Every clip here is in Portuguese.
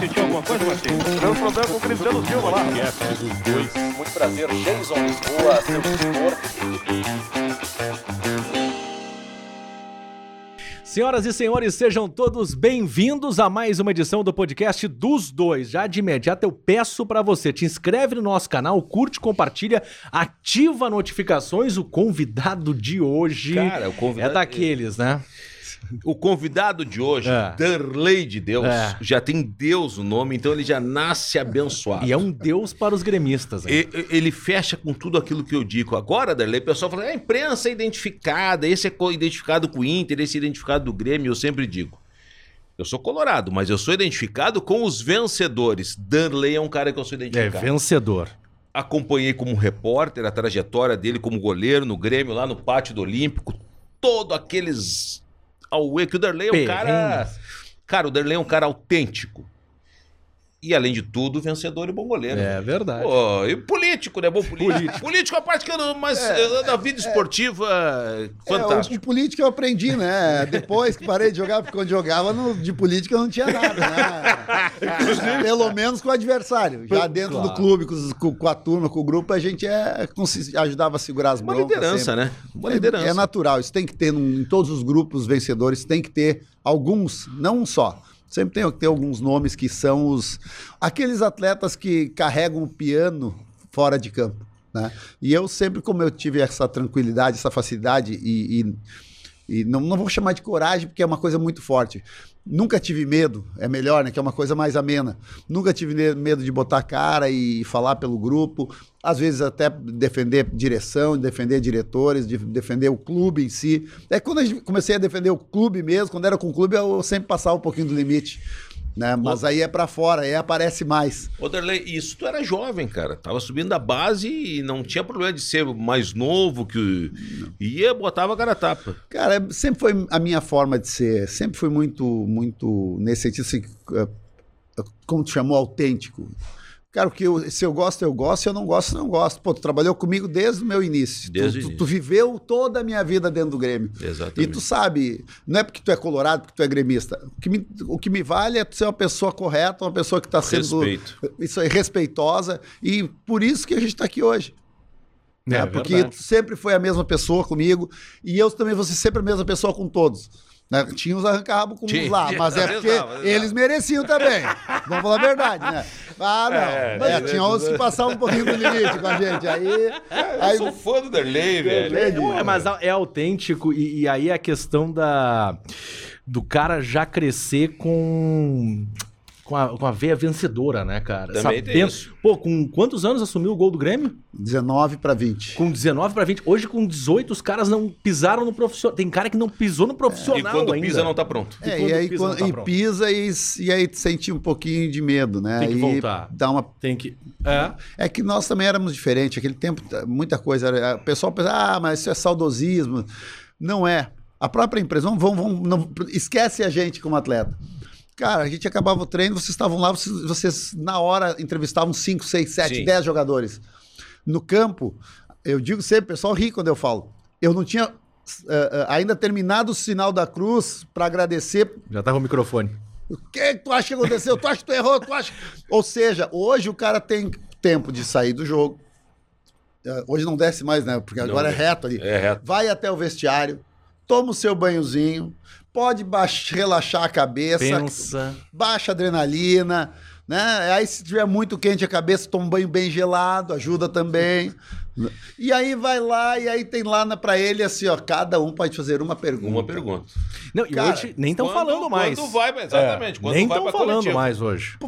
Sentiu alguma coisa, Martins? Deu problema com o Cristiano Silva lá. Muito prazer, Jason Lisboa, seu tutor. Senhoras e senhores, sejam todos bem-vindos a mais uma edição do podcast dos dois. Já de imediato eu peço para você, te inscreve no nosso canal, curte, compartilha, ativa notificações. O convidado de hoje Cara, o convidado- é daqueles, né? O convidado de hoje, É. Darley de Deus, É. já tem Deus no nome, então ele já nasce abençoado. E é um deus para os gremistas. E- Ele fecha com tudo aquilo que eu digo. Agora, Darley, o pessoal fala, a imprensa é identificada, esse é identificado com o Inter, esse é identificado do Grêmio, eu sempre digo. Eu sou colorado, mas eu sou identificado com os vencedores. Darley é um cara que eu sou É identificado. vencedor. Acompanhei como repórter a trajetória dele como goleiro no Grêmio, lá no pátio do Olímpico. Todo aqueles. Auê, que o Darley é um cara. Perrengues. Cara, o Darley é um cara autêntico. E, além de tudo, vencedor e bom goleiro. É verdade. Pô, e político, né? Bom político. político é a parte que eu não. Mas eh, da vida esportiva, É, o, fantástico. o político eu aprendi, né? Depois que parei de jogar, porque quando jogava no- de política eu não tinha nada, né? Pelo menos com o adversário. Já dentro do Claro. clube, com, com- a turma, com o grupo, a gente é, ajudava a segurar as Uma broncas. liderança, sempre. né? Uma É- liderança. É natural, isso tem que ter num- em todos os grupos vencedores, tem que ter alguns, não um só. Sempre tem ter alguns nomes que são os aqueles atletas que carregam o piano fora de campo. Né? E eu sempre, como eu tive essa tranquilidade, essa facilidade, e, e- e não, não vou chamar de coragem, porque é uma coisa muito forte. Nunca tive medo, é melhor, né? Que é uma coisa mais amena. Nunca tive medo de botar cara e falar pelo grupo, às vezes até defender direção, defender diretores, de defender o clube em si. É quando gente comecei a defender o clube mesmo, quando era com o clube, eu sempre passava um pouquinho do limite. Né? Mas aí é pra fora, aí aparece mais. Ô, Darley, isso tu era jovem, cara. Tava subindo da base e não tinha problema de ser mais novo que. Ia, botava a cara a tapa. Cara, sempre foi a minha forma de ser. Sempre fui muito, muito nesse sentido, assim, eh, como tu chamou, autêntico. Cara, porque eu- se eu gosto, eu gosto, se eu não gosto, eu não gosto. Pô, tu trabalhou comigo desde o meu início. Desde tu, o tu- início. tu viveu toda a minha vida dentro do Grêmio. E Exatamente. tu sabe, não é porque tu é colorado, porque tu é gremista. O que me, o que me vale é tu ser uma pessoa correta, uma pessoa que está sendo Respeito. isso aí, respeitosa. E por isso que a gente está aqui hoje. né? É porque verdade. tu sempre foi a mesma pessoa comigo e eu também vou ser sempre a mesma pessoa com todos. Né? Tinha os arranca-rabo com uns lá, mas é porque eles mereciam também. Vamos falar a verdade, né? Ah, não. É, É, é, tinha outros que passavam um pouquinho do limite com a gente. Aí, Eu aí sou fã do Darley, velho. É, mas é autêntico e, e aí a questão da do cara já crescer com com a, com a veia vencedora, né, cara? Também tem isso. Pô, com quantos anos assumiu o gol do Grêmio? 19 para 20. Com 19 para 20. Hoje com 18 os caras não pisaram no profissional. Tem cara que não pisou no profissional E quando ainda. pisa, não tá pronto. É, quando e aí pisa, quando- não tá e pronto. pisa e, e aí sente um pouquinho de medo, né? Tem que Aí voltar. Dá uma Tem que É. É que nós também éramos diferentes. Aquele tempo, muita coisa. era- O pessoal pensa, ah, mas isso é saudosismo. Não é. A própria empresa, vamos, vamos, vamos- não- esquece a gente como atleta. Cara, a gente acabava o treino, vocês estavam lá, vocês, vocês, na hora entrevistavam 5, 6, 7, Sim. 10 jogadores. No campo, eu digo sempre, o pessoal ri quando eu falo. Eu não tinha eh, eh, ainda terminado o sinal da cruz para agradecer Já tava o microfone. o que, que tu acha que aconteceu? Tu acha que tu errou? Tu acha... Ou seja, hoje o cara tem tempo de sair do jogo. Eh, Hoje não desce mais, né? Porque Não agora é desce. reto ali. É reto. Vai até o vestiário, toma o seu banhozinho, pode baix- relaxar a cabeça, Pensa. baixa a adrenalina, né? Aí se tiver muito quente a cabeça, toma um banho bem gelado, ajuda também. E aí vai lá, e aí tem lá na- pra ele assim, ó, cada um pode fazer uma pergunta. Uma pergunta. Não, e Cara, hoje nem estão falando mais. Quando vai, exatamente. É, quando nem vai estão falando coletiva. mais hoje.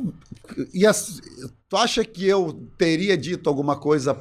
E as- tu acha que eu teria dito alguma coisa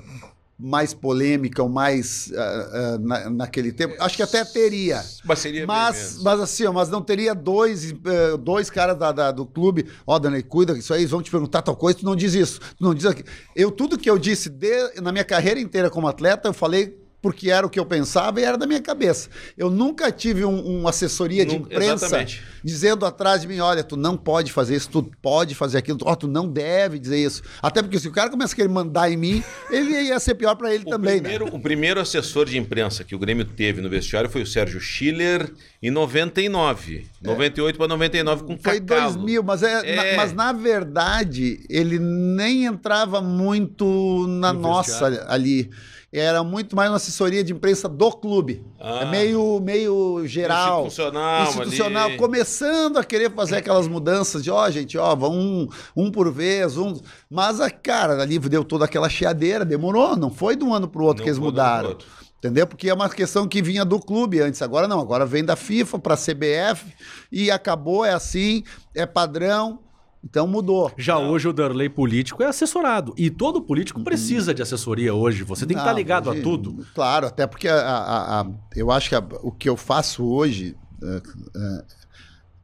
mais polêmica ou mais ah, ah, na- naquele tempo? Acho que até teria. Mas seria Mas, mas assim, ó, mas não teria dois, eh, dois caras da- da- do clube. Ó, Dani, cuida, isso aí, eles vão te perguntar tal coisa, tu não diz isso, tu não diz aquilo. Eu, tudo que eu disse de- na minha carreira inteira como atleta, eu falei porque era o que eu pensava e era da minha cabeça. Eu nunca tive um, uma assessoria de imprensa exatamente. dizendo atrás de mim, olha, tu não pode fazer isso, tu pode fazer aquilo, ó, tu não deve dizer isso. Até porque se o cara começa a querer mandar em mim, ele ia ser pior pra ele O também, primeiro, né? o primeiro assessor de imprensa que o Grêmio teve no vestiário foi o Sérgio Schiller em 99. 98 para 99 com É. Foi Cacalo. 2000, mas, é, É. na- mas na verdade ele nem entrava muito na No nossa ali. Era muito mais uma assessoria de imprensa do clube. Ah. É meio, meio geral. Institucional institucional, ali. começando a querer fazer aquelas mudanças de, ó, gente, ó, vão um, um por vez, um. Mas a cara, ali deu toda aquela chiadeira, demorou, não foi de um ano pro outro Não que eles um mudaram. Entendeu? Porque é uma questão que vinha do clube antes. Agora não, agora vem da FIFA para a CBF e acabou, é assim, é padrão. Então mudou. Já hoje o Darley político é assessorado. E todo político precisa de assessoria hoje. Você tem que estar Não, ligado hoje- a tudo. Claro, até porque a- a- a- eu acho que a- o que eu faço hoje é, é-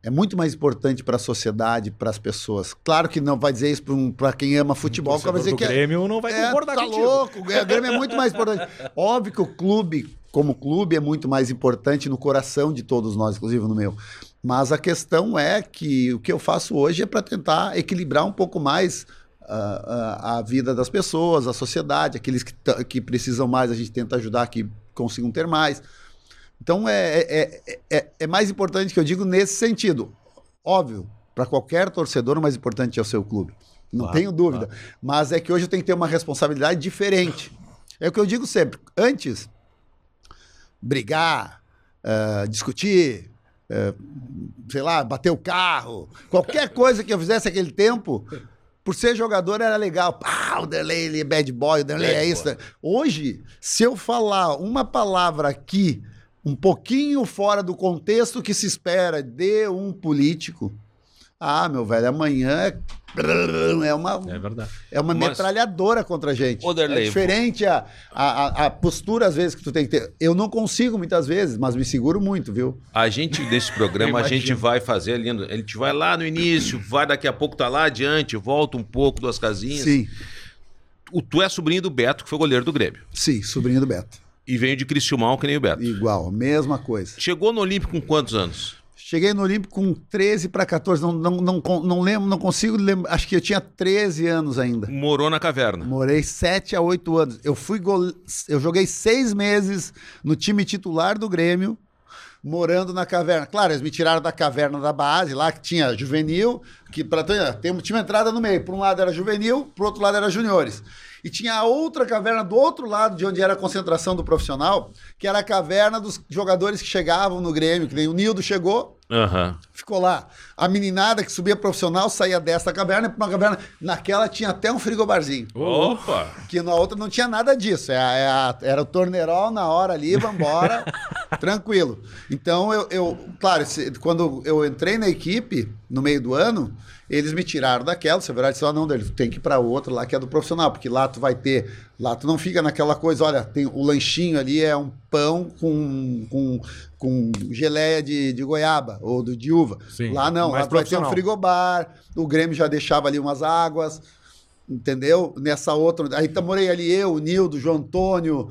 é muito mais importante para a sociedade, para as pessoas. Claro que não vai dizer isso para quem ama futebol, porque vai dizer que é- Grêmio não vai é, concordar tá contigo. louco, o Grêmio é muito mais importante. Óbvio que o clube, como clube, é muito mais importante no coração de todos nós, inclusive no meu. Mas a questão é que o que eu faço hoje é para tentar equilibrar um pouco mais ah, ah, a vida das pessoas, a sociedade, aqueles que, que precisam mais, a gente tenta ajudar que consigam ter mais. Então é, é, é, é, mais importante que eu digo nesse sentido. Óbvio, para qualquer torcedor, o mais importante é o seu clube. Não Claro, tenho dúvida. Mas é que hoje eu tenho que ter uma responsabilidade diferente. É o que eu digo sempre. Antes, brigar, ah, discutir, sei lá, bater o carro, qualquer coisa que eu fizesse naquele tempo, por ser jogador era legal. Ah, o Derlei ele é bad boy, o Derlei é isso. Hoje, se eu falar uma palavra aqui, um pouquinho fora do contexto que se espera de um político, ah, meu velho, amanhã é, é uma, É verdade. é uma Mas- metralhadora contra a gente. É diferente a, a, a- postura, às vezes, que tu tem que ter. Eu não consigo muitas vezes, mas me seguro muito, viu? A gente, nesse programa, a gente vai fazer ali. no- A gente vai lá no início, vai daqui a pouco tá lá adiante, volta um pouco, duas casinhas. Sim, O, tu é sobrinho do Beto, que foi goleiro do Grêmio. sim, sobrinho do Beto. E veio de Criciúmal, que nem o Beto. Igual, mesma coisa. Chegou no Olímpico com quantos anos? Cheguei no Olímpico com 13 para 14, não, não, não, não lembro, não consigo lembrar. Acho que eu tinha 13 anos ainda. Morou na caverna. Morei 7 a 8 anos. Eu fui gole... eu joguei seis meses no time titular do Grêmio, morando na caverna. Claro, eles me tiraram da caverna da base, lá que tinha juvenil, que para tem tinha uma entrada no meio. Por um lado era juvenil, por outro lado era juniores. E tinha a outra caverna do outro lado, de onde era a concentração do profissional, que era a caverna dos jogadores que chegavam no Grêmio, que nem o Nildo chegou, Aham. Ficou lá. A meninada que subia profissional saía dessa caverna para uma caverna. Naquela tinha até um frigobarzinho. Opa! Que na outra não tinha nada disso. É a- é a- era o torneirol na hora ali, vambora, tranquilo. Então, eu, eu claro, quando eu entrei na equipe, no meio do ano, eles me tiraram daquela, se é verdade, só não, Dele, tem que ir para outra lá que é do profissional, porque lá tu vai ter, lá tu não fica naquela coisa, olha, tem o lanchinho ali é um pão com, com, com geleia de, de goiaba ou do, de uva. Sim, lá não, lá tu vai ter um frigobar, o Grêmio já deixava ali umas águas, entendeu? Nessa outra. Aí tá- morei ali eu, o Nildo, o João Antônio.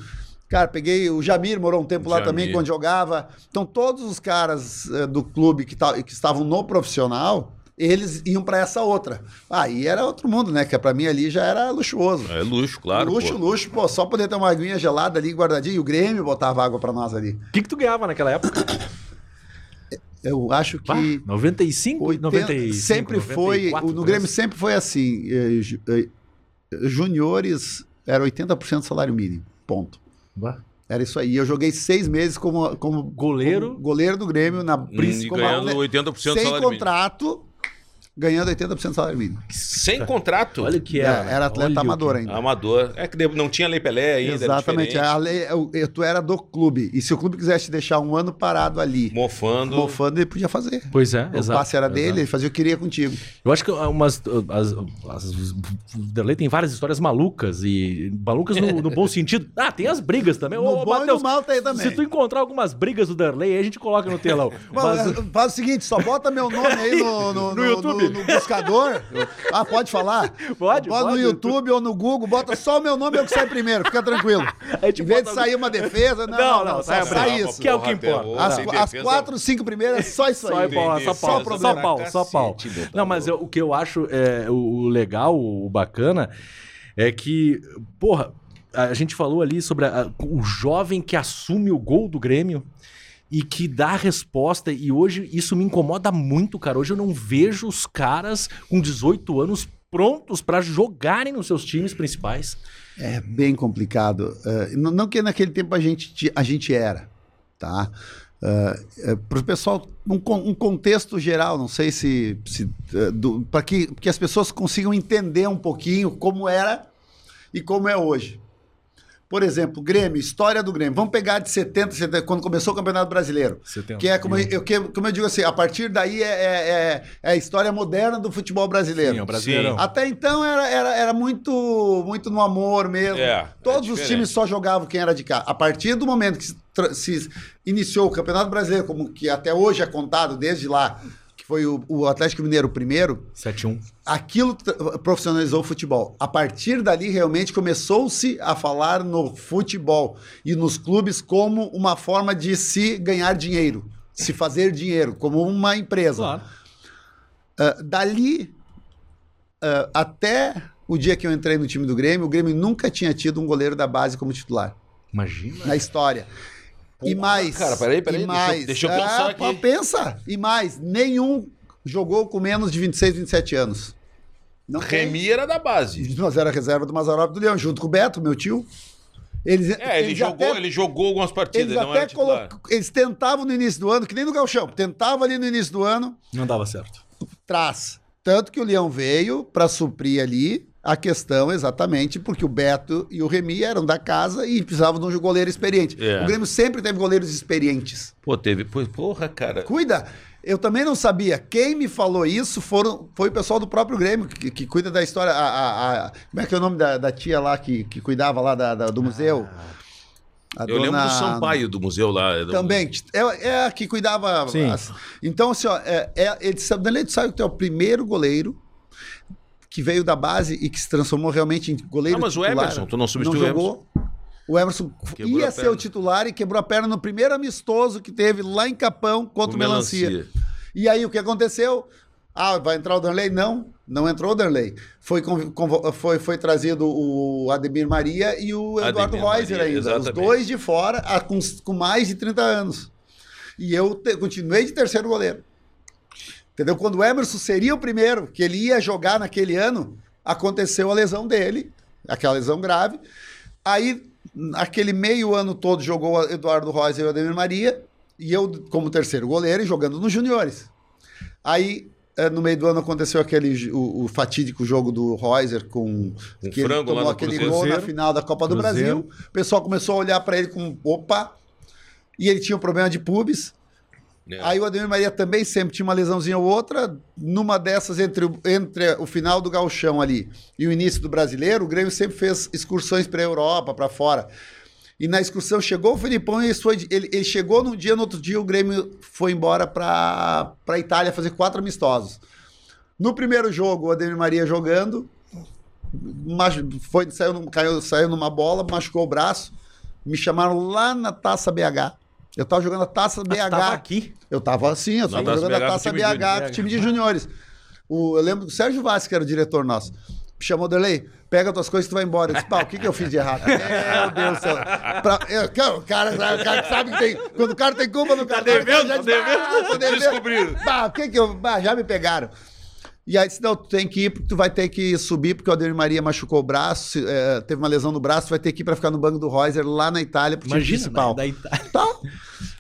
Cara, peguei. O Jamir morou um tempo lá Jamir. também, quando jogava. Então, todos os caras eh, do clube que, que estavam no profissional, eles iam para essa outra. Aí era outro mundo, né? Que pra mim ali já era luxuoso. É luxo, claro. luxo, pô. luxo, pô, só poder ter uma aguinha gelada ali guardadinha. E o Grêmio botava água pra nós ali. O que, que tu ganhava naquela época? Eu acho que. Bah, 95, 80, 95, sempre foi, 94, o- no Grêmio sempre foi assim, eh, eh, juniores era 80% do salário mínimo, ponto. Bah. Era isso aí. Eu joguei seis meses como, como Goleiro? como goleiro do Grêmio na Hum, E ganhando atle- 80% do sem salário mínimo. Ganhando 80% do salário mínimo. Sem contrato? Olha o que É, era. né? era atleta Olha o amador que- ainda. Amador. É que não tinha Lei Pelé ainda. era Exatamente. A lei, eu- eu- tu era do clube. E se o clube quisesse te deixar um ano parado ali, Mofando. mofando, ele podia fazer. Pois é, O exato. passe era dele, exato. ele fazia o que queria contigo. Eu acho que umas. As, as, o Derlei tem várias histórias malucas e. Malucas no, no bom sentido. Ah, tem as brigas também. No Ô, bom e no mal tem também. Se tu encontrar algumas brigas do Derlei, aí a gente coloca no telão. Mas, é, faz o seguinte, só bota meu nome aí no, no, No YouTube. No buscador. Ah, pode falar? Pode, Bota no pode. YouTube ou no Google, bota só o meu nome é o que sai primeiro, fica tranquilo. A gente Em vez de sair uma defesa, não, Não, não, não, só sai sai isso. Que é o que importa. As, as quatro, cinco primeiras, só isso Só, aí. é bola, só pau, Só só problema. pau, só pau. Meu, tá Não, mas eu- o que eu acho é, o, legal, o bacana, é que, porra, a gente falou ali sobre a- o jovem que assume o gol do Grêmio e que dá resposta, e hoje isso me incomoda muito, cara. Hoje eu não vejo os caras com 18 anos prontos pra jogarem nos seus times principais. É bem complicado. Eh, não, que naquele tempo a gente, a gente era, tá? Para o pessoal, um, um contexto geral, não sei se. se para que, que as pessoas consigam entender um pouquinho como era e como é hoje. Por exemplo, Grêmio, história do Grêmio. Vamos pegar de 70, 70 quando começou o Campeonato Brasileiro. Que é como eu, que- como eu digo assim, a partir daí é, é- é- é a história moderna do futebol brasileiro. Sim, é o Brasileirão. Até então era, era, era muito, muito no amor mesmo. É, Todos é os diferente. times só jogavam quem era de cá. A partir do momento que se, se iniciou o Campeonato Brasileiro, como que até hoje é contado desde lá, foi o, o Atlético Mineiro primeiro, 7-1. aquilo profissionalizou o futebol. A partir dali, realmente começou-se a falar no futebol e nos clubes como uma forma de se ganhar dinheiro, se fazer dinheiro, como uma empresa. Claro. Ah, dali ah, até o dia que eu entrei no time do Grêmio, o Grêmio nunca tinha tido um goleiro da base como titular Imagina. na história. E Porra, mais. cara, peraí, peraí, e deixa eu- mais, deixa eu pensar Ah, aqui. pô, Pensa. E mais, nenhum jogou com menos de 26, 27 anos. Não tem. Remy era da base. Nós era reserva do Mazarop do Leão, junto com o Beto, meu tio. Eles, É, ele eles jogou, até- ele jogou algumas partidas, Eles ele não até colocam. Eles tentavam no início do ano, que nem no Galchão, tentavam ali no início do ano, Não dava certo. traz. Tanto que o Leão veio para suprir ali a questão exatamente porque o Beto e o Remy eram da casa e precisavam de um goleiro experiente. É. O Grêmio sempre teve goleiros experientes. Pô, teve. Porra, cara. Cuida! Eu também não sabia. Quem me falou isso foram, foi o pessoal do próprio Grêmio, que, que cuida da história. A, a- a- como é que é o nome da, da tia lá que, que cuidava lá da- da- do museu? A Eu lembro do Sampaio do museu lá. do- Também. É, é a que cuidava. Sim. as- então, assim, ó, é, é, ele sabe, Danley, tu sabe que tu é o primeiro goleiro que veio da base e que se transformou realmente em goleiro Ah, mas o titular. Emerson, tu não substituiu o jogou. O Emerson Quebrou ia ser o titular e quebrou a perna no primeiro amistoso que teve lá em Capão contra o Melancia. E aí o que aconteceu? Ah, vai entrar o Danley? Não, não entrou o Danley. Foi, foi, foi trazido o Ademir Maria e o Eduardo Reuser ainda. Os exatamente. dois de fora, com, com mais de 30 anos. E eu te- continuei de terceiro goleiro. Entendeu? Quando o Emerson seria o primeiro, que ele ia jogar naquele ano, aconteceu a lesão dele, aquela lesão grave. Aí, aquele meio ano todo, jogou o Eduardo Reuser e o Ademir Maria, e eu como terceiro goleiro e jogando nos juniores. Aí, eh, no meio do ano, aconteceu aquele o, o fatídico jogo do Reuser com Um que ele frango tomou aquele Cruzeiro. gol na final da Copa do Cruzeiro. Brasil. O pessoal começou a olhar para ele com opa, e ele tinha um problema de pubis. É. Aí o Ademir Maria também sempre tinha uma lesãozinha ou outra. Numa dessas, entre, o- entre o final do gauchão ali e o início do brasileiro, o Grêmio sempre fez excursões para a Europa, para fora. E na excursão chegou o Filipão e ele, foi- ele- ele chegou num dia, no outro dia o Grêmio foi embora para a Itália fazer quatro amistosos. No primeiro jogo, o Ademir Maria jogando, machu- foi, saiu, caiu, saiu numa bola, machucou o braço. Me chamaram lá na Taça BH. Eu tava jogando a Taça BH. Tava aqui. Eu tava assim, eu tava jogando BH a com Taça time BH com o time de juniores. O, eu lembro do Sérgio Vaz, que era o diretor nosso. Me chamou, Derlei, pega tuas coisas que tu vai embora. Eu disse, pá, o que, que eu fiz de errado? Meu Deus do céu. Pra- eu- cara, o, cara, o cara sabe que tem. Quando o cara tem culpa no cara. devendo, já tá diz, "Ah, tô devendo." Descobriram. Bah, o que que eu. Bah, já me pegaram. E aí disse, não, tu tem que ir, porque tu vai ter que subir, porque o Ademir Maria machucou o braço, eh, teve uma lesão no braço, tu vai ter que ir pra ficar no banco do Reuser lá na Itália, pro time Imagina, principal. né? da Itália. Tá.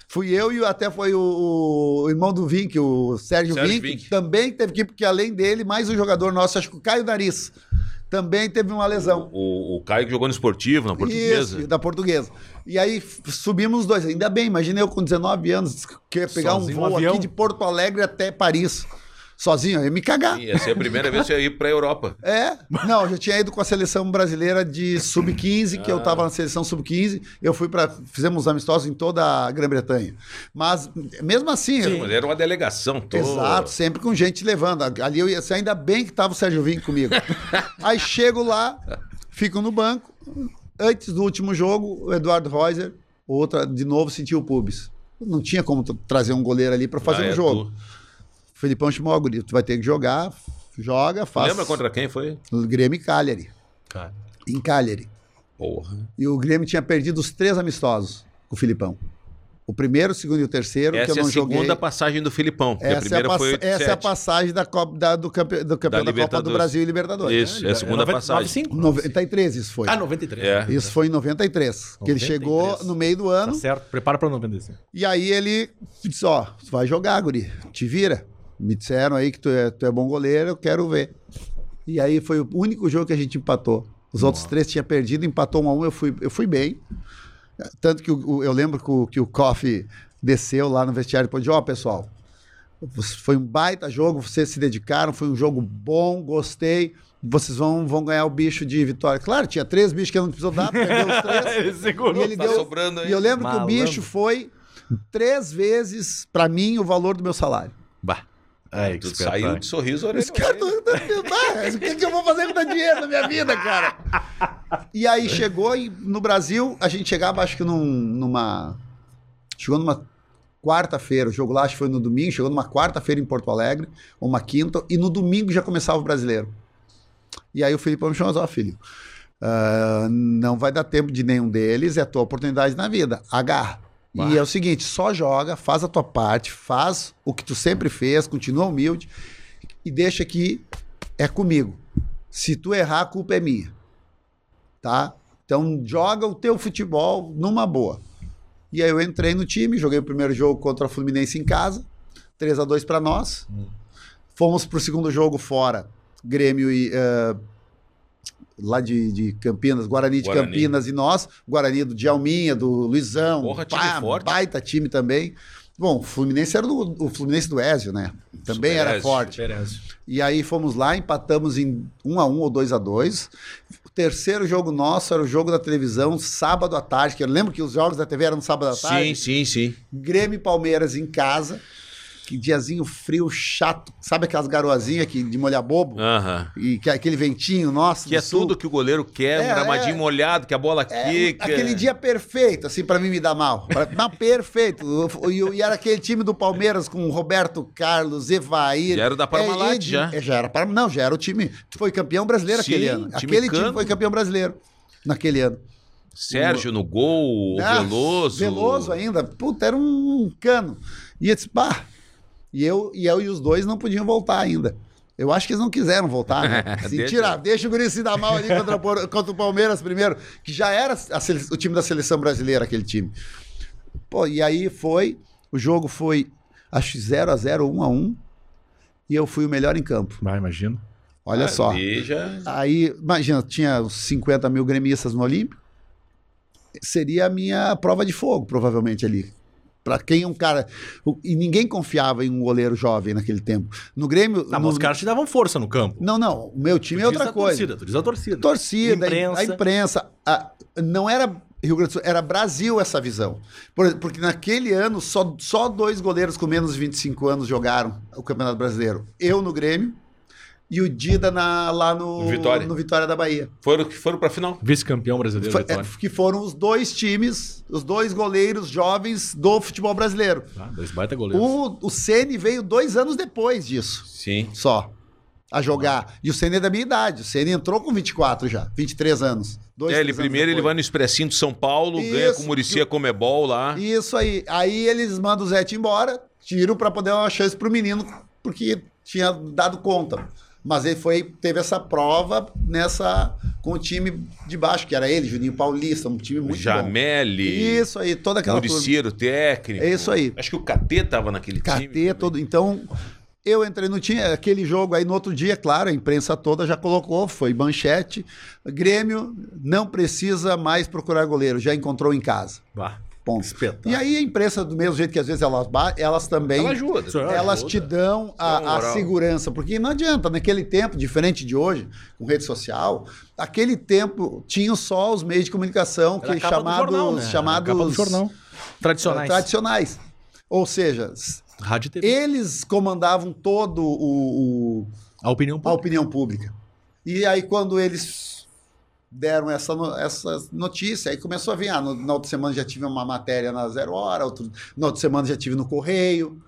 Fui eu e até foi o, o irmão do Vink, o Sérgio, Sérgio Vink, Vink. também teve que ir, porque além dele, mais um jogador nosso, acho que o Caio Nariz, também teve uma lesão. O, o Caio que jogou no esportivo, na portuguesa. Isso, da portuguesa. E aí subimos os dois. Ainda bem, imagina eu com 19 anos, que ia pegar Sozinho um voo avião. aqui de Porto Alegre até Paris. Sozinho, eu ia me cagar. Ia ser a primeira vez que eu ia ir pra Europa. É, não, eu já tinha ido com a seleção brasileira de sub-15, que eu tava na seleção sub-15. Eu fui para fizemos amistosos em toda a Grã-Bretanha. Mas mesmo assim, eu- Mas era uma delegação toda. Exato, sempre com gente levando. Ali eu ia ser ainda bem que tava o Sérgio Vinho comigo. Aí chego lá, fico no banco. Antes do último jogo, o Eduardo Reuser, outra, de novo, sentiu o pubis. Não tinha como tra- trazer um goleiro ali para fazer Ah, um é jogo. tu. O Felipão chamou o guri, tu vai ter que jogar, joga, faz. Lembra contra quem foi? O Grêmio e Cagliari. Cara. Em Cagliari. Porra. E o Grêmio tinha perdido os três amistosos com o Filipão. O primeiro, o segundo e o terceiro, Essa que eu é a não joguei. segunda passagem do Filipão. a Essa, é a, pass- essa é a 87. passagem da Copa, da- do, campe, do campeão da, Copa do. Brasil e Libertadores. Isso, é a segunda passagem. 95? 93 isso foi. Ah, 93. É. Isso foi em 93. Que ele 93. chegou no meio do ano. Tá certo. Prepara pra 95. E aí ele disse: Ó, tu vai jogar, Guri, te vira. Me disseram aí que tu é, tu é bom goleiro, eu quero ver. E aí foi o único jogo que a gente empatou. Os outros três tinha perdido, empatou um a um, eu fui, eu fui bem. Tanto que o- o- eu lembro que o, que o Koff desceu lá no vestiário e depois disse: Ó, pessoal, foi um baita jogo, vocês se dedicaram, foi um jogo bom, gostei. Vocês vão, vão ganhar o bicho de vitória. Claro, tinha três bichos que eu não precisou dar, perdeu os três. E ele Tá deu, sobrando aí. e eu lembro Malandro. que o bicho foi três vezes, pra mim, o valor do meu salário. Bah. Aí, que Tu saiu de sorriso orelha. Esse cara, tô- tô- ah, o que, que eu vou fazer com tanto dinheiro na minha vida, cara? E aí chegou e no Brasil, a gente chegava, acho que num- numa. Chegou numa quarta-feira, o jogo lá acho que foi no domingo, chegou numa quarta-feira em Porto Alegre, ou uma quinta, e no domingo já começava o brasileiro. E aí o Filipão me chamou, ó, filho, ah, não vai dar tempo de nenhum deles, é a tua oportunidade na vida. Agarra. E é o seguinte, só joga, faz a tua parte, faz o que tu sempre fez, continua humilde e deixa que é comigo. Se tu errar, a culpa é minha. Tá? Então joga o teu futebol numa boa. E aí eu entrei no time, joguei o primeiro jogo contra a Fluminense em casa, 3 a 2 para nós. Fomos pro segundo jogo fora, Grêmio e eh, lá de, de Campinas, Guarani de Guarani. Campinas e nós, Guarani do Djalminha, do Luizão, Porra, time pá, forte. baita time também. Bom, o Fluminense era do, o Fluminense do Ezio, né? Também Super era Ezio. forte. E aí fomos lá, empatamos em 1 a 1 ou 2 a 2 O terceiro jogo nosso era o jogo da televisão, sábado à tarde. Que eu lembro que os jogos da TV eram no sábado à Sim, tarde. sim, sim. Grêmio e Palmeiras em casa. Que diazinho frio, chato. Sabe aquelas garoazinhas que, de molhar bobo? Aham. E que, aquele ventinho nosso. Que é sul. tudo que o goleiro quer, um É, gramadinho é. molhado, que a bola É, quica. aquele dia perfeito, assim, pra mim me dar mal. Pra, não, perfeito. E, e era aquele time do Palmeiras com Roberto Carlos, Evair. Já era da Parmalat, Ed- já. é, já era para Não, já era o time. Foi campeão brasileiro Sim, aquele ano. time Aquele time cano. foi campeão brasileiro naquele ano. Sérgio no gol, Ah, Veloso. Veloso ainda. Puta, era um cano. E eu disse, pá. E eu, e eu e os dois não podiam voltar ainda. Eu acho que eles não quiseram voltar, né? Assim, Deixa. tira, deixa o Guri se dar mal ali contra, contra o Palmeiras primeiro, que já era a sele- o time da seleção brasileira, aquele time. Pô, e aí foi, o jogo foi, acho que 0x0, 1x1, e eu fui o melhor em campo. Vai, imagina. Olha só. Ali já... Aí, imagina, tinha uns 50 mil gremistas no Olímpico. Seria a minha prova de fogo, provavelmente, ali. Pra quem é um cara. E ninguém confiava em um goleiro jovem naquele tempo. No Grêmio. Não, no- mas os caras te davam força no campo. Não, não. O meu time é Tu diz outra a coisa. Torcida, tu diz a torcida. Torcida. Imprensa. a imprensa. a- não era Rio Grande do Sul, era Brasil essa visão. Por- porque naquele ano, só, só dois goleiros com menos de 25 anos jogaram o Campeonato Brasileiro. Eu no Grêmio e o Dida na- lá no Vitória. no Vitória da Bahia. Foram que foram pra final. Vice-campeão brasileiro. Foi- Vitória. é, que foram os dois times, os dois goleiros jovens do futebol brasileiro. Ah, dois baita goleiros. O, o Ceni veio dois anos depois disso, Sim. só, a jogar. E o Ceni é da minha idade. O Ceni entrou com 24 já, 23 anos. Dois, É, ele três anos primeiro ele vai no Expressinho de São Paulo, ganha Isso. com o Muricia Comebol lá. Isso aí. Aí eles mandam o Zete embora, tiram pra poder dar uma chance pro menino, porque tinha dado conta. Mas ele foi, teve essa prova nessa com o time de baixo, que era ele, Juninho Paulista, um time muito bom. Jameli. Isso aí, toda aquela. Muriciero, técnico. É isso aí. Acho que o KT tava naquele time. KT, todo. Então, eu entrei no time, aquele jogo aí no outro dia, claro, a imprensa toda já colocou, foi manchete. Grêmio não precisa mais procurar goleiro, já encontrou em casa. Vá. Ponto. Espetáculo. E aí a imprensa, do mesmo jeito que às vezes elas, elas também Ela ajuda. elas te dão a, a segurança, porque não adianta, naquele tempo, diferente de hoje, com rede social, aquele tempo tinham só os meios de comunicação a que chamados, jornal, né? A chamados jornal. Tradicionais. tradicionais. Ou seja, Rádio TV. eles comandavam todo o- o, A opinião a pública. opinião pública. E aí, quando eles deram essa, no- essa notícia, aí começou a vir, ah, no, na outra semana já tive uma matéria na Zero Hora, outro, na outra semana já tive no Correio.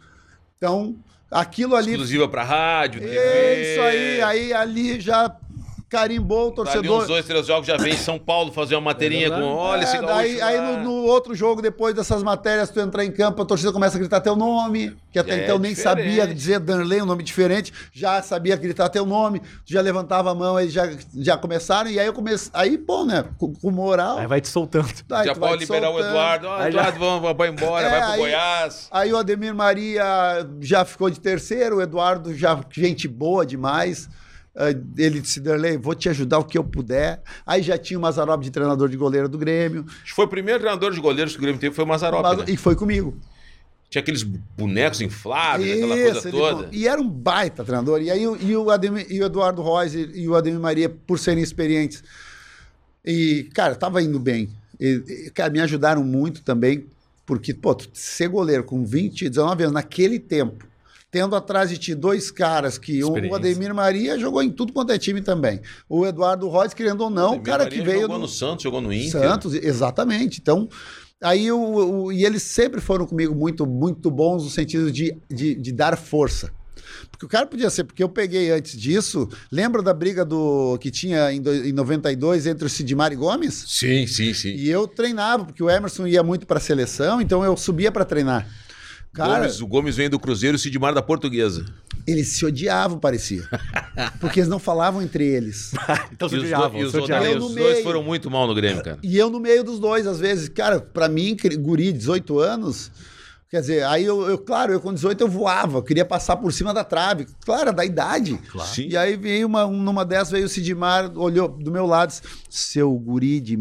Então, aquilo ali... Exclusiva pra rádio, TV. É isso aí, aí ali já carimbou o Dali torcedor. uns dois, três jogos já vem em São Paulo fazer uma materinha É com olha esse É, gaúcho daí, aí no, no outro jogo, depois dessas matérias, tu entrar em campo, a torcida começa a gritar teu nome, que até É então nem sabia dizer Danley, um nome diferente, já sabia gritar teu nome, tu já levantava a mão, eles já, já começaram, e aí eu comecei, aí, pô, né, com, com moral, Aí vai te soltando. aí Já pode liberar o soltando. Eduardo. Ó, Aí já- Eduardo, vamos, vai embora, É, vai pro aí- Goiás. Aí o Ademir Maria já ficou de terceiro, o Eduardo já gente boa demais. Ah, Ele disse, Derlei, vou te ajudar o que eu puder. Aí já tinha o Mazarop de treinador de goleiro do Grêmio. Foi o primeiro treinador de goleiros que o Grêmio teve, foi o Mazarop, Mas- né? E foi comigo. Tinha aqueles bonecos infláveis, aquela Isso, coisa ele- toda. E era um baita treinador. E aí o- e o, Ademir, e o Eduardo Reis e, o Ademir Maria, por serem experientes. E, cara, tava indo bem. E, cara, me ajudaram muito também, porque, pô, ser goleiro com 20, 19 anos, naquele tempo, tendo atrás de ti dois caras que o. Ademir Maria jogou em tudo quanto é time também. O Eduardo Reis, querendo ou não, o cara Maria que veio jogou do- no Santos, jogou no Inter. Santos, exatamente. Então, aí o, o- e eles sempre foram comigo muito, muito bons no sentido de, de, de dar força. Porque o cara podia ser, porque eu peguei antes disso, lembra da briga do que tinha em, do- em 92 entre o Sidmar e Gomes? Sim, sim, sim. E eu treinava, porque o Emerson ia muito para a seleção, então eu subia para treinar. Cara, Gomes, o Gomes vem do Cruzeiro e o Sidmar da Portuguesa. eles se odiavam, parecia. Porque eles não falavam entre eles. Então E se os, odiavam, e os, odiavam. Eu os no dois meio. foram muito mal no Grêmio, cara. E eu no meio dos dois, às vezes. Cara, pra mim, guri, 18 anos, quer dizer, aí eu, eu, claro, eu com 18 eu voava, eu queria passar por cima da trave. Claro, da idade. Sim. E aí veio uma, um- numa dessas, veio o Sidmar, olhou do meu lado, disse, seu guri de...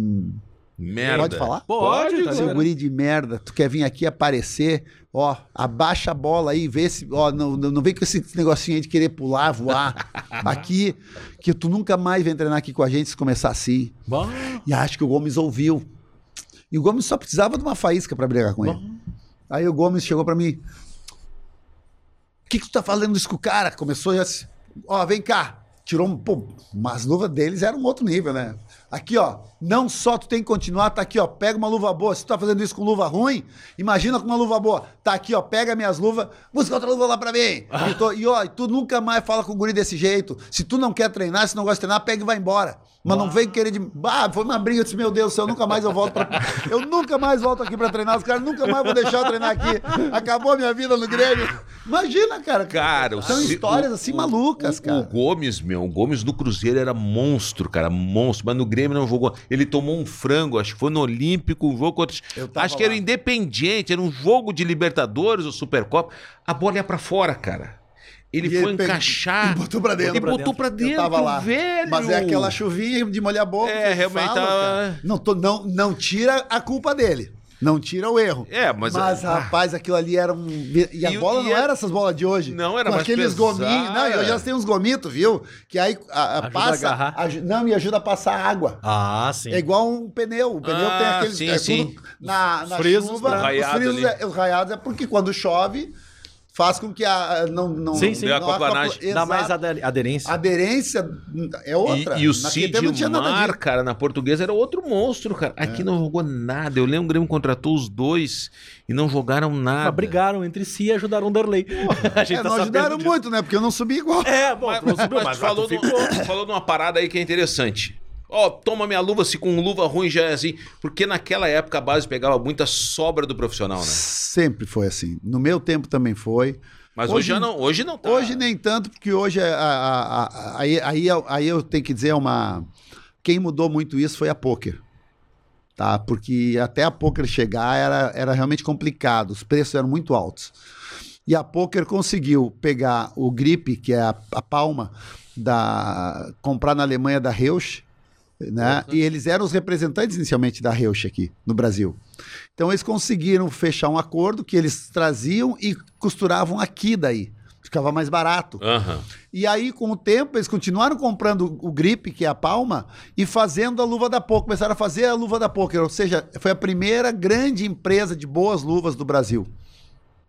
Merda. Pode falar? Pode, tá Seu guri de merda, tu quer vir aqui aparecer, ó, abaixa a bola aí, vê se, ó, não, não vem com esse negocinho aí de querer pular, voar, aqui, que tu nunca mais vem treinar aqui com a gente se começar assim. Bom, E acho que o Gomes ouviu. E o Gomes só precisava de uma faísca para brigar com ele. Aí o Gomes chegou para mim. O que, que tu tá falando isso com o cara? Começou já assim. Ó, vem cá. Tirou um. Pô, mas as luvas deles eram um outro nível, né? Aqui, ó. Não só tu tem que continuar, tá aqui, ó. Pega uma luva boa. Se tu tá fazendo isso com luva ruim, imagina com uma luva boa. Tá aqui, ó. Pega minhas luvas, busca outra luva lá pra mim. E, tô- e, ó, tu nunca mais fala com o guri desse jeito. Se tu não quer treinar, se não gosta de treinar, pega e vai embora. Mas não vem querer de. Bah, foi uma briga, eu disse, meu Deus do céu, nunca mais eu volto pra. Eu nunca mais volto aqui pra treinar. Os caras nunca mais vou deixar eu treinar aqui. Acabou a minha vida no Grêmio. Imagina, cara. Cara, o São Se- histórias o- assim o- malucas, o, cara. O Gomes, meu, o Gomes do Cruzeiro era monstro, cara, monstro. Mas no Grêmio não jogou. Ele tomou um frango, acho que foi no Olímpico, um jogo contra. Acho que era lá. independente, era um jogo de Libertadores ou Supercopa. A bola ia pra fora, cara. Ele E foi ele encaixar. e botou pra dentro. E Pra botou pra dentro, Eu tava lá. velho. Mas é aquela chuvinha de molhar a boca. É, realmente fala, cara. Não, tô- não, não tira a culpa dele. Não tira o erro. É, mas- Mas, ah. rapaz, aquilo ali era um. E a E bola e não era- era essas bolas de hoje. Não, era Com mais aqueles pesada. gominhos. Não, e hoje elas têm uns gomitos, viu? Que aí a, a Ajuda a passa. agarrar. aju- não, e ajuda a passar água. Ah, sim. É igual um pneu. O pneu Ah, tem aqueles. sim, é sim. tudo na, na frisos, chuva. Os frisos, ali. é, os raiados é porque quando chove, faz com que a. Não, não, Sim, sim. não Deu aquaplanagem. acopla- Dá mais aderência. aderência é outra. E, e o Naquele tempo não tinha nada Sidmar, disso. cara, na portuguesa era outro monstro, cara. É. Aqui não jogou nada. Eu lembro que o Grêmio contratou os dois e não jogaram nada. Mas brigaram entre si e ajudaram o Derlei. A gente É, tá não ajudaram disso. muito, né? Porque eu não subi igual. É, bom, Mas, não subiu, mas mas falou, tu falou de uma parada aí que é interessante. Ó, toma minha luva, se com luva ruim já é assim. Porque naquela época a base pegava muita sobra do profissional, né? Sempre foi assim. No meu tempo também foi. Mas hoje, Hoje- não, hoje não tá. Hoje nem tanto, porque hoje é a- a- a- aí, aí, aí eu tenho que dizer uma. Quem mudou muito isso foi a Poker. Tá? Porque até a Poker chegar era, era realmente complicado, os preços eram muito altos. E a Poker conseguiu pegar o Grip, que é a, a palma, da, comprar na Alemanha da Reusch, Né? E eles eram os representantes inicialmente da Reusch aqui no Brasil. Então eles conseguiram fechar um acordo que eles traziam e costuravam aqui daí. Ficava mais barato. Aham. E aí, com o tempo, eles continuaram comprando o grip, que é a palma, e fazendo a luva da Poker. Começaram a fazer a luva da Poker. Ou seja, foi a primeira grande empresa de boas luvas do Brasil.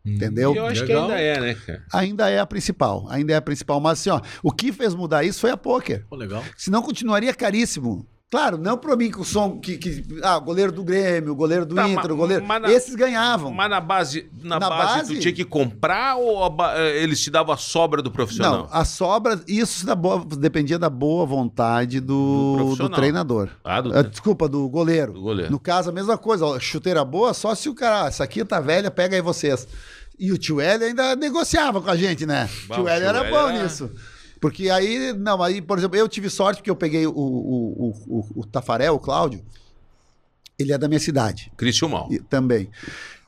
Entendeu? E eu acho Legal. que ainda é, né, cara? Ainda é a principal. Ainda é a principal. Mas assim, ó, o que fez mudar isso foi a Poker. Pô, legal. Senão continuaria caríssimo. Claro, não para mim com o som que, que. Ah, goleiro do Grêmio, goleiro do Tá, Inter, o goleiro. na- Esses ganhavam. Mas na base, na, Na base, base- tu tinha que comprar ou a eh, eles te davam a sobra do profissional? Não, a sobra, isso da boa- dependia da boa vontade Do do, do, treinador. Ah, do- Ah, desculpa, do goleiro. Do goleiro. No caso, a mesma coisa. ó, chuteira boa, só se o cara, "Ah, essa aqui tá velha, pega aí vocês. E o tio Hélio ainda negociava com a gente, né? O tio tio era Hélio bom era- nisso. Porque aí, não, aí, por exemplo, eu tive sorte porque eu peguei o, o, o, o, Tafarel, o Cláudio, ele é da minha cidade. E- também.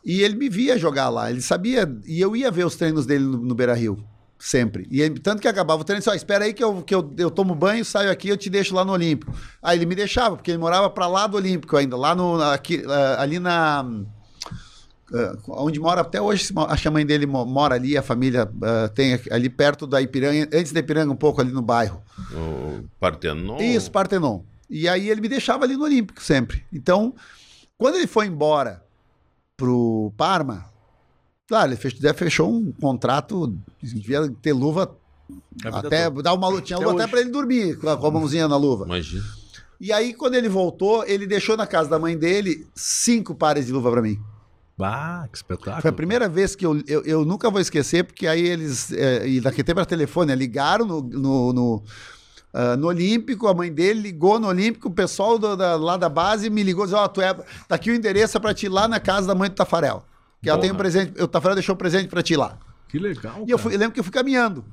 E ele me via jogar lá, ele sabia, e eu ia ver os treinos dele no, no Beira Rio, sempre. E ele- tanto que acabava o treino, ele disse, ó, espera aí que, eu, que eu, eu tomo banho, saio aqui, eu te deixo lá no Olímpico. Aí ele me deixava, porque ele morava para lá do Olímpico ainda, lá no, aqui, ah, ali na... ah, onde mora até hoje, acho que a mãe dele mo- mora ali, a família ah, tem aqui- ali perto da Ipiranga, antes da Ipiranga, um pouco ali no bairro. O Partenon. Isso, Partenon. E aí ele me deixava ali no Olímpico sempre. Então, quando ele foi embora pro Parma, claro, ele fechou, fechou um contrato, devia ter luva vida até toda. dar uma luva, tinha Até luva até para ele dormir com a, com a mãozinha na luva. Imagina. E aí quando ele voltou, ele deixou na casa da mãe dele cinco pares de luva para mim. Bah, que espetáculo. Foi a primeira vez que eu, eu, eu nunca vou esquecer, porque aí eles, é, e naquele tempo era telefone, né, ligaram no, no, no, ah, no Olímpico, a mãe dele ligou no Olímpico, o pessoal do- da- lá da base me ligou e disse, ó, tu é, tá aqui o endereço para ti lá na casa da mãe do Tafarel. Que ela tem um presente, o Tafarel deixou um presente para ti lá. Que legal. E eu, fui, eu lembro que eu fui caminhando.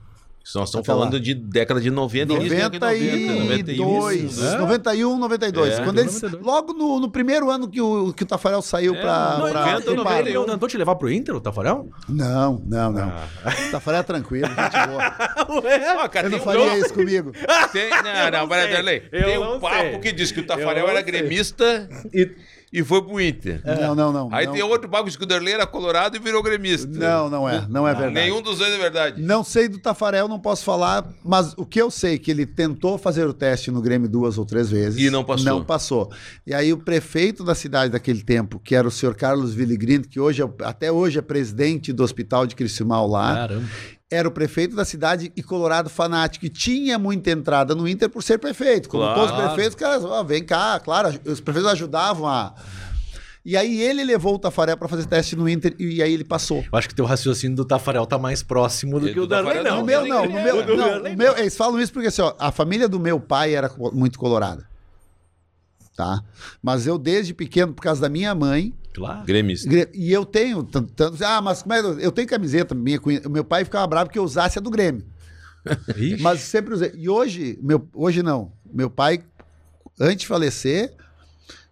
Isso nós estamos Até lá. falando de década de 90, década de 90, 92, né? 91, 92. É. Quando eles, 92. logo no, no primeiro ano que o, que o Tafarel saiu É, para Não, pra- ele, Noventa, ele, noventa ele e um. não tentou te levar pro Inter, o Tafarel? Não, não, não. Ah. O Tafarel é tranquilo, gente boa. Ó, cara, Eu não um- faria isso comigo. Tem, não, não, peraí, peraí. Eu Tem não um papo sei. que diz que o Eu Tafarel não era gremista e, e foi pro Inter. Não, não, não. Aí não. tem outro papo que diz que o Derlei era colorado e virou gremista. Não, não é. Não é verdade. Nenhum dos dois é verdade. Não sei do Tafarel, não posso falar, mas o que eu sei é que ele tentou fazer o teste no Grêmio duas ou três vezes. E não passou. Não passou. E aí o prefeito da cidade daquele tempo, que era o senhor Carlos Villigrin, que hoje é, até hoje é presidente do hospital de Criciúmal lá, Caramba. Era o prefeito da cidade e colorado fanático. E tinha muita entrada no Inter por ser prefeito. Como Claro. todos os prefeitos, caras, ó, vem cá, claro, os prefeitos ajudavam a... E aí ele levou o Tafarel para fazer teste no Inter e aí ele passou. Eu acho que teu raciocínio do Tafarel tá mais próximo do E que o do Darley, não. No meu, nem não. No queria. meu, não, no meu, eles falam isso porque assim, ó, a família do meu pai era muito colorada. Tá? Mas eu, desde pequeno, por causa da minha mãe, Claro. Gremista. gre- e eu tenho tanto. tanto- ah, mas como é, que- eu tenho camiseta minha. com- Meu pai ficava bravo que eu usasse a do Grêmio. Ixi. Mas sempre usei. E hoje, meu, hoje não. Meu pai, antes de falecer,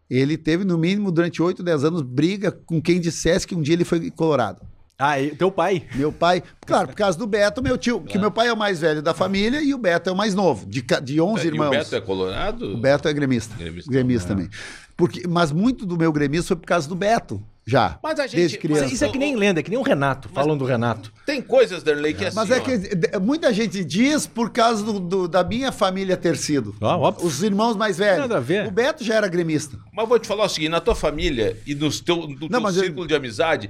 ele teve, no mínimo, durante 8, 10 anos, briga com quem dissesse que um dia ele foi colorado. Ah, e teu pai. Meu pai, claro, por causa do Beto, meu tio, que meu pai é o mais velho da família e o Beto é o mais novo, de, de 11 E irmãos. o Beto é colorado? O Beto é gremista. Gremista. Gremista, também. Porque, mas muito do meu gremista foi por causa do Beto, já. Mas a gente- desde mas criança. Isso, isso é que nem lenda, é que nem o Renato. Falam do Renato. Tem coisas, Derlei, que é assim, Mas é ó. que de- muita gente diz por causa do- do- da minha família ter sido. Ah, óbvio. Os irmãos mais velhos. Nada a ver. O Beto já era gremista. Mas vou te falar o seguinte, na tua família e nos teu, no teu Não, mas eu- círculo de amizade,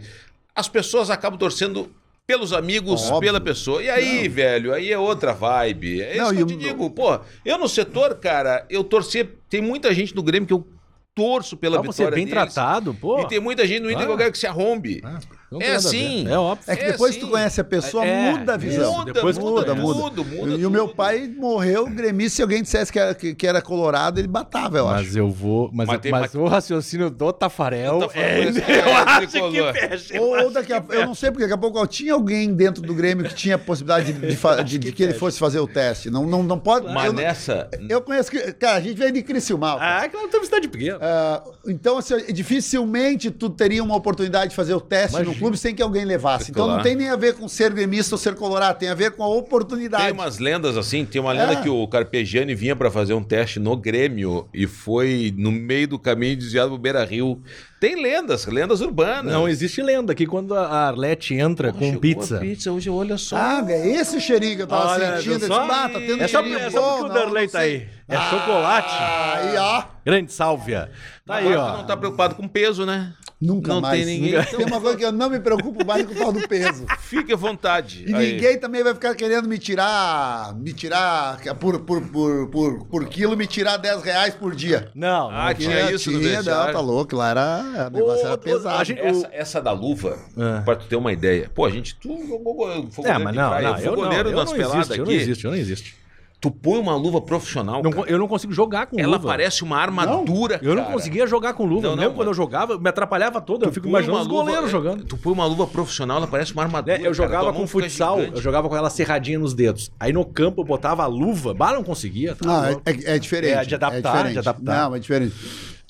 as pessoas acabam torcendo pelos amigos, Óbvio. pela pessoa. E aí, velho, aí é outra vibe. É Não, isso que eu te o- digo. Pô, eu no setor, cara, eu torcia... Tem muita gente no Grêmio que eu torço pela Ah, você é vitória bem deles. tratado, pô. E tem muita gente no Inter que eu Ah. quero que se arrombe. Ah, não É a assim. É óbvio. É que É depois assim. que tu conhece a pessoa, É, muda a visão. isso. Depois muda, muda. Muda, muda e o meu pai morreu gremista. Se alguém dissesse que era, que, que era colorado, ele batava, eu acho. Mas eu vou. Mas, Mas tem- mas o raciocínio do Tafarel. Tafarel, é, é eu acho que fecha. Ou, ou daqui a eu não sei, porque daqui a pouco ó, tinha alguém dentro do Grêmio que tinha possibilidade de, de de- de que ele fosse fazer o teste. Não, não, não pode. Mas eu, nessa... eu conheço. que- Cara, a gente veio de Criciúmal. cara. Ah, é claro, tem cidade pequena. Ah, então, assim, dificilmente tu teria uma oportunidade de fazer o teste no Imagina. clube sem que alguém levasse. Então não tem nem a ver com ser gremista ou ser colorado, tem a ver com a oportunidade. Tem umas lendas assim, tem uma lenda É. que o Carpegiani vinha pra fazer um teste no Grêmio e foi no meio do caminho desviado pro Beira Rio. Tem lendas, lendas urbanas. Não existe lenda que quando a Arlete entra com Chegou pizza. a pizza, hoje olha só. Ah, é esse cheirinho que eu tava Olha, sentindo. só? "Ah, tá tendo É só, cheirinho é só bom, porque o não, Darley não tá sei." aí. É chocolate. Aí, ó. Grande sálvia. Tá aí, ó. não tá preocupado com peso, né? Nunca Não mais. tem ninguém. Tem uma coisa que eu não me preocupo mais com o tal do peso. Fique à vontade. E Aí. ninguém também vai ficar querendo me tirar, me tirar por, por, por, por, por quilo, me tirar 10 reais por dia. Não, Ah, não. tinha isso no tinha, vestiário. não, tá louco, lá era, o negócio era pesado. a gente- Essa, essa da luva, É. pra tu ter uma ideia. Pô, a gente, tu jogou É, mas de não, praia, não, eu não, goleiro eu das não peladas existo, eu não aqui. existe, eu não existe. Tu põe uma luva profissional, Não cara, eu não consigo jogar com ela luva. parece uma armadura, Eu não cara. conseguia jogar com luva. Não, não, Mesmo quando eu jogava, me atrapalhava todo. Eu fico imaginando os luva- goleiros é, jogando. Tu põe uma luva profissional, ela parece uma armadura. É, eu cara, jogava tua com futsal, eu jogava com aquela serradinha nos dedos. Aí no campo eu botava a luva, bah, não conseguia. tá Não, é, louco. é- é diferente. É, de adaptar, diferente. de adaptar. Não, é diferente.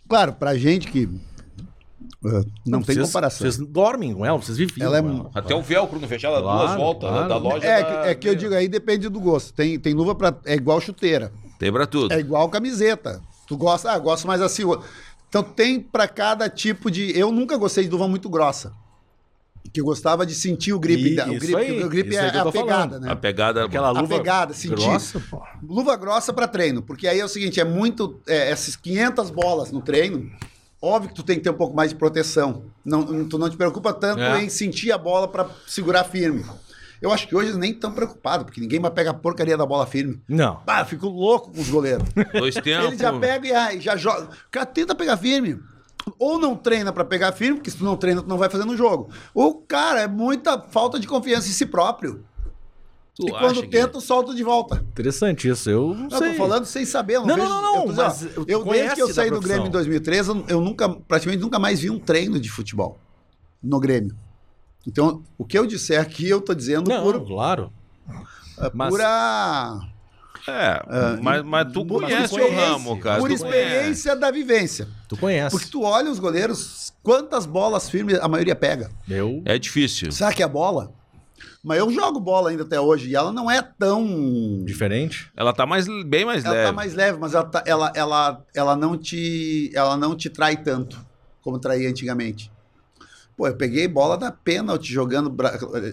Claro, pra gente que uh, não, tem vocês- comparação. Vocês dormem com ela, vocês viviam Ela é Até o velcro não fechar, ela Claro, duas voltas claro. da loja. É, da- que, é que eu digo aí, depende do gosto. Tem, tem luva pra. É igual chuteira. Tem pra tudo. É igual camiseta. Tu gosta, ah, gosto mais assim. Então tem pra cada tipo de. Eu nunca gostei de luva muito grossa. Que eu gostava de sentir o grip. E- da- o isso grip, aí, o grip isso aí é que eu a pegada, falando. né? A pegada Aquela A luva pegada, sentir. grossa, pô. Luva grossa pra treino, porque aí é o seguinte, é muito, é, essas 500 bolas no treino, óbvio que tu tem que ter um pouco mais de proteção. Não, tu não te preocupa tanto É. em sentir a bola pra segurar firme. Eu acho que hoje eles nem estão preocupados, porque ninguém mais pega a porcaria da bola firme. Não. Bah, eu fico louco com os goleiros. Dois tempos. Ele já pega e ai, já joga. O cara tenta pegar firme. Ou não treina pra pegar firme, porque se tu não treina, tu não vai fazer no jogo. Ou, cara, é muita falta de confiança em si próprio. Tu e quando acha que- tenta, solta de volta. Interessante isso. Eu não Não, sei. tô falando sem saber. Eu Não, vejo- não, não, eu tô mas ó, eu, desde que eu saí do. Grêmio em 2003, eu, eu nunca, praticamente nunca mais vi um treino de futebol no Grêmio. Então, o que eu disser aqui, eu tô dizendo Não, por, claro. é, mas- pura, É, mas, mas tu conhece o ramo, cara. por experiência da vivência. Tu conhece. Porque tu olha os goleiros, quantas bolas firmes a maioria pega. Eu. É difícil. Sabe que é a bola? Mas eu jogo bola ainda até hoje e ela não é tão. Diferente. Ela tá mais, bem mais Ela leve. tá mais leve, mas ela, tá- ela, ela, ela, não te, ela não te trai tanto como traía antigamente. Pô, eu peguei bola da pênalti jogando.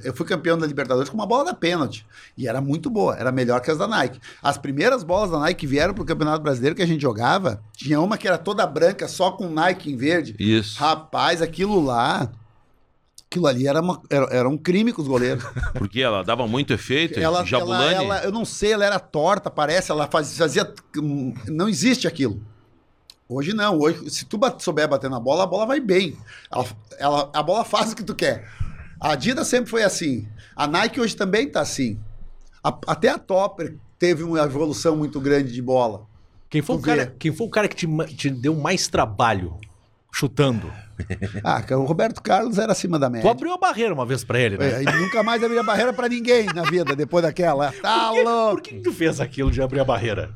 Eu fui campeão da Libertadores com uma bola da pênalti. E era muito boa, era melhor que as da Nike. As primeiras bolas da Nike que vieram pro Campeonato Brasileiro que a gente jogava, tinha uma que era toda branca, só com Nike em verde. Isso. Rapaz, aquilo lá. Aquilo ali era, uma- era, era um crime com os goleiros. Porque ela dava muito efeito. Ela, ela, Jabulani. ela- eu não sei, ela era torta, parece, ela faz- fazia. hum, Não existe aquilo. Hoje não, hoje, se tu souber bater na bola, a bola vai bem. Ela, ela- a bola faz o que tu quer. A Adidas sempre foi assim. A Nike hoje também tá assim. A- até a Topper teve uma evolução muito grande de bola. Quem foi, Tu o cara, vê. quem foi o cara que te, te deu mais trabalho chutando? Ah, o Roberto Carlos era acima da Tu média. abriu a barreira uma vez pra ele, né? É, e nunca mais abria barreira pra ninguém na vida depois daquela. Tá Por que- louco. Por que, tu fez aquilo de abrir a barreira?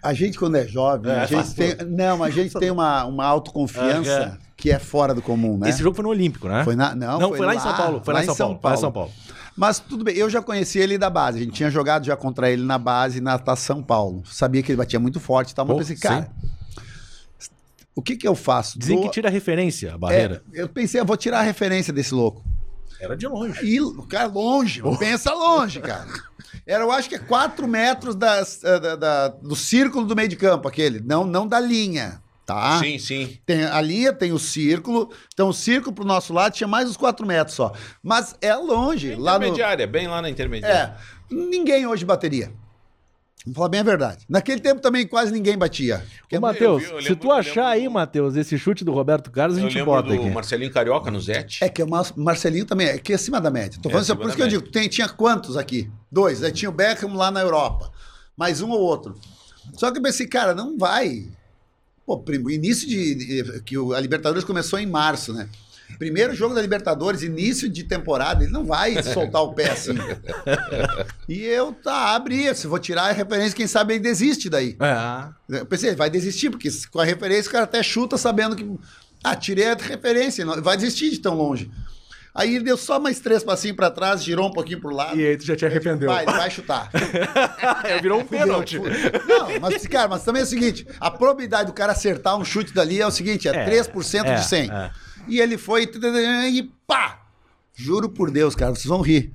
A gente, quando é jovem, É, a gente faz tem. Não, a gente tem uma, uma autoconfiança que é fora do comum, né? Esse jogo foi no Olímpico, né? Foi na, não, Não, foi, lá, em São Paulo. Foi lá, em São, Paulo. Foi lá em São Paulo. Mas tudo bem, eu já conheci ele da base. A gente tinha jogado já contra ele na base na Taça São Paulo. Sabia que ele batia muito forte e tal, mas Pô, pensei, cara, o que que eu faço? Dizem Dou- que tira referência a barreira. É, eu pensei, eu vou tirar a referência desse louco. Era de longe. E o cara longe, pensa longe, cara. Era, eu acho que é 4 metros das, eh, da- da- do círculo do meio de campo, aquele. Não, não da linha, tá? Sim, sim. Tem a linha, tem o círculo. Então, o círculo pro nosso lado tinha mais uns 4 metros só. Mas é longe. Lá no, Intermediária, bem lá na intermediária. é. Ninguém hoje bateria. Vou falar bem a verdade. Naquele tempo também quase ninguém batia. Ô, Matheus, eu vi- eu se tu achar lembro aí, do- Matheus, esse chute do Roberto Carlos, a Eu gente lembro bota do aqui. Marcelinho Carioca no Zete. É que o Mar- Marcelinho também é que é acima da média. Tô É falando assim, acima por isso que eu digo, tem, tinha quantos aqui? Dois. Aí tinha o Beckham lá na Europa. Mais um ou outro. Só que eu pensei, cara, não vai. Pô, primo, início de. que o- a Libertadores começou em março, né? Primeiro jogo da Libertadores, início de temporada, ele não vai soltar o pé assim. e eu, tá, abri, se vou tirar a referência, quem sabe ele desiste daí. É. Eu pensei, vai desistir, porque com a referência o cara até chuta sabendo que. Ah, tirei a referência, não- vai desistir de tão longe. Aí ele deu só mais três passinhos pra trás, girou um pouquinho pro lado. E aí tu já te arrependeu. Vai, vai chutar. Virou um pênalti. Não, mas, cara, mas também é o seguinte: a probabilidade do cara acertar um chute dali é o seguinte: é, É, 3% é, de 100. é. E ele foi e pá! Juro por Deus, cara, vocês vão rir.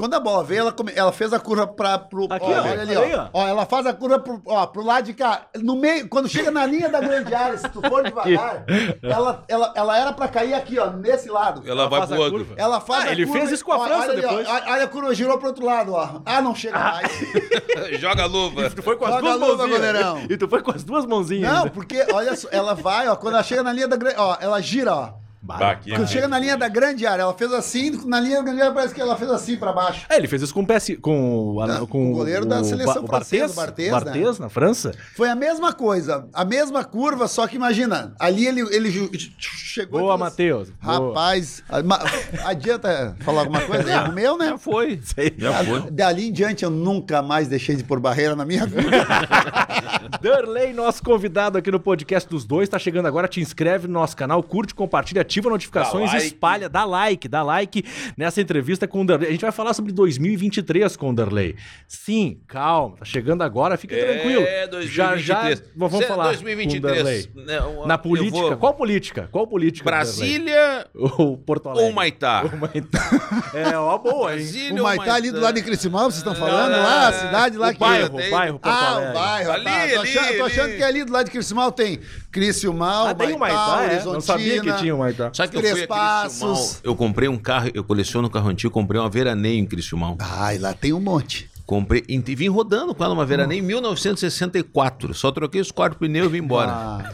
Quando a bola veio, ela, come- ela fez a curva para pro. Aqui, ó, olha ali, aí, ó. ó. Ela faz a curva pro, ó, pro lado de cá. No meio, quando chega na linha da grande área, se tu for devagar, ela, ela, ela era pra cair aqui, ó, nesse lado. Ela vai faz pro outro. curva. Ela faz Ah, a ele curva fez isso com a ó, França olha ali, ó, depois. olha a curva, girou pro outro lado, ó. Ah, não chega mais. Joga a luva. Tu foi com as Joga duas a luva, mãozinhas. goleirão. E tu foi com as duas mãozinhas. Não, porque, olha só, ela vai, ó, quando ela chega na linha da grande. Ó, ela gira, ó. Quando aqui. chega na linha da grande área, ela fez assim, na linha da grande área parece que ela fez assim pra baixo. É, ele fez isso com o PS, com, o- Não, com o goleiro da seleção o francesa, Barthez, o Barthez, Barthez, na França. Foi a mesma coisa, a mesma curva, só que imagina, ali ele, ele chegou. Boa, assim, Matheus. Boa. Rapaz, a- ma- adianta falar alguma coisa? Erro meu, né? Já foi. Isso aí. Já foi. Dali em diante eu nunca mais deixei de pôr barreira na minha vida. Darley, nosso convidado aqui no podcast dos dois, tá chegando agora. Te inscreve no nosso canal, curte, compartilha, ativa notificações, Dá like. espalha, dá like, dá like nessa entrevista com o Darley. A gente vai falar sobre 2023 com o Darley. Sim, calma, tá chegando agora, fica tranquilo. É, 2023. Já já vamos Cê- falar com o 2023. Darley. né, Na política, vou- qual política? Qual política? Brasília Ou Porto Alegre? ou Maitá? Ou Maitá. É, ó, boa, hein? Brasília o ou Maitá ali do lado de Criciúma, vocês estão falando não, lá, a não, cidade lá O que... bairro, tem- o bairro Porto Ah, Alegre. o bairro, Ali, tá. Tô ali, achando, tô achando ali. que ali do lado de Criciúmal tem Criciúmal, Ah, tem o Maitá, é. Não sabia que tinha o Maitá. Sabe que eu fui Passos. Eu comprei um carro, eu coleciono carro antigo, comprei uma veraneio em Criciúmal. Ai, lá tem um monte. Comprei e vim rodando com ela uma veraneio em 1964. Só troquei os quatro pneus e vim embora. Ah,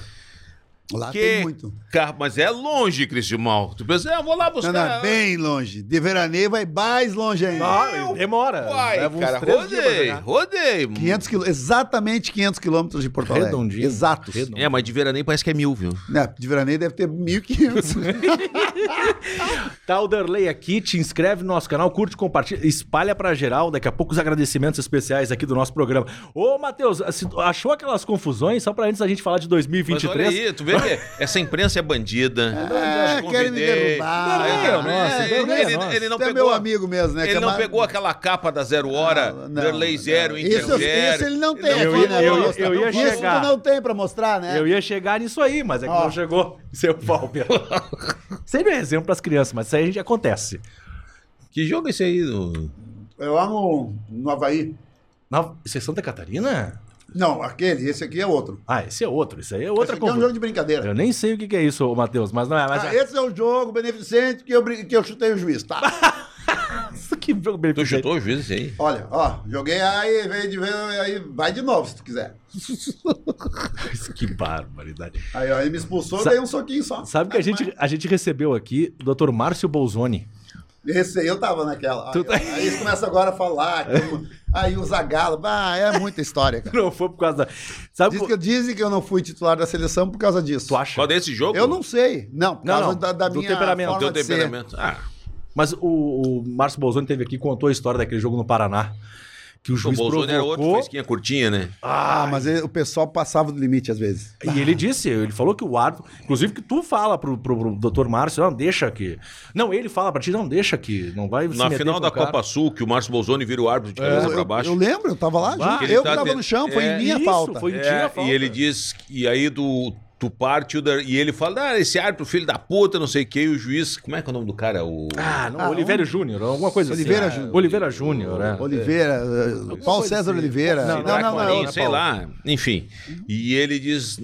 lá que tem muito. carro, mas é longe, Criciúmal. Tu pensa, é, eu vou lá Não, buscar. não, é bem longe. De veraneio vai mais longe ainda. Ah, demora. Uai, Leva cara, rodei, rodei. 500 quilô- exatamente 500 quilômetros de Porto Alegre. Redondinho. Exatos. Redondo. É, mas de veraneio parece que é mil, viu? Né, de veraneio deve ter 1.500. Tá o Darley aqui, te inscreve no nosso canal, curte, compartilha, espalha pra geral. Daqui a pouco os agradecimentos especiais aqui do nosso programa. Ô, Matheus, achou aquelas confusões? Só pra antes da gente falar de Mas olha 2023. aí, tu vê que essa imprensa é bandida. É, Te querem me derrubar. É É, nosso, é, Darley é ele, nosso. ele não Você é pegou, meu amigo mesmo, né? Ele é não mais- pegou aquela capa da Zero Hora, Não, não, Derley Zero. Inter Isso- Zero. isso ele não tem Eu aqui, né? eu mostrar. eu ia Isso chegar. tu não tem pra mostrar, né? Eu ia chegar nisso aí, mas é que Ó. não chegou. Seu Valber. Sempre é exemplo pras crianças, mas isso aí já acontece. Que jogo é esse aí? do- Eu amo no Havaí. Na, isso é Santa Catarina? Não, aquele, esse aqui é outro. Ah, esse é outro. Isso aí é Esse outra aqui é um coisa. jogo de brincadeira. Eu nem sei o que que é isso, ô, Matheus, mas não é. Mas Ah, é... esse é o jogo beneficente que eu, que eu chutei o juiz, tá? que jogo Tu chutou o juiz esse aí? Olha, ó, joguei aí, veio de ver, aí vai de novo se tu quiser. Que barbaridade. Aí, ó, ele me expulsou, Sa- dei um soquinho só. Sabe que a gente, a gente recebeu aqui o Dr. Márcio Bolzoni. Esse aí eu tava naquela. Aí, Tu tá- aí eles começam agora a falar. que- aí o Zagalo, ah, é muita história, cara. Não foi por causa da. Sabe Diz co- que, dizem que eu não fui titular da seleção por causa disso. tu acha? Qual desse jogo? Eu não sei. Não, por Não, causa não, da, da do minha temperamento. forma ser. temperamento. Ah, Mas o, o Márcio Bolzoni teve aqui e contou a história daquele jogo no Paraná. Que o o juiz Bolsonaro era outro provocou. fresquinha curtinha, né? Ah, mas ele- o pessoal passava do limite às vezes. E ele disse, ele falou que o árbitro, inclusive que tu fala pro, pro, pro doutor Márcio, não, deixa que. Não, ele fala pra ti, não, deixa que. Não vai se Na meter final da. Copa Sul, que o Márcio Bolzoni vira o árbitro de cabeça Eu, pra baixo. eu lembro, eu tava lá, Ah, eu tá que tava tendo- no chão, foi é, minha isso, falta. foi- É, tinha falta. e ele diz, e aí do, tu parte o da- e ele fala, ah, esse árbitro, filho da puta, não sei o que, e o juiz, como é que é o nome do cara? O... Ah, não, Ah, Oliveira Júnior, alguma coisa Oliveira assim. Júnior. Oliveira Júnior, né? Oliveira, eh, Paulo César assim. Oliveira. Não, Não, não, não, não, é sei Paulo. lá, enfim. E ele diz,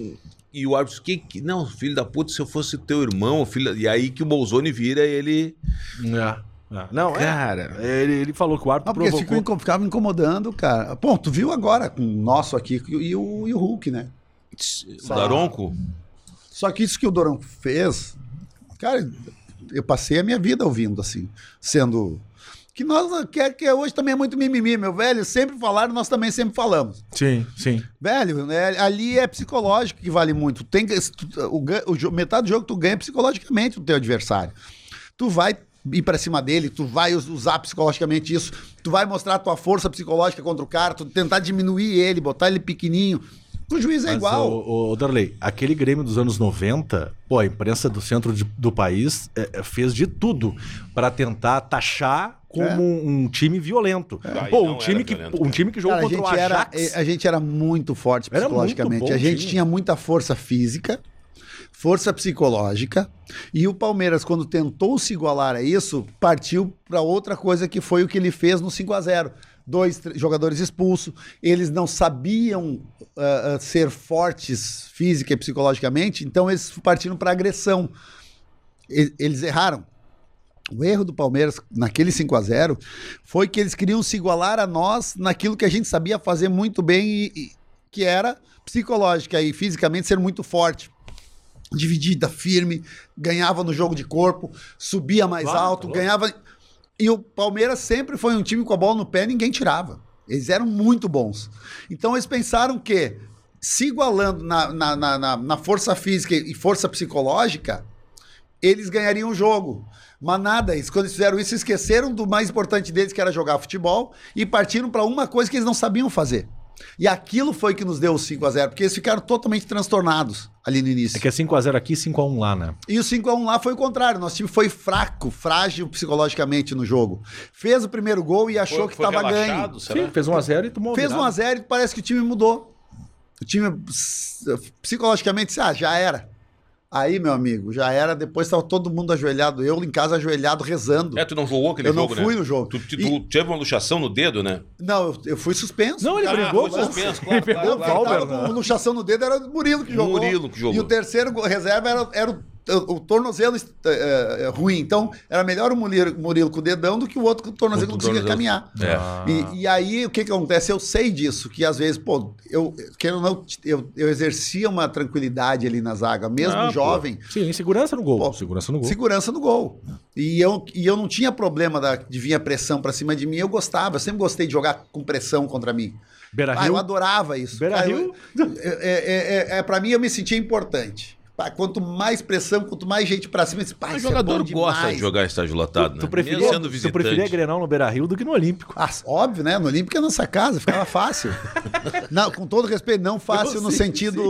e o árbitro, que, que não, filho da puta, se eu fosse teu irmão, filho, e aí que o Bolsoni vira, ele, É, é. Não, é. cara, Ele, ele falou que o árbitro Não, porque provocou. ficava me incomodando, cara. Bom, tu viu agora com o nosso aqui e o, e o Hulk, né? O Daronco, Só que isso que o Dorão fez, cara, eu passei a minha vida ouvindo, assim, sendo. Que nós que, que hoje também é muito mimimi, meu velho. Sempre falaram, nós também sempre falamos. Sim, sim. Velho, né, ali é psicológico que vale muito. Tem que, o, o metade do jogo tu ganha psicologicamente o teu adversário. Tu vai ir pra cima dele, tu vai us- usar psicologicamente isso, tu vai mostrar a tua força psicológica contra o cara, tu tentar diminuir ele, botar ele pequenininho. O juiz é Mas, igual. O, o Darley, aquele Grêmio dos anos 90, pô, a imprensa do centro de- do país é, é, fez de tudo pra tentar taxar como É. um, um time violento. Aí Pô, um time, que, violento, um time que jogou Cara, a contra o gente, era, Ajax. a gente era muito forte muito psicologicamente. bom a gente time. tinha muita força física, força psicológica. E o Palmeiras, quando tentou se igualar a isso, partiu para outra coisa que foi o que ele fez no 5 a 0 Dois jogadores expulsos, eles não sabiam ah, ser fortes física e psicologicamente, então eles partiram para agressão. E- Eles erraram. O erro do Palmeiras naquele 5 a 0 foi que eles queriam se igualar a nós naquilo que a gente sabia fazer muito bem e, e- que era psicológica e fisicamente ser muito forte. Dividida, firme, ganhava no jogo de corpo, subia mais Claro, alto, tá ganhava. E o Palmeiras sempre foi um time com a bola no pé, ninguém tirava. Eles eram muito bons. Então eles pensaram que, se igualando na, na, na, na- força física e força psicológica, eles ganhariam o jogo. Mas nada, eles, quando eles fizeram isso, esqueceram do mais importante deles, que era jogar futebol, e partiram para uma coisa que eles não sabiam fazer. E aquilo foi que nos deu o 5 a 0 porque eles ficaram totalmente transtornados ali no início. É que é 5x0 aqui e 5x1 lá, né? E o 5 a 1 lá foi o contrário. Nosso time foi fraco, frágil psicologicamente no jogo. Fez o primeiro gol e achou Foi- que foi estava ganho. será? Sim, fez 1x0 e tomou Fez 1 virada. a 0 e parece que o time mudou. O time ps- psicologicamente disse, ah, já era. Aí, meu amigo, já era. Depois estava todo mundo ajoelhado. Eu em casa ajoelhado, rezando. É, tu não jogou aquele Eu não jogo, fui né? no jogo. Tu, tu- E- tu teve uma luxação no dedo, né? Não, eu, eu fui suspenso. Não, ele Cara, brigou, foi suspenso, Ele claro, pegou claro, o claro. Eu Valber, né? luxação no dedo, era o Murilo que jogou. Murilo que jogou. E o terceiro reserva era, era o, o, tornozelo eh, eh, ruim. Então, era melhor o Murilo, Murilo com o dedão do que o outro com o tornozelo que não conseguia tornozelo. caminhar. É. E, e aí, o que que acontece? Eu sei disso, que às vezes, pô, eu, quero ou não, eu, eu exercia uma tranquilidade ali na zaga, mesmo Ah, pô. jovem, Sim, segurança no gol. Pô, segurança no gol. segurança no gol. E eu, e eu não tinha problema da, de vir a pressão pra cima de mim, eu gostava, eu sempre gostei de jogar com pressão contra mim. Beira Ah, eu adorava isso. Beira Ah, Rio? eu- é, é, é, é, pra mim, eu me sentia importante. Pá, quanto mais pressão, quanto mais gente pra cima, eu disse, pá, O é jogador bom gosta de jogar estádio lotado, Tu, né? tu preferia, Mesmo sendo tu visitante. preferia Grenal no Beira Rio do que no Olímpico. Ah, óbvio, né? No Olímpico é nossa casa, ficava fácil. não, com todo respeito, não fácil no Sim, sentido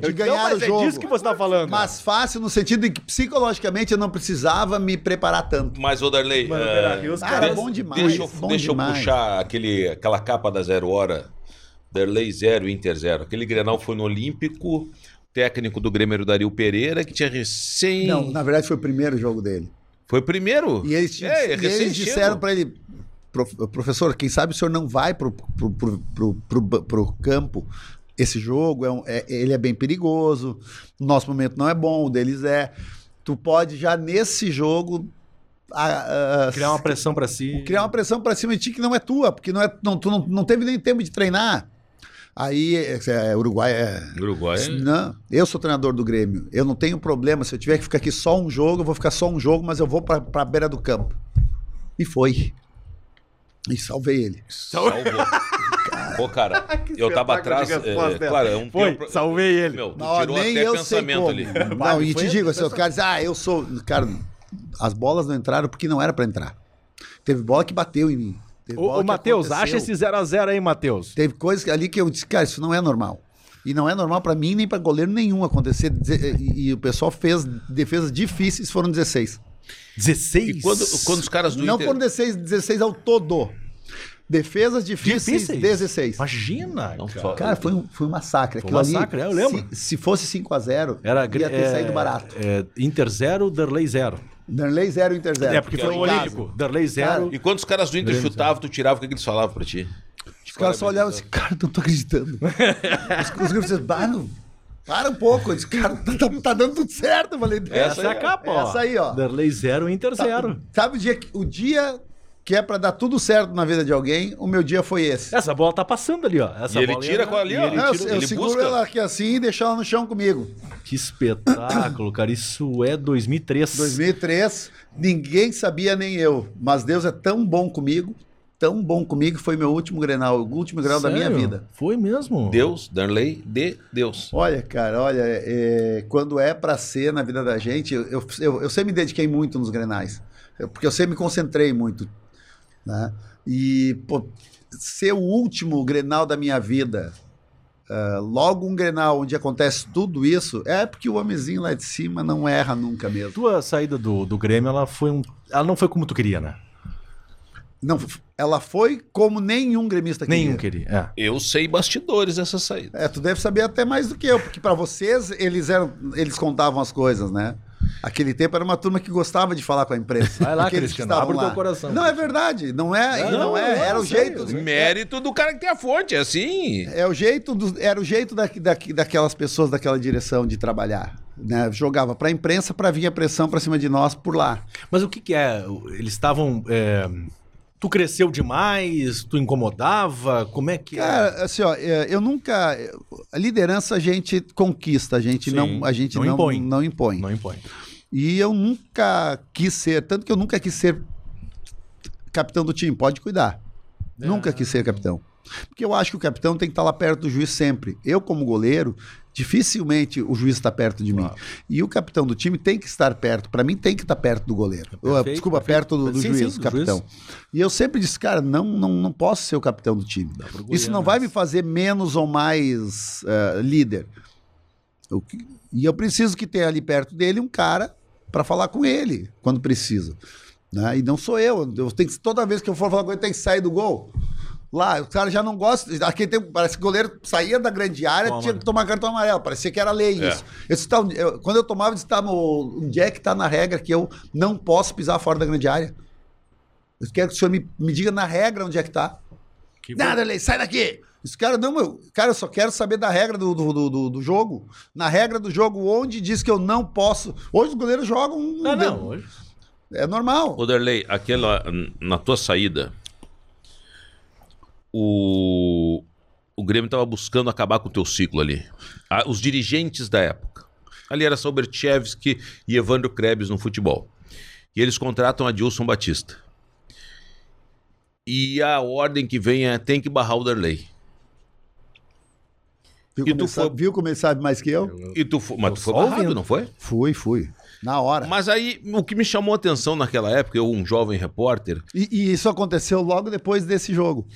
de Não, ganhar mas o é jogo. disso que você tá falando. Mas fácil no sentido de que psicologicamente eu não precisava me preparar tanto. Mas, ô Darley, Mano, eh, Rio, os Cara, é bom demais. deixa, eu, bom deixa eu demais. puxar aquele, aquela capa da Zero Hora, Darley Zero, Inter Zero. Aquele Grenal foi no Olímpico, técnico do Grêmio era o Dario Pereira, que tinha recém... Não, na verdade foi o primeiro jogo dele. Foi o primeiro? E eles, tinham- É, e eles disseram para ele, "Prof- professor, quem sabe o senhor não vai pro, pro, pro, pro, pro- pro campo. Esse jogo, é um- é- ele é bem perigoso, o nosso momento não é bom, o deles é. Tu pode já nesse jogo a- a- Criar uma pressão pra si. criar uma pressão para cima de ti que não é tua, porque não é, não, tu não, não teve nem tempo de treinar. Aí, é, é, Uruguai é, Uruguai. não, eu sou treinador do Grêmio. Eu não tenho problema. Se eu tiver que ficar aqui só um jogo, eu vou ficar só um jogo, mas eu vou pra, pra beira do campo. E foi. E salvei ele. Salvou. Pô, cara, eu tava atrás. é, claro, é um Foi, salvei ele. Meu, Não, tirou nem até eu sei pensamento ali. Não, e te digo, assim, os caras dizem, ah, eu sou. Cara, as bolas não entraram porque não era pra entrar. Teve bola que bateu em mim. Teve Ô, Matheus, acha esse 0x0 aí, Matheus. Teve coisas ali que eu disse, cara, isso não é normal. E não é normal pra mim nem pra goleiro nenhum acontecer. E, e o pessoal fez defesas difíceis, foram 16. 16? E quando, quando os caras do Não Inter. foram 16, 16 ao todo. Defesas difíceis, Difíceis? 16. Imagina, Não cara. Cara, foi um, foi um massacre. Foi um massacre, ali, é, eu lembro. Se, se fosse 5x0, Era ia ter é, saído barato. é, Inter 0, Derlei 0. Darley 0, Inter 0. É, porque foi o. Olímpico. Derlei 0. E quando os caras do Inter Grande, chutavam, tu tirava, o que, que eles falavam pra ti? Os caras só olhavam assim, cara, não tô acreditando. os os "Bah, não, para um pouco. Eu disse, cara, tá, tá- tá dando tudo certo. Eu falei, Essa é a capa, ó. Essa aí, ó. Derlei 0, Inter 0. Sabe o dia, que- o dia que é pra dar tudo certo na vida de alguém, o meu dia foi esse. Essa bola tá passando ali, ó. Essa E ele tira ia- com ali, e ó. ele eu, tira- eu ele seguro busca? ela aqui assim e deixo ela no chão comigo. Que espetáculo, cara. Isso é 2003. 2003, ninguém sabia nem eu, mas Deus é tão bom comigo, tão bom comigo, foi meu último Grenal, o último Grenal da minha vida. Foi mesmo? Deus, Darley, de Deus. Olha, cara, olha, é, quando é pra ser na vida da gente, eu, eu, eu, sempre me dediquei muito nos Grenais, porque eu sempre me concentrei muito, né? E, pô, ser o último Grenal da minha vida, ah, logo um Grenal onde acontece tudo isso, é porque o homenzinho lá de cima não erra nunca mesmo. Tua saída do, do Grêmio, ela foi um. Ela não foi como tu queria, né? Não, ela foi como nenhum gremista queria. Nenhum queria. É. Eu sei bastidores dessa saída. É, tu deve saber até mais do que eu, porque pra vocês eles eram, eles contavam as coisas, né? Aquele tempo era uma turma que gostava de falar com a imprensa. Vai lá, Aqueles que Cristiano, estavam abre o lá. teu coração. Não é verdade, não é, Não, não, é, não, era o jeito, Mérito do cara que tem a fonte, é assim. é o jeito do, era o jeito da, da, daquelas pessoas daquela direção de trabalhar, né? Jogava pra imprensa pra vir a pressão pra cima de nós por lá. Mas o que, que é? Eles estavam. é, Tu cresceu demais? Tu incomodava? Como é que é? Cara, assim, ó, é, eu nunca a liderança a gente conquista, a gente Sim, não a gente não não, impõe. não impõe. Não impõe. E eu nunca quis ser, tanto que eu nunca quis ser capitão do time, pode cuidar. É. Nunca quis ser capitão. Porque eu acho que o capitão tem que estar lá perto do juiz sempre. Eu, como goleiro, dificilmente o juiz está perto de mim. Claro. E o capitão do time tem que estar perto. Para mim, tem que estar perto do goleiro. Perfeito, Uh, Desculpa, perfeito. perto do, do Sim, juiz, sim, do capitão. juiz. E eu sempre disse, cara, não, não, não posso ser o capitão do time. Isso não vai me fazer menos ou mais eh, líder. Que- E eu preciso que tenha ali perto dele um cara para falar com ele quando precisa. Né? E não sou eu. eu tenho que, toda vez que eu for falar com ele, tem que sair do gol. Lá, os caras já não gostam. Aqui tem, parece que o goleiro saía da grande área, Toma. tinha que tomar cartão amarelo. Parecia que era lei É. isso. Eu disse, tá, eu- quando eu tomava, eu disse, tá no, onde é que tá na regra que eu não posso pisar fora da grande área? Eu quero que o senhor me, me diga na regra onde é que tá. Que Nada, lei, sai daqui! Esse cara, não, meu. Cara, eu só quero saber da regra do, do, do, do- do jogo. Na regra do jogo, onde diz que eu não posso. Hoje os goleiros jogam. um Não, não. Hoje... É normal. Ô, Darley, aquela, na tua saída, o, o Grêmio estava buscando acabar com o teu ciclo ali. Ah, os dirigentes da época. Ali era Soberchevski e Evandro Krebs no futebol. E eles contratam a Dilson Batista. E a ordem que vem é tem que barrar o Darley. Viu E como, tu ele sabe, foi- viu como ele sabe mais que eu? E tu, fo- mas tu foi barrado, ouvindo. não foi? Fui, fui. Na hora. Mas aí, o que me chamou a atenção naquela época, eu, um jovem repórter, E, e isso aconteceu logo depois desse jogo.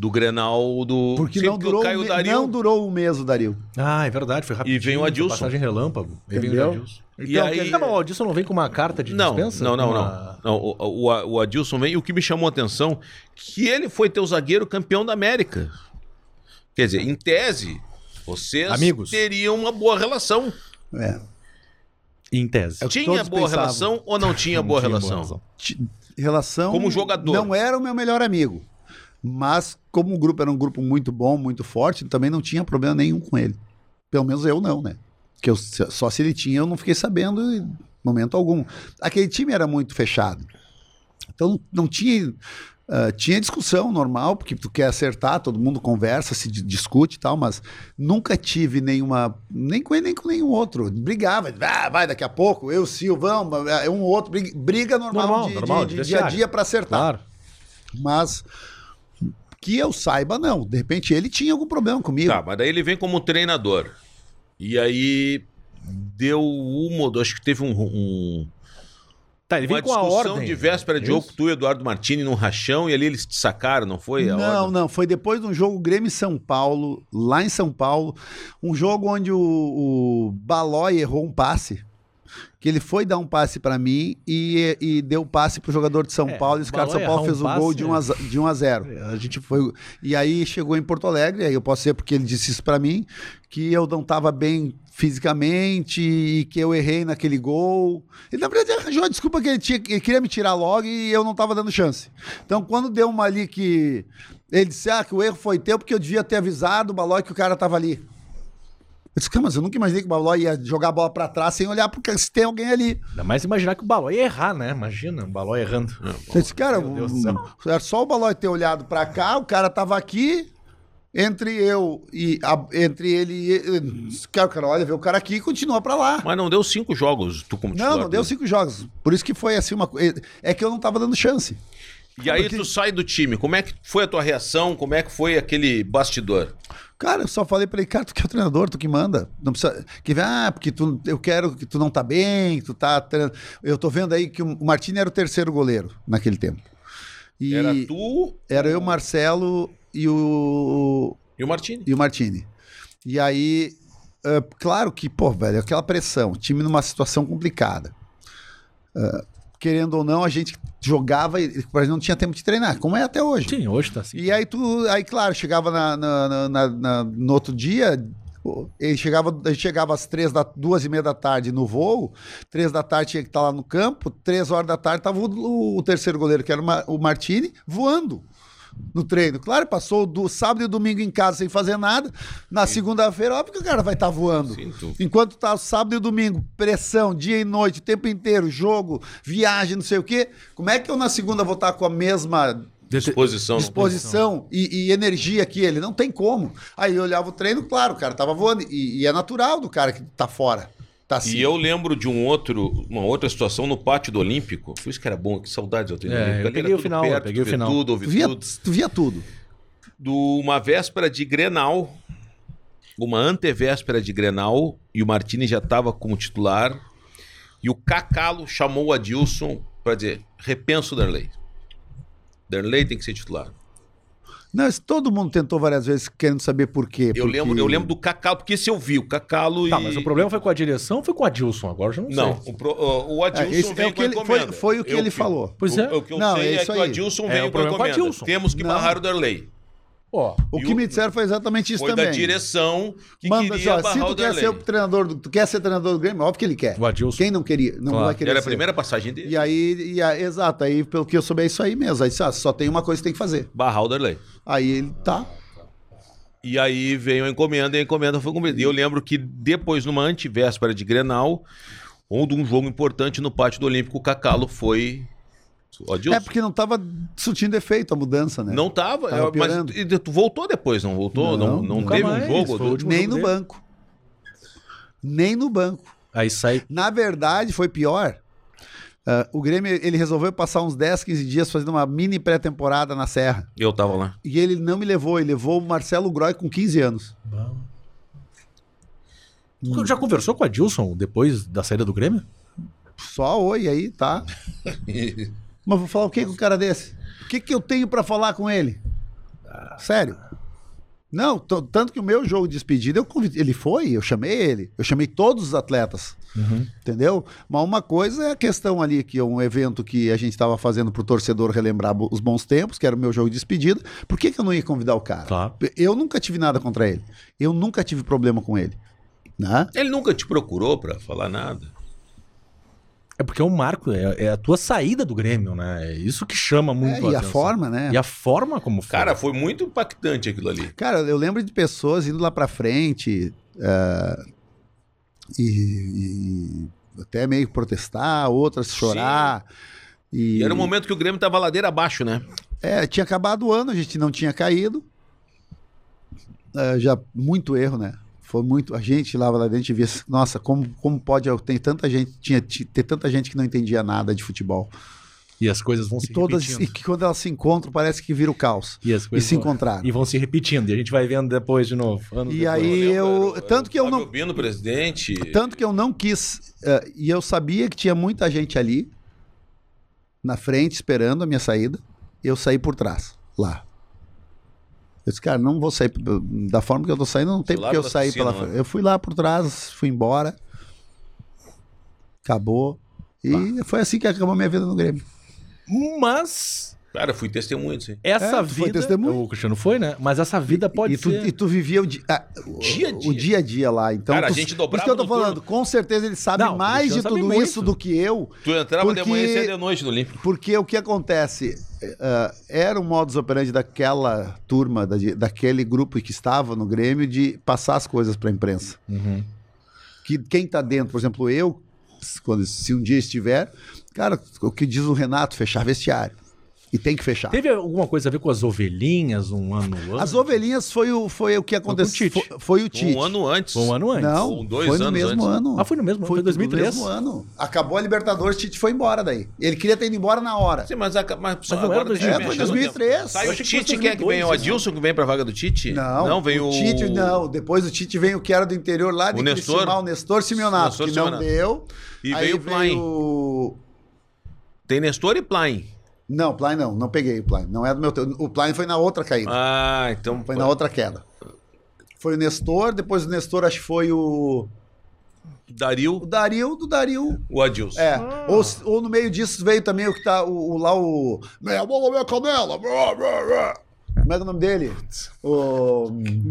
Do Grenal do... Porque não durou, caiu um o me- Dario. não durou um mês o Dario. Ah, é verdade. Foi rapidinho. vem o foi Adilson. Passagem relâmpago. Aí vem o Entendeu? Adilson. E Então, aí... Tá bom, o Adilson não vem com uma carta de Não, dispensa? não, não, Com não. uma- não o, o, o Adilson vem, e o que me chamou a atenção, que ele foi teu zagueiro campeão da América. Quer dizer, em tese, vocês Amigos. teriam uma boa relação. É. Em tese. É Tinha boa pensavam. relação ou não tinha Não boa tinha boa relação? relação. Ti- Relação. Como jogador. Não era o meu melhor amigo. Mas, como o grupo era um grupo muito bom, muito forte, também não tinha problema nenhum com ele. Pelo menos eu não, né? Que eu, só se ele tinha, eu não fiquei sabendo em momento algum. Aquele time era muito fechado. Então não tinha. ah, tinha discussão normal, porque tu quer acertar, todo mundo conversa, se di- discute e tal, mas nunca tive nenhuma. Nem com ele, nem com nenhum outro. Brigava, ah, vai daqui a pouco, eu, Silvão, ah, um outro, briga, briga normal, Normal, de, normal, de- de de dia a dia para acertar. Claro. Mas que eu saiba, não. De repente ele tinha algum problema comigo. Tá, mas daí ele vem como treinador. E aí deu uma, ou acho que teve um, um- Tá, ele vem uma com a discussão ordem. de véspera de Isso. jogo, tu e Eduardo Martini num rachão, e ali eles te sacaram, não foi? A não, ordem? não. Foi depois de um jogo Grêmio São Paulo, lá em São Paulo. Um jogo onde o, o Balói errou um passe. Que ele foi dar um passe pra mim e, e deu passe pro jogador de São É, Paulo. E os caras de São Paulo fez um o gol de 1 a, z- de 1 a 0. A gente Foi, e aí chegou em Porto Alegre, aí eu posso ser porque ele disse isso pra mim, que eu não estava bem fisicamente e que eu errei naquele gol. Ele na verdade arranjou a desculpa que ele, tinha, ele queria me tirar logo e eu não estava dando chance. Então quando deu uma ali que ele disse ah, que o erro foi teu porque eu devia ter avisado o Balói que o cara estava ali. Eu disse, cara, mas eu nunca imaginei que o Baló ia jogar a bola pra trás sem olhar porque se tem alguém ali. Ainda mais imaginar que o Baló ia errar, né? Imagina, o Baló errando. Eu disse, cara, Meu Deus do céu. era só o Baló ter olhado pra cá, o cara tava aqui, entre eu e. a- entre ele e. Cara, o cara olha, vê o cara aqui e continua pra lá. Mas não deu cinco jogos, tu como Não, não deu cinco jogos. Por isso que foi assim uma coisa. É que eu não tava dando chance. E aí Porque- tu sai do time. Como é que foi a tua reação? Como é que foi aquele bastidor? Cara, eu só falei pra ele, cara, tu que é o treinador, tu que manda. Não precisa. Que vem, ah, porque tu, eu quero que tu não tá bem, que tu tá. treinando." Eu tô vendo aí que o Martini era o terceiro goleiro naquele tempo. E Era tu era eu, Marcelo e o, e o Martini. e o Martini. E aí, é, claro que, pô, velho, aquela pressão, time numa situação complicada. É, querendo ou não, a gente jogava e não tinha tempo de treinar, como é até hoje. Sim, hoje tá assim. E aí tu, aí claro, chegava na, na- na- na- no outro dia, ele chegava, ele chegava às três da, duas e meia da tarde no voo, três da tarde tinha que estar lá no campo, três horas da tarde tava o, o terceiro goleiro, que era o Martini, voando no treino. Claro, passou do sábado e domingo em casa sem fazer nada, na segunda-feira, óbvio que o cara vai estar voando. Sim, tu- Enquanto tá sábado e domingo, pressão, dia e noite, o tempo inteiro, jogo, viagem, não sei o quê, como é que eu na segunda vou estar com a mesma Disposição. disposição e, e energia que ele. Não tem como. Aí eu olhava o treino, claro, o cara tava voando. E, e é natural do cara que tá fora. Tá. E eu lembro de um outro, uma outra situação no pátio do Olímpico. Por isso que era bom, que saudades eu tenho. do É, Olímpico. eu peguei o tudo final, perto, peguei o final. Tudo, tu, ouvi via, tudo. tu via tudo. De uma véspera de Grenal, uma antevéspera de Grenal, e o Martini já estava como titular. E o Cacalo chamou o Adilson para dizer: repenso o Derlei. Derlei tem que ser titular. Não, todo mundo tentou várias vezes querendo saber por quê. Eu porque- lembro, eu lembro do Cacalo, porque esse eu vi, o Cacalo e. Tá, mas o problema foi com a direção ou foi com o Adilson? Agora eu já não, Não, sei. o, pro- o- o É, Adilson esse é veio o que com a ele- foi- foi o que Eu ele falou. Pois o, é. O que eu Não, sei é é, isso que aí. o Adilson É, veio o com a problema é com o encomenda. Adilson. Temos que Não. barrar o Derlei. Ó, O que o- me disseram foi exatamente isso Foi também. da direção que Manda, queria ó, se tu quer ser o treinador, do, tu quer ser treinador do Grêmio, óbvio que ele quer. o Adilson. Quem não queria? Não Claro. vai querer Era a primeira passagem dele. E aí, e aí, exato, aí pelo que eu soube é isso aí mesmo. Aí ah, só tem uma coisa que tem que fazer. Barrar o Derlei. Aí ele tá. E aí veio a encomenda e a encomenda foi cumprida. E eu lembro que depois, numa antivéspera de Grenal, ou de um jogo importante no pátio do Olímpico, o Cacalo foi. O Adilson? É porque não tava surtindo efeito a mudança, né? Não tava, Tava é, mas e tu voltou depois, não voltou? Não, Não, não, teve mais, um jogo. foi o último Nem jogo no dele. banco. Nem no banco. Aí sai. Na verdade, foi pior. Ah, o Grêmio ele resolveu passar uns 10, 15 dias fazendo uma mini pré-temporada na Serra. Eu tava lá. E ele não me levou, ele levou o Marcelo Groy com 15 anos. Tu já conversou com o Adilson depois da saída do Grêmio? Só oi aí, tá? Mas vou falar o que com um cara desse? O que, que eu tenho pra falar com ele? Sério. Não, tanto que o meu jogo de despedida, eu convidei, ele foi, eu chamei ele, eu chamei todos os atletas, entendeu? Mas uma coisa é a questão ali, que é um evento que a gente estava fazendo pro torcedor relembrar os bons tempos, que era o meu jogo de despedida, por que, que eu não ia convidar o cara? Claro. Eu nunca tive nada contra ele, eu nunca tive problema com ele, né? Ele nunca te procurou pra falar nada. É porque é um marco, é, é a tua saída do Grêmio, né? É isso que chama muito É, e a forma, né? E a forma como foi. Cara, foi muito impactante aquilo ali. Cara, eu lembro de pessoas indo lá pra frente eh, e, e até meio protestar, outras chorar. E, E era um momento que o Grêmio tava ladeira abaixo, né? É, tinha acabado o ano, a gente não tinha caído. Eh, já muito erro, né? Foi muito. A gente lá, lá dentro e via, nossa, como, como pode eu ter tanta gente, tinha ti- ter tanta gente que não entendia nada de futebol. E as coisas vão E se todas repetindo. e que quando elas se encontram parece que vira o caos. E, as E coisas se vão- encontraram. E vão se repetindo. E a gente vai vendo depois de novo. E depois. aí lembro, eu, era o- tanto que eu não Bino, presidente. Tanto que eu não quis. eh, e eu sabia que tinha muita gente ali, na frente, esperando a minha saída. E eu saí por trás, lá. Eu disse, cara, não vou sair da forma que eu tô saindo, não tem porque eu sair pela né? frente. Eu fui lá por trás, fui embora. Acabou. E foi assim que acabou a minha vida no Grêmio. Mas Cara, fui testemunha disso aí. Essa É, tu foi vida. testemunha. O Cristiano foi, né? Mas essa vida pode e, tu, ser. e tu vivia o, di- ah, o- Dia a dia. o dia a dia lá. Então, Cara, a tu- gente por dobrava isso que eu tô falando, turno. com certeza ele sabe Não, mais de tudo isso do que eu. Tu entrava de Porque- manhã e de noite no Olímpico. Porque o que acontece? eh, era o modus operandi daquela turma, da- de- daquele grupo que estava no Grêmio, de passar as coisas para a imprensa. Uhum. Que quem está dentro, por exemplo, eu, quando, se um dia estiver, cara, o que diz o Renato, fechar vestiário. E tem que fechar. Teve alguma coisa a ver com as ovelhinhas um ano antes? As ovelhinhas foi o, foi o que aconteceu. Tite. Foi, foi o Tite. Um ano antes. Foi um ano antes. Não, dois foi no anos mesmo antes. ano. Ah, foi no mesmo ano, foi Foi 2003. no mesmo ano. Acabou a Libertadores, Tite foi embora daí. Ele queria ter ido embora na hora. Sim, mas, a, mas, Mas não era agora deixa eu 2003. ver, É, foi achando 2003. tempo. Sai Eu o Tite, quem é que vem? O 2002, Adilson que vem pra vaga do Tite? Não, Não, vem o... Tite, não. Depois do Tite vem o que era do interior lá de O Nestor? Criciúma, o Nestor Simeonato, que não deu. E veio o Plain. o- Tem Nestor e Plain. Não, Plain não, não peguei o Plain. Não é do meu. O Plain foi na outra caída. Ah, então... Foi na outra queda. Foi o Nestor, depois do Nestor acho que foi o. O Dario, Dario, do Dario. o Adilson. É. Ou, ou no meio disso veio também o que tá. O, o lá o. Minha bola, minha canela. Como é que é o nome dele? O.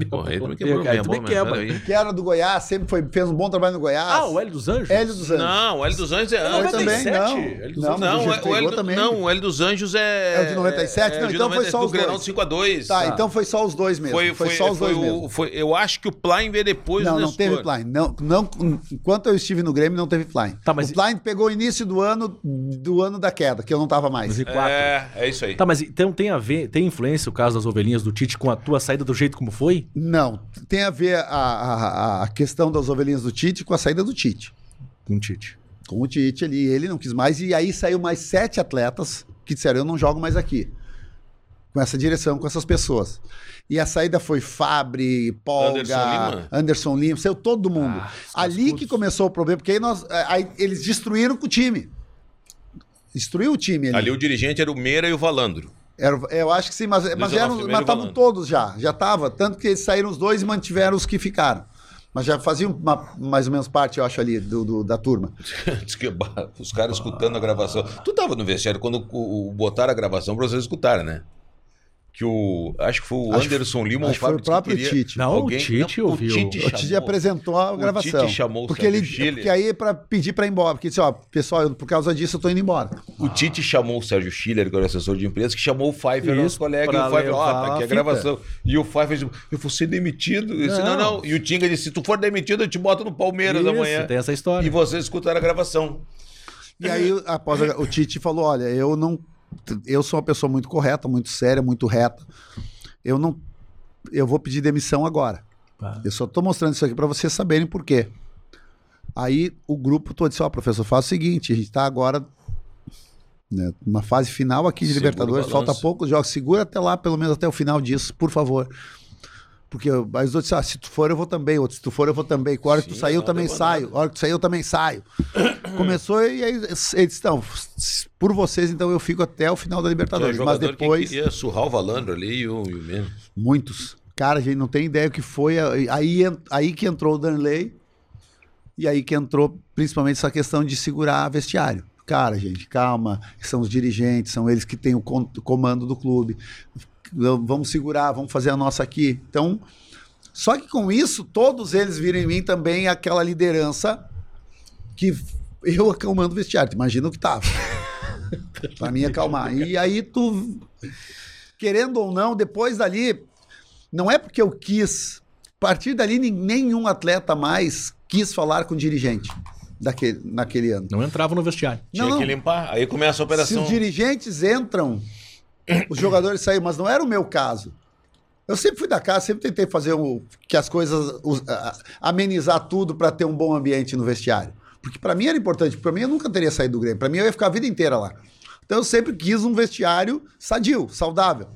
Porra, aí tu me quebrou tu me quebra. Que era do Goiás, sempre foi, fez um bom trabalho no Goiás. Ah, o Hélio dos Anjos? Hélio dos Anjos. Não, o Hélio dos Anjos é Foi antes. também, 97? não. Hélio dos Não, Não, o o Hélio, também. não, o Hélio dos Anjos é... É o de 97? Não, de então foi só do os dois. do 5x2. Tá, então foi só os dois mesmo. Foi, Foi, só os foi dois o- mesmo. foi- eu acho que o Plain veio depois Não, não teve Plain. Não, não, enquanto eu estive no Grêmio, não teve Plain. Tá, mas- O Plain pegou o início do ano do ano da queda, que eu não tava mais. 2004. É, é isso aí. Tá, mas então tem a ver, tem influência o caso das ovelhinhas do Tite com a tua saída do jeito como foi? Não, tem a ver a, a, a questão das ovelhinhas do Tite com a saída do Tite. Com o Tite. Com o Tite ali, ele não quis mais. E aí saiu mais sete atletas que disseram: Eu não jogo mais aqui. Com essa direção, com essas pessoas. E a saída foi Fabre, Polga, Anderson Anderson Lima? Lima, saiu todo mundo. Ah, ali que começou o problema, porque aí, nós, aí eles destruíram com o time. Destruiu o time ali. Ali o dirigente era o Meira e o Valandro. Era- eu acho que sim, mas, mas, estavam todos já. Já estava. Tanto que eles saíram os dois e mantiveram os que ficaram. Mas já faziam uma- mais ou menos parte, eu acho, ali do, do- da turma. Os caras escutando a gravação. Tu tava no vestiário quando o, o- botaram a gravação pra vocês escutarem, né? Que o. Acho que foi o Acho que- Anderson Lima ou acho que foi o próprio queria Tite. Não, alguém- o Tite não, ouviu. O Tite O chamou. Tite apresentou a O gravação. Tite chamou o porque Sérgio ele, Schiller. porque aí para pedir para ir embora, porque disse, ó, pessoal, eu- por causa disso eu tô indo embora. O Tite chamou o Sérgio Schiller, que era o assessor de imprensa, que chamou o Pfeiffer, Isso, nosso colega, e o Pfeiffer, ó, tá aqui a fita. gravação. E o Pfeiffer disse, eu vou ser demitido. Eu disse, não, Não. não. E o Tinga disse, se tu for demitido, eu te boto no Palmeiras Isso, amanhã. tem essa história. E vocês escutaram a gravação. E aí, após a- o Tite falou: olha, eu não. Eu sou uma pessoa muito correta, muito séria, muito reta. Eu não. Eu vou pedir demissão agora. Ah. Eu só tô mostrando isso aqui para vocês saberem por quê. Aí o grupo todo disse: ó, professor, faz o seguinte, a gente tá agora. Né, numa fase final aqui de Segura Libertadores, falta poucos jogos. Segura até lá, pelo menos até o final disso, por favor. Porque aí os outros ah, se tu for, eu vou também. Outros, se tu for, eu vou também. Com a hora que tu sair, eu também saio. nada. A hora que tu sair, eu também saio. Começou e aí eles não, por vocês, então eu fico até o final da Libertadores. Mas depois, que queria surrar o Valandro ali e o, e o Menos. muitos. Cara, a gente não tem ideia o que foi. Aí, aí que entrou o Danley e aí que entrou principalmente essa questão de segurar vestiário. Cara, gente, calma, são os dirigentes, são eles que têm o comando do clube. Vamos segurar, vamos fazer a nossa aqui. Então, só que com isso, todos eles viram em mim também aquela liderança que eu acalmando o vestiário. Imagina o que tava. pra mim acalmar. E aí tu, querendo ou não, depois dali, não é porque eu quis. A partir dali, nenhum atleta mais quis falar com o dirigente daquele, naquele ano. Não entrava no vestiário. Tinha Não, que não. limpar. Aí começa a Se operação. os dirigentes entram, os jogadores saem, mas não era o meu caso. Eu sempre fui da casa, sempre tentei fazer o, que as coisas, a- amenizar tudo para ter um bom ambiente no vestiário. Porque para mim era importante, para mim eu nunca teria saído do Grêmio, para mim eu ia ficar a vida inteira lá. Então eu sempre quis um vestiário sadio, saudável.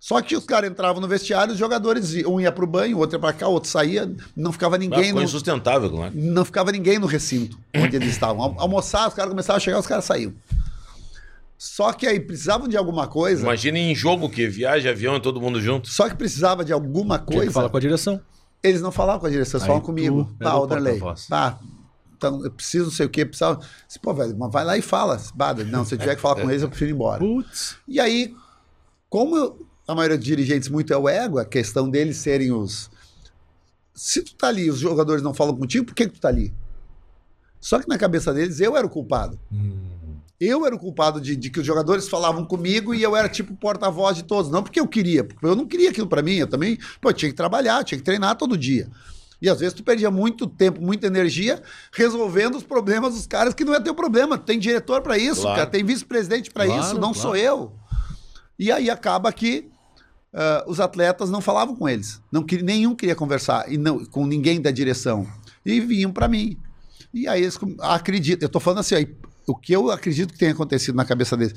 Só que os caras entravam no vestiário, os jogadores, um ia pro banho, o outro ia pra cá, o outro saía, não ficava ninguém ficou no, insustentável, claro. não ficava ninguém no recinto onde eles estavam. Al- Almoçar, os caras começavam a chegar, os caras saíam. Só que aí precisavam de alguma coisa. Imagina em jogo que viaja avião e todo mundo junto. Só que precisava de alguma Tinha que coisa. falar com a direção. Eles não falavam com a direção, eles falavam comigo. era Tá, porta-voz. Tá. Então, eu preciso não sei o quê, precisava. Disse, Pô, velho, mas vai lá e fala. Bah, não, se eu tiver que falar com eles, eu prefiro ir embora. Putz. E aí como eu- a maioria dos dirigentes muito é o ego, a questão deles serem os. Se tu tá ali, os jogadores não falam contigo, por que, que tu tá ali? Só que na cabeça deles eu era o culpado. Eu era o culpado de, de que os jogadores falavam comigo e eu era tipo porta-voz de todos. Não porque eu queria, porque eu não queria aquilo pra mim. Eu também, pô, eu tinha que trabalhar, tinha que treinar todo dia. E às vezes tu perdia muito tempo, muita energia resolvendo os problemas dos caras que não é teu problema. Tem diretor pra isso, Claro. cara, tem vice-presidente pra Claro, isso, não claro. sou eu. E aí acaba que ah, os atletas não falavam com eles. Não, queria- nenhum queria conversar e não, com ninguém da direção. E vinham pra mim. E aí eles acreditam. Eu tô falando assim, aí, o que eu acredito que tenha acontecido na cabeça deles.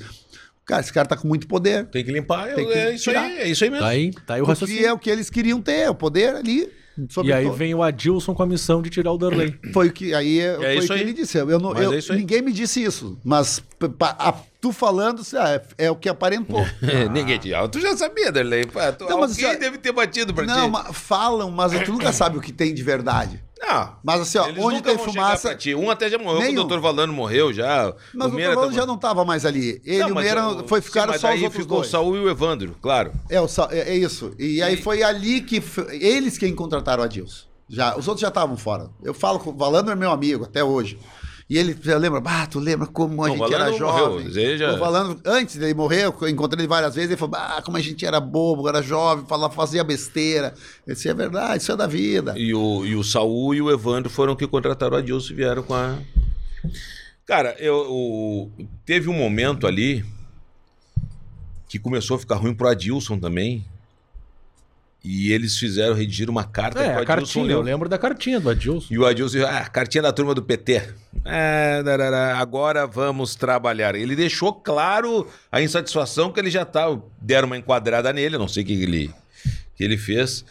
Cara, esse cara tá com muito poder. Tem que limpar, Tem que é isso tirar. aí, é isso aí mesmo. Tá aí, tá aí o Porque raciocínio. é o que eles queriam ter, o poder ali. sobre E aí todo. vem o Adilson com a missão de tirar o Darley. Foi o que aí é, foi isso o que aí. ele disse. Eu não, eu- é isso aí. ninguém me disse isso, mas a- tu falando ah, é, é o que aparentou. Ninguém te Tu já sabia, Darley. Tu- Não, mas alguém isso é- deve ter batido pra não, ti. mas falam, mas tu nunca sabe o que tem de verdade. Não. Mas assim, ó, Eles onde nunca tem fumaça. Um até já morreu, Nenhum. o doutor Valano morreu já. Mas o Meira Cavalo tá- já não estava mais ali. Ele Não, e o Meira o- foi mas só os aí outros ficou dois. o Saul e o Evandro, claro. É, o Sa- é, é isso. E aí foi ali que f- eles quem contrataram o Adilson. Já, os outros já estavam fora. Eu falo com o Valano é meu amigo até hoje. E ele já lembra, bah, tu lembra como a Não, gente era jovem? morreu, ele já- O Valano, antes dele morrer, eu encontrei ele várias vezes, ele falou, ah, como a gente era bobo, era jovem, falava, fazia besteira. Eu disse, é verdade, isso é da vida. E o, e o Saul e o Evandro foram que contrataram o Adilson e vieram com a. Cara, eu, o- teve um momento ali que começou a ficar ruim pro Adilson também. E eles fizeram redigir uma carta É, pro a cartinha, eu leu. lembro da cartinha do Adilson. E o Adilson, ah, cartinha da turma do PT. É, darará, agora vamos trabalhar. Ele deixou claro a insatisfação que ele já tá. Deram uma enquadrada nele, não sei o que ele, que ele fez.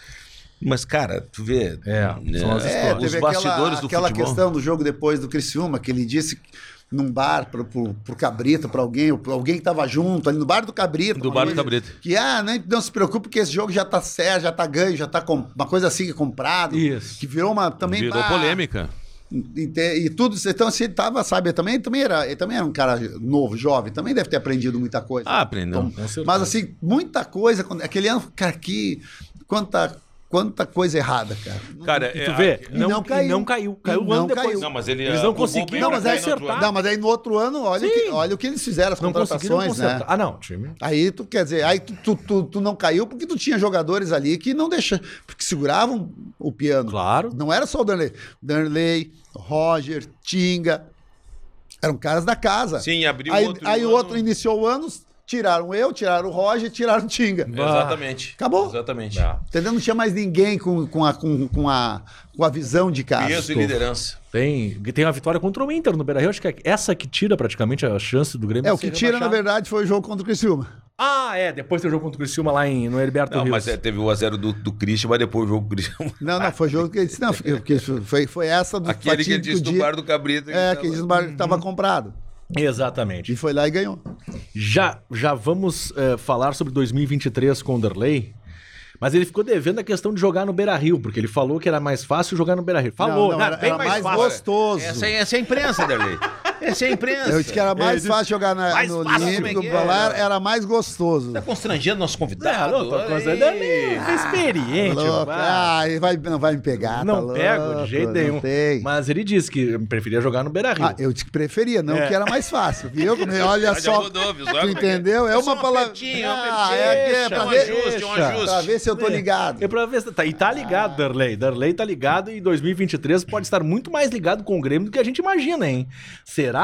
Mas, cara, tu vê. É, são as né, É, histórias. os teve bastidores aquela, do aquela futebol. questão do jogo depois do Criciúma, que ele disse num bar pro, pro, pro Cabrita, pra alguém, ou pra alguém que tava junto, ali no bar do Cabrita. Do bar do Cabrita. Que, ah, não, não se preocupe, porque esse jogo já tá certo, já tá ganho, já tá com, uma coisa assim, comprado. Isso. Que virou uma também. Virou bah, polêmica. E, e tudo. Então, assim, ele tava, sabe, também, também era, ele também era um cara novo, jovem, também deve ter aprendido muita coisa. Ah, aprendeu. Então, mas assim, muita coisa. Aquele ano, cara, que. Quanta, quanta coisa errada, cara. Cara, E é, tu vê, e não, não e caiu. não caiu. Caiu um ano depois. caiu. Não, mas ele Eles não conseguiram Não, mas, é, no outro ano. não, mas aí no outro ano, olha, o que, olha o que eles fizeram, as Não contratações, né? Ah, não, time. Aí tu quer dizer, aí tu, tu, tu, tu não caiu porque tu tinha jogadores ali que não deixam, porque seguravam o piano. Claro. Não era só o Danley. Danley, Roger, Tinga. Eram caras da casa. Sim, abriu aí, outro aí o outro iniciou o ano, tiraram eu, tiraram o Roger, tiraram o Tinga. Exatamente. Acabou. Exatamente. Entendeu? Não tinha mais ninguém com, com, a, com, com, a, com a visão de casa. Peso e liderança. Tem, tem uma vitória contra o Inter no Beira-Rio. Acho que é essa que tira praticamente a chance do Grêmio É, o que tira, na verdade, foi o jogo contra o Criciúma. Ah, é. Depois tem o jogo contra o Criciúma lá em, no Heriberto Não, Rios. mas é, teve o a 0 do, do Christian, mas depois o jogo do Christian. Não, não, foi jogo que ele disse, não, porque foi, foi essa do Aquele que ele disse do bar do Cabrito. É, que disse no bar que estava comprado. Exatamente. E foi lá e ganhou. Já, já vamos eh, falar sobre 2023 com o Derlei. Mas ele ficou devendo a questão de jogar no Beira Rio, porque ele falou que era mais fácil jogar no Beira Rio. Falou, Não, não, né? era, bem era mais, mais, fácil. gostoso. Essa, é- essa é a imprensa, Darley. Essa é a imprensa. Eu disse que era mais fácil jogar na, Mais no fácil, é Olímpico, que é? pra lá era mais gostoso. Tá constrangendo nosso convidado. não, tô aí. ele é experiente. Louco. vai. Ah, ele vai, não vai me pegar, não tá pego louco, de jeito nenhum. tem. Mas ele disse que preferia jogar no Beira Rio. Ah, eu disse que preferia, não É. que era mais fácil, viu? Como- Olha só, mudou, tu é é? entendeu? É É uma um palavra... um Ah, é, é pra Um ver, ajuste, um Deixa. ajuste. pra ver se eu tô ligado. E, pra ver se tá, e tá ligado, Darley. Darley tá ligado e 2023 pode estar muito mais ligado com o Grêmio do que a gente imagina, hein? Será?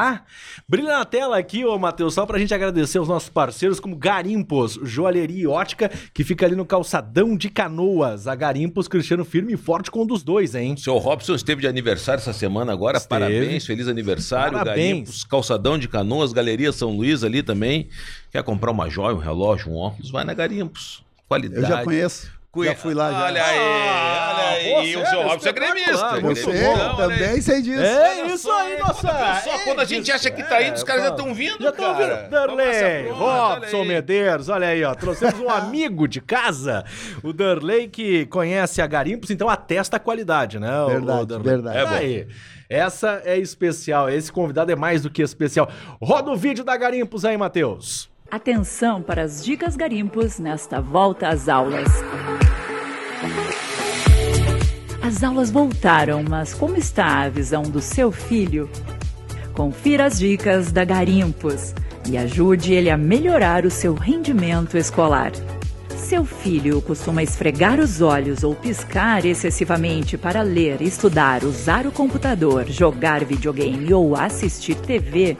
Brilha na tela aqui, ô Matheus, só pra gente agradecer aos nossos parceiros como Garimpos, Joalheria e Ótica, que fica ali no calçadão de Canoas. A Garimpos, Cristiano firme e forte com um dos dois, hein? O seu Robson esteve de aniversário essa semana agora. Esteve. Parabéns, feliz aniversário. Parabéns. Garimpos, Calçadão de Canoas, Galeria São Luís ali também. Quer comprar uma joia, um relógio, um óculos? Vai na Garimpos. Qualidade. Eu já conheço. Cui- Já fui lá já. Olha aí, Ah, olha aí. você E o é seu Robson é gremista. sei, Gremista, olha aí. também sei disso. É isso aí, nossa! Só quando a gente acha que tá indo, os caras já estão vindo, Já estão vindo. Darley, Robson. Medeiros, olha aí, ó. Trouxemos um amigo de casa, o Darley, que conhece a Garimpos, então atesta a qualidade, né? o- Verdade, verdade. É Tá bom. aí. Essa é especial, esse convidado é mais do que especial. Roda o vídeo da Garimpos aí, Matheus. Atenção para as dicas garimpos nesta volta às aulas. As aulas voltaram, mas como está a visão do seu filho? Confira as dicas da Garimpos e ajude ele a melhorar o seu rendimento escolar. Seu filho costuma esfregar os olhos ou piscar excessivamente para ler, estudar, usar o computador, jogar videogame ou assistir TV?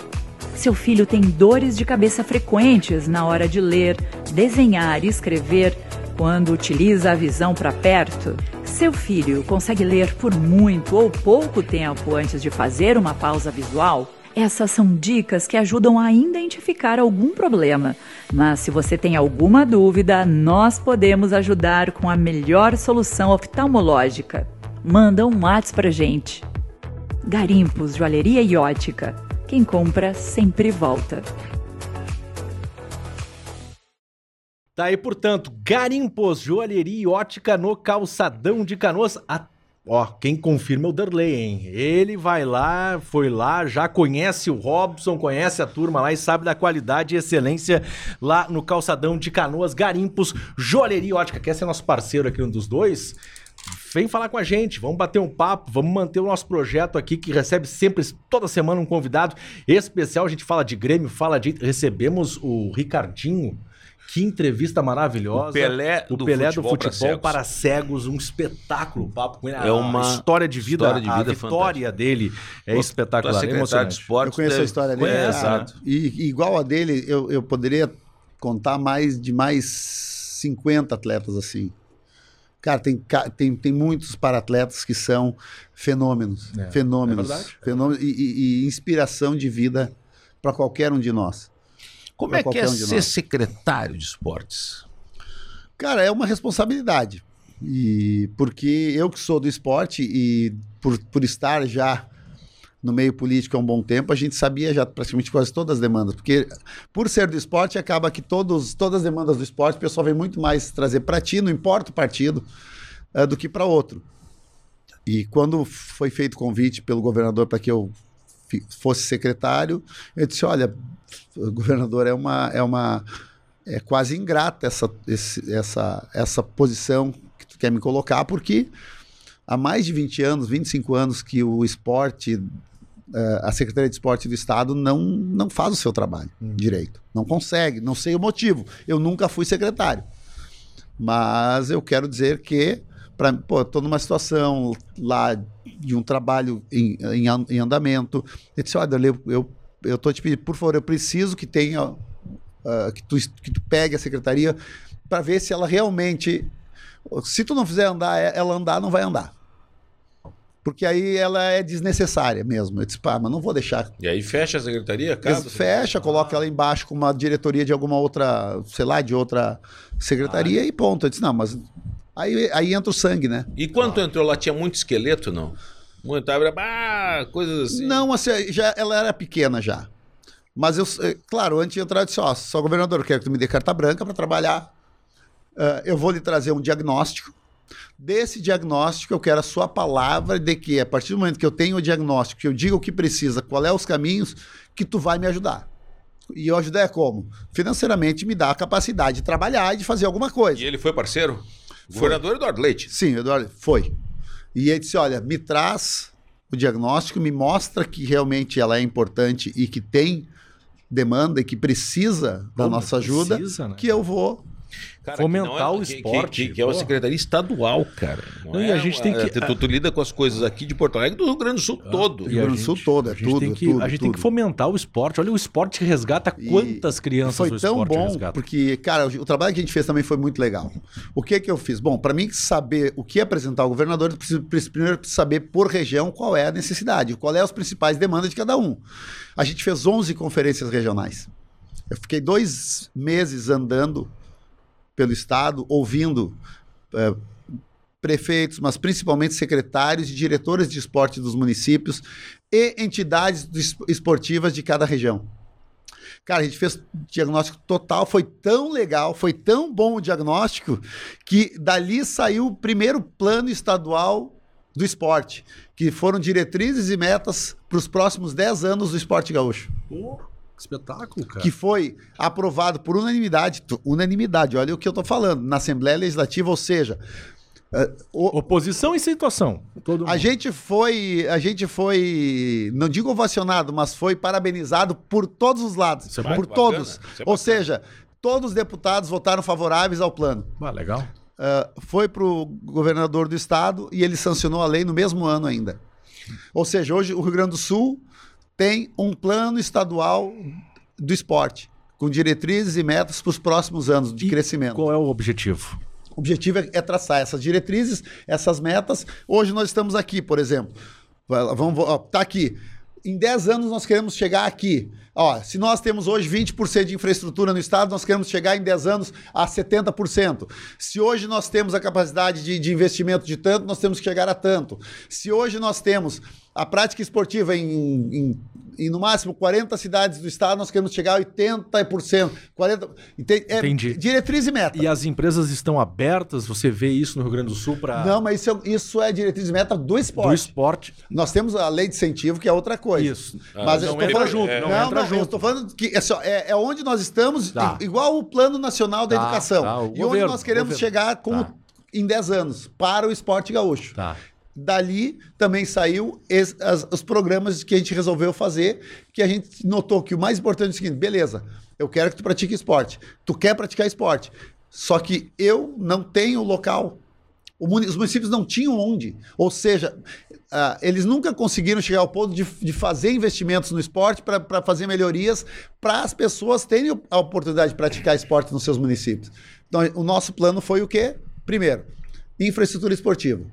Seu filho tem dores de cabeça frequentes na hora de ler, desenhar e escrever quando utiliza a visão para perto? Seu filho consegue ler por muito ou pouco tempo antes de fazer uma pausa visual? Essas são dicas que ajudam a identificar algum problema. Mas se você tem alguma dúvida, nós podemos ajudar com a melhor solução oftalmológica. Manda um WhatsApp pra gente. Garimpos Joalheria e Ótica. Quem compra sempre volta. Tá aí, portanto, Garimpos, joalheria e ótica no calçadão de canoas. A... Ó, quem confirma é o Derley, hein? Ele vai lá, foi lá, já conhece o Robson, conhece a turma lá e sabe da qualidade e excelência lá no calçadão de canoas, Garimpos, joalheria e ótica. Quer ser nosso parceiro aqui, um dos dois? Vem falar com a gente, vamos bater um papo, vamos manter o nosso projeto aqui que recebe sempre, toda semana, um convidado especial. A gente fala de Grêmio, fala de. Recebemos o Ricardinho. Que entrevista maravilhosa. O Pelé o do Pelé futebol do para futebol cegos. para cegos, um espetáculo. O papo com ele. É uma a história de vida, história de a vida vitória dele é Pô, espetacular, é é secretário de esporte. Eu conheço a deve- história dele. Conhece, cara. né? E, e igual a dele, eu, eu poderia contar mais de mais 50 atletas assim. Cara, tem, tem, tem muitos para-atletas que são fenômenos. É, fenômenos. é fenômenos e, e- e inspiração de vida para qualquer um de nós. Como Pra é que é qualquer um de ser nós. secretário de esportes? Cara, é uma responsabilidade. E porque eu que sou do esporte e por, por estar já no meio político há um bom tempo, a gente sabia já praticamente quase todas as demandas. Porque por ser do esporte, acaba que todos, todas as demandas do esporte, o pessoal vem muito mais trazer para ti, não importa o partido, eh, do que para outro. E quando foi feito o convite pelo governador para que eu fosse secretário, eu disse: olha, governador, é uma. É uma é quase ingrata essa, esse- essa, essa posição que tu quer me colocar, porque há mais de 20 anos, 25 anos que o esporte, a Secretaria de Esporte do Estado não, não faz o seu trabalho direito. Não consegue, não sei o motivo. Eu nunca fui secretário. Mas eu quero dizer que, pra, pô, estou numa situação lá de um trabalho em, em, em andamento. Eu disse, olha, eu, eu, eu tô te pedindo, por favor, eu preciso que tenha ah, que, tu, que tu pegue a secretaria para ver se ela realmente. Se tu não fizer andar, ela andar, não vai andar. Porque aí ela é desnecessária mesmo. Eu disse, pá, mas não vou deixar. E aí fecha a secretaria? Eles fecha, coloca ela embaixo com uma diretoria de alguma outra, sei lá, de outra secretaria e ponto. Eu disse, não, mas aí, aí entra o sangue, né? E quando tu entrou lá, tinha muito esqueleto, não? Muito, ah, coisas assim. Não, assim, já, ela era pequena já. Mas eu, eh, claro, antes de entrar, eu disse, ó, só governador, eu quero que tu me dê carta branca para trabalhar. Eh, eu vou lhe trazer um diagnóstico. Desse diagnóstico, eu quero a sua palavra de que, a partir do momento que eu tenho o diagnóstico, que eu diga o que precisa, qual é os caminhos, que tu vai me ajudar. E eu ajudar é como? Financeiramente me dá a capacidade de trabalhar e de fazer alguma coisa. E ele foi parceiro? O governador Eduardo Leite. Sim, Eduardo, foi. E ele disse: olha, me traz o diagnóstico, me mostra que realmente ela é importante e que tem demanda e que precisa da Pô, nossa ajuda, precisa, né? que eu vou. Cara, Fomentar que não é- o esporte, Que, que, que é uma secretaria estadual, cara. Não Não, e é a gente tem que- Tu, tu lida com as coisas aqui de Porto Alegre do Rio Grande do Sul todo. E Rio Grande do Sul todo, é a gente tudo, tem que, tudo, A gente tem que tudo. fomentar o esporte. Olha, o esporte que resgata E quantas crianças foi o tão bom, resgata. porque, cara, o, o trabalho que a gente fez também foi muito legal. O que que eu fiz? Bom, para mim saber o que apresentar ao governador, eu preciso, preciso primeiro saber por região qual é a necessidade, qual é as principais demandas de cada um. A gente fez 11 conferências regionais. Eu fiquei dois meses andando pelo estado, ouvindo eh, prefeitos, mas principalmente secretários e diretores de esporte dos municípios e entidades esportivas de cada região. Cara, a gente fez diagnóstico total, foi tão legal, foi tão bom o diagnóstico, que dali saiu o primeiro plano estadual do esporte, que foram diretrizes e metas para os próximos 10 anos do esporte gaúcho. Espetáculo, cara. que foi aprovado por unanimidade, unanimidade, olha o que eu estou falando, na Assembleia Legislativa, ou seja, eh, o- Oposição e situação. Todo a mundo. gente foi, a gente foi, não digo ovacionado, mas foi parabenizado por todos os lados, Isso é por bacana, todos. isso é Ou seja, todos os deputados votaram favoráveis ao plano. Ah, legal. Ah, foi para o governador do estado e ele sancionou a lei no mesmo ano ainda. Ou seja, hoje o Rio Grande do Sul tem um plano estadual do esporte, com diretrizes e metas para os próximos anos de E crescimento. Qual é o objetivo? O objetivo é, é traçar essas diretrizes, essas metas. Hoje nós estamos aqui, por exemplo. Vamos, ó, tá aqui. Em 10 anos nós queremos chegar aqui. Ó, se nós temos hoje 20% de infraestrutura no estado, nós queremos chegar em 10 anos a 70%. Se hoje nós temos a capacidade de, de investimento de tanto, nós temos que chegar a tanto. Se hoje nós temos a prática esportiva em, em- em, no máximo 40 cidades do estado, nós queremos chegar a 80%. 40, ente- é Entendi. Diretriz e meta. E as empresas estão abertas? Você vê isso no Rio Grande do Sul para Não, mas isso é, isso é diretriz e meta do esporte. do esporte? Nós temos a lei de incentivo, que é outra coisa. Isso. Mas não eu estou entra falando, junto, não, não não, entra eu junto. estou falando que é, só- é- é onde nós estamos, Tá. igual o Plano Nacional da Tá, Educação. tá, e onde governo, nós queremos governo. chegar com, Tá. em 10 anos para o esporte gaúcho. Tá. Dali também saiu es- as- os programas que a gente resolveu fazer, que a gente notou que o mais importante é o seguinte: beleza, eu quero que tu pratique esporte. Tu quer praticar esporte. Só que eu não tenho local. Muni- os municípios não tinham onde. Ou seja, ah, eles nunca conseguiram chegar ao ponto de, de fazer investimentos no esporte para fazer melhorias para as pessoas terem a oportunidade de praticar esporte nos seus municípios. Então, o nosso plano foi o quê? Primeiro, infraestrutura esportiva.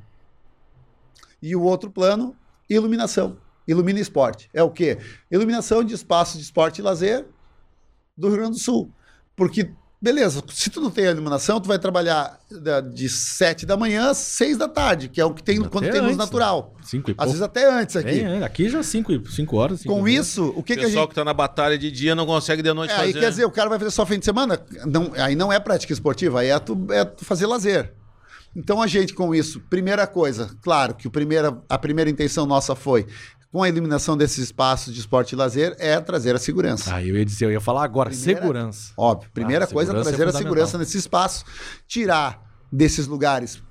E o outro plano, iluminação. Ilumina esporte. É o quê? Iluminação de espaços de esporte e lazer do Rio Grande do Sul. Porque, beleza, se tu não tem a iluminação, tu vai trabalhar da- de 7 da manhã às 6 da tarde, que é o que tem Até quando tem luz antes, né? natural. Cinco e Às pouco. vezes até antes aqui. É, é, aqui já 5 cinco, cinco horas. cinco Com meia. isso, o que, O que a pessoal gente. que tá na batalha de dia não consegue de noite É, fazer. aí quer dizer, o cara vai fazer só fim de semana? Não, aí não é prática esportiva, aí é tu, é tu fazer lazer. Então a gente com isso, primeira coisa, claro que o primeira, a primeira intenção nossa foi, com a eliminação desses espaços de esporte e lazer, é trazer a segurança. Ah, eu ia dizer, eu ia falar agora, Primeira- segurança. Óbvio. Primeira Ah, coisa é é trazer a fundamental. segurança nesse espaço, tirar desses lugares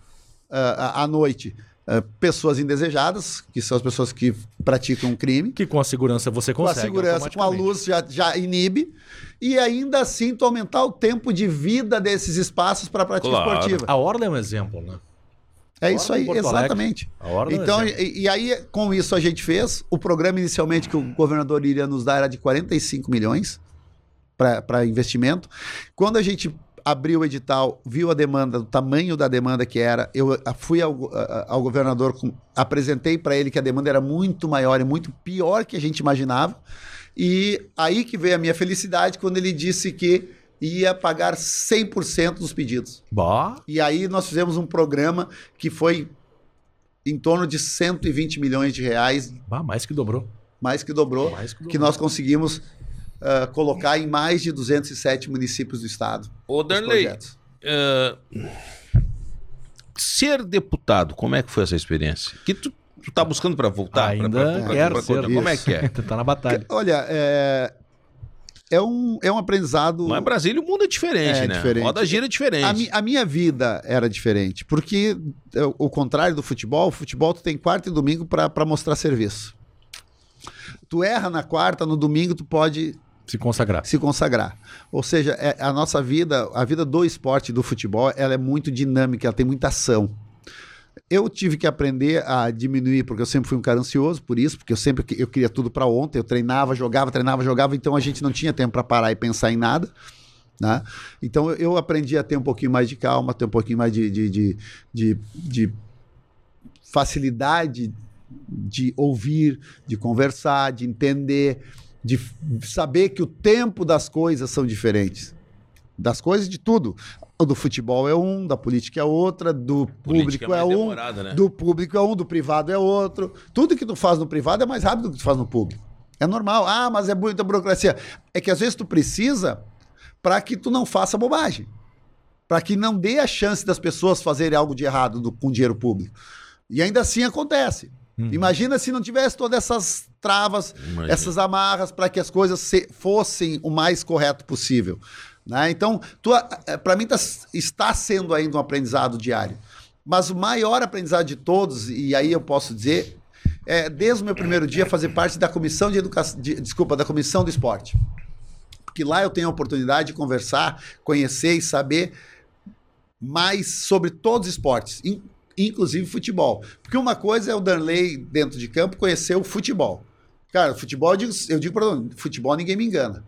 à à noite ah, pessoas indesejadas, que são as pessoas que praticam um crime. Que com a segurança você Com a consegue. segurança, com a luz já, já inibe. E ainda assim, tu aumentar o tempo de vida desses espaços para a prática Claro. esportiva. A Orla é um exemplo, né? É isso aí, exatamente. A Orla é um Então, exemplo. e, e aí, com isso, a gente fez. O programa inicialmente que o governador iria nos dar era de 45 milhões para investimento. Quando a gente abriu o edital, viu a demanda, o tamanho da demanda que era, eu ah, fui ao, ah, ao governador, com- apresentei para ele que a demanda era muito maior e muito pior que a gente imaginava. E aí que veio a minha felicidade quando ele disse que ia pagar 100% dos pedidos. Bah, E aí nós fizemos um programa que foi em torno de 120 milhões de reais, bah, mais que dobrou. mais que dobrou, Mais que dobrou. que nós conseguimos ah, colocar em mais de 207 municípios do estado. Ô, Darley, é, ser deputado, como é que foi essa experiência? Que tu, tu tá buscando para voltar? Ainda Pra- pra- pra- ser. pra- Como é que é? tá na batalha. Olha, é, é, um, é um aprendizado. Em Brasília o mundo é diferente, É né? diferente. Roda gira é diferente. A, mi- a minha vida era diferente, porque é, o contrário do futebol, o futebol tu tem quarta e domingo para mostrar serviço. Tu erra na quarta, no domingo tu pode Se consagrar. se consagrar. Ou seja, é- a nossa vida, a vida do esporte, do futebol, ela é muito dinâmica, ela tem muita ação. Eu tive que aprender a diminuir, porque eu sempre fui um cara ansioso por isso, porque eu sempre eu queria tudo para ontem, eu treinava, jogava, treinava, jogava, então a gente não tinha tempo para parar e pensar em nada. Né? Então eu aprendi a ter um pouquinho mais de calma, ter um pouquinho mais de, de, de, de- de facilidade de ouvir, de conversar, de entender, de saber que o tempo das coisas são diferentes. Das coisas de tudo. O do futebol é um, da política é outra, do público é, mais um, né? do público é um, do privado é outro. Tudo que tu faz no privado é mais rápido do que tu faz no público. É normal. Ah, mas é muita burocracia. É que às vezes tu precisa para que tu não faça bobagem. Para que não dê a chance das pessoas fazerem algo de errado do- com dinheiro público. E ainda assim acontece. Imagina se não tivesse todas essas travas, Imagina. essas amarras para que as coisas se- fossem o mais correto possível. né? Então, para mim tá- está sendo ainda um aprendizado diário. Mas o maior aprendizado de todos, e aí eu posso dizer, é desde o meu primeiro dia fazer parte da comissão de educação, desculpa, da comissão do esporte. Porque lá eu tenho a oportunidade de conversar, conhecer e saber mais sobre todos os esportes, inclusive futebol. Porque uma coisa é o Darley dentro de campo conhecer o futebol. Cara, futebol, eu digo, eu digo para futebol ninguém me engana.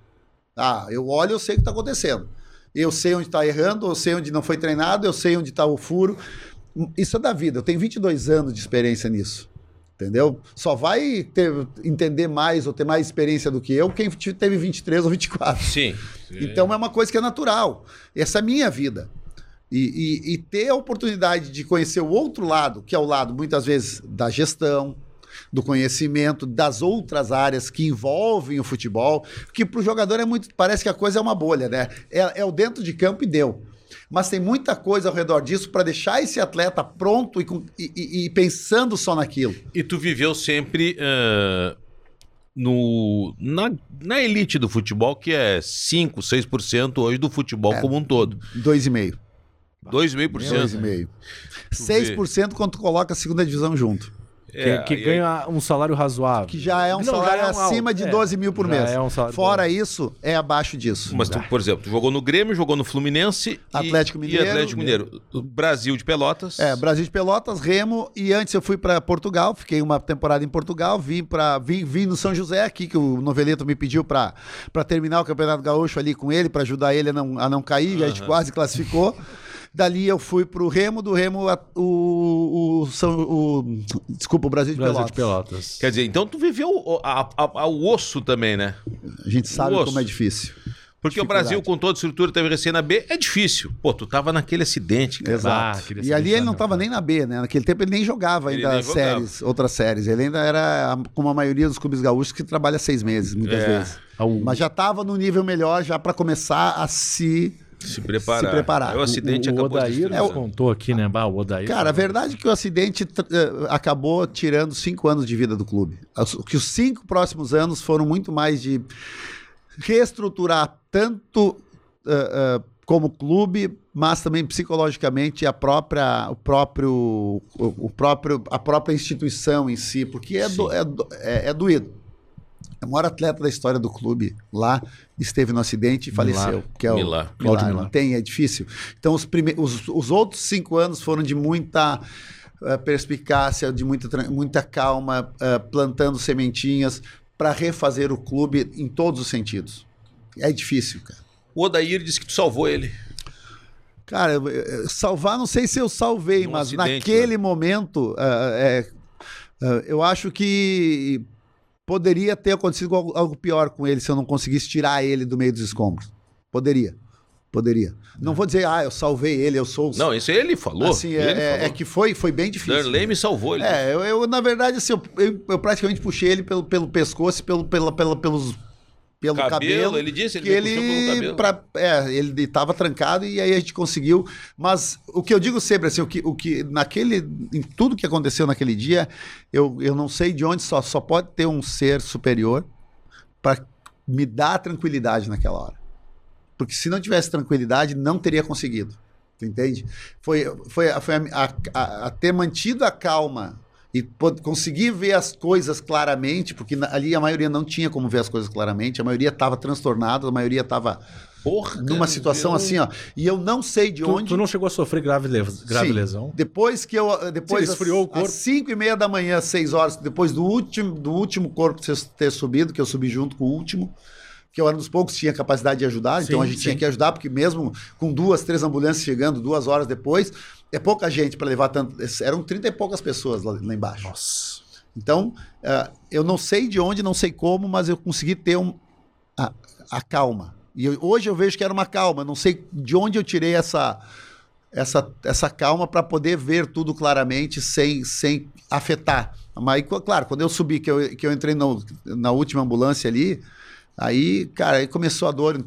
Ah, eu olho, eu sei o que está acontecendo. Eu sei onde está errando, eu sei onde não foi treinado, eu sei onde está o furo. Isso é da vida. Eu tenho 22 anos de experiência nisso. Entendeu? Só vai ter- entender mais ou ter mais experiência do que eu quem teve 23 ou 24. Sim. Então é uma coisa que é natural. Essa é a minha vida. E, e- e ter a oportunidade de conhecer o outro lado, que é o lado, muitas vezes, da gestão, do conhecimento, das outras áreas que envolvem o futebol, que para o jogador é muito. Parece que a coisa é uma bolha, né? É, é o dentro de campo e deu. Mas tem muita coisa ao redor disso para deixar esse atleta pronto e, e- e- pensando só naquilo. E tu viveu sempre ah, no, na, na elite do futebol, que é 5, 6% hoje do futebol É. como um todo. Dois e meio. 2,5%. Dois e meio. Tu vê. 6% quando tu coloca a segunda divisão junto. É, que, que aí- ganha um salário razoável. Que já é um Não, salário é um- acima de é, 12 mil por mês. é um Fora isso, é abaixo disso. Mas tu, por exemplo, tu jogou no Grêmio, jogou no Fluminense e- Atlético e, Mineiro. Atlético Mineiro. O Brasil de Pelotas. É, Brasil de Pelotas, Remo, e antes eu fui para Portugal, fiquei uma temporada em Portugal, vim para vim, vim no São José aqui que o Noveleto me pediu para terminar o Campeonato Gaúcho ali com ele, para ajudar ele a não, a não cair, a gente quase classificou. Dali eu fui pro Remo, do Remo a- o, o, São, o desculpa, o Brasil de Brasil Pelotas. de Pelotas. Quer dizer, então tu viveu o, a- a- a- o osso também, né? A gente sabe como é difícil. Porque o. Brasil, com toda a estrutura, teve recém na B, é difícil. Pô, tu tava naquele acidente, cara. Exato. Ah, e ali ele não cara. nem na B, né? Naquele tempo ele nem jogava Ele ainda nem jogava. séries, outras séries. Ele ainda era como a maioria dos clubes gaúchos que trabalha seis meses, muitas É. vezes. Mas já estava no nível melhor já para começar a se. Se preparar. Se preparar. Aí o acidente o, o acabou Odair destruindo. nos contou aqui, né? Bah, o Odair. Cara, a verdade é que o acidente tr- eh, acabou tirando cinco anos de vida do clube. Os- Que os cinco próximos anos foram muito mais de reestruturar tanto eh, eh, como clube, mas também psicologicamente a própria, o próprio, o, o próprio, a própria instituição em si, porque é, do- é, é- é doído. O maior atleta da história do clube lá esteve no acidente e faleceu. Que é o Millar. Cláudio. Não tem, é difícil. Então, os, prime... os, os outros cinco anos foram de muita eh, perspicácia, de muita, muita calma, eh, plantando sementinhas para refazer o clube em todos os sentidos. É difícil, cara. O Odair disse que tu salvou ele. Cara, eu- eu- salvar, não sei se eu salvei, Num mas acidente, naquele momento, ah, é, ah, eu acho que poderia ter acontecido algo, algo pior com ele se eu não conseguisse tirar ele do meio dos escombros. Poderia. Poderia. Não vou dizer, ah, eu salvei ele, eu sou. Não, isso ele falou. assim, ele é, é- falou. é que foi, foi bem difícil. Darley me salvou. Ele É, eu, eu, na verdade, assim, eu, eu- eu praticamente puxei ele pelo, pelo pescoço, e pelo, pela, pela, pelos, pelo Cabelo, cabelo. ele disse, ele que ele, cabelo. pra, é, ele estava trancado e aí a gente conseguiu. Mas o que eu digo sempre, assim, o que, o que naquele, em tudo que aconteceu naquele dia, eu, eu não sei de onde só, só pode ter um ser superior para me dar tranquilidade naquela hora. Porque se não tivesse tranquilidade, não teria conseguido. Tu entende? Foi, foi, foi a, a- a- a ter mantido a calma e conseguir ver as coisas claramente, porque ali a maioria não tinha como ver as coisas claramente, a maioria estava transtornada, a maioria estava Porra, numa situação eu- assim, ó. E eu não sei de Tu, onde. tu não chegou a sofrer grave, grave Sim. lesão? Depois que eu. Depois Sim, esfriou o corpo. Às 5 e meia da manhã, 6 horas, depois do último, do último corpo ter- ter subido, que eu subi junto com o último, que eu era um dos poucos que tinha capacidade de ajudar, então Sim, a gente sim. tinha que ajudar, porque mesmo com duas, três ambulâncias chegando duas horas depois, é pouca gente para levar tanto. Eram 30 e poucas pessoas lá, lá embaixo. Nossa. Então, eh, eu não sei de onde, não sei como, mas eu consegui ter um, a, a calma. E eu- hoje eu vejo que era uma calma. Não sei de onde eu tirei essa, essa, essa calma para poder ver tudo claramente sem, sem afetar. Mas, claro, quando eu subi, que eu, que eu entrei no- na última ambulância ali, Aí, cara, aí começou a dor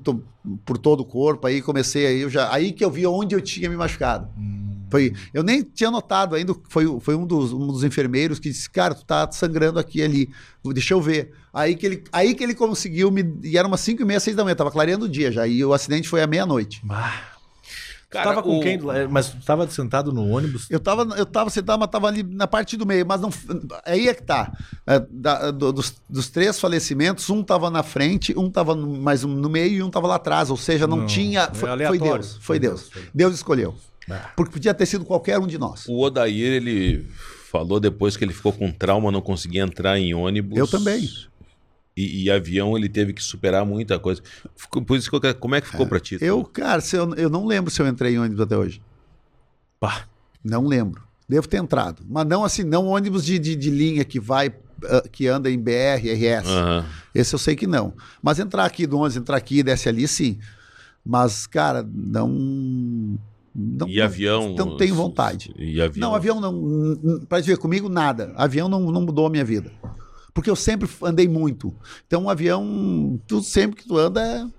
por todo o corpo, aí comecei aí, eu já, aí que eu vi onde eu tinha me machucado. Foi, eu nem tinha notado ainda, foi, foi um, dos, um dos enfermeiros que disse, cara, tu tá sangrando aqui e ali, deixa eu ver. Aí que ele, aí que ele conseguiu me, e era umas 5 e meia, 6 da manhã, tava clareando o dia já, e o acidente foi à meia-noite. Cara, tava com o- quem? lá? Mas tu tava sentado no ônibus? Eu tava, eu tava sentado, mas tava ali na parte do meio, mas não. Aí é que tá. É, da- do- dos, dos três falecimentos, um tava na frente, um tava no, mais um no meio e um tava lá atrás. Ou seja, não, Não, tinha. é Foi, foi. Deus. Foi Foi Deus. Deus, foi Deus. Deus escolheu. Ah. Porque podia ter sido qualquer um de nós. O Odair, ele falou depois que ele ficou com trauma, não conseguia entrar em ônibus. Eu também. E, e avião ele teve que superar muita coisa. Ficou- por isso que eu como é que ficou pra ti? Eu, cara, eu, eu não lembro se eu entrei em ônibus até hoje. Pá. Não lembro. Devo ter entrado. Mas não assim, não ônibus de, de, de linha que vai, ah, que anda em BR, RS. Aham. Esse eu sei que não. Mas entrar aqui do 11, entrar aqui, desce ali, sim. Mas, cara, não. não E avião? Não tenho vontade. E avião? Não, avião não. Para ver comigo, nada. Avião não, não mudou a minha vida. Porque eu sempre andei muito. Então, um avião, tu sempre que tu anda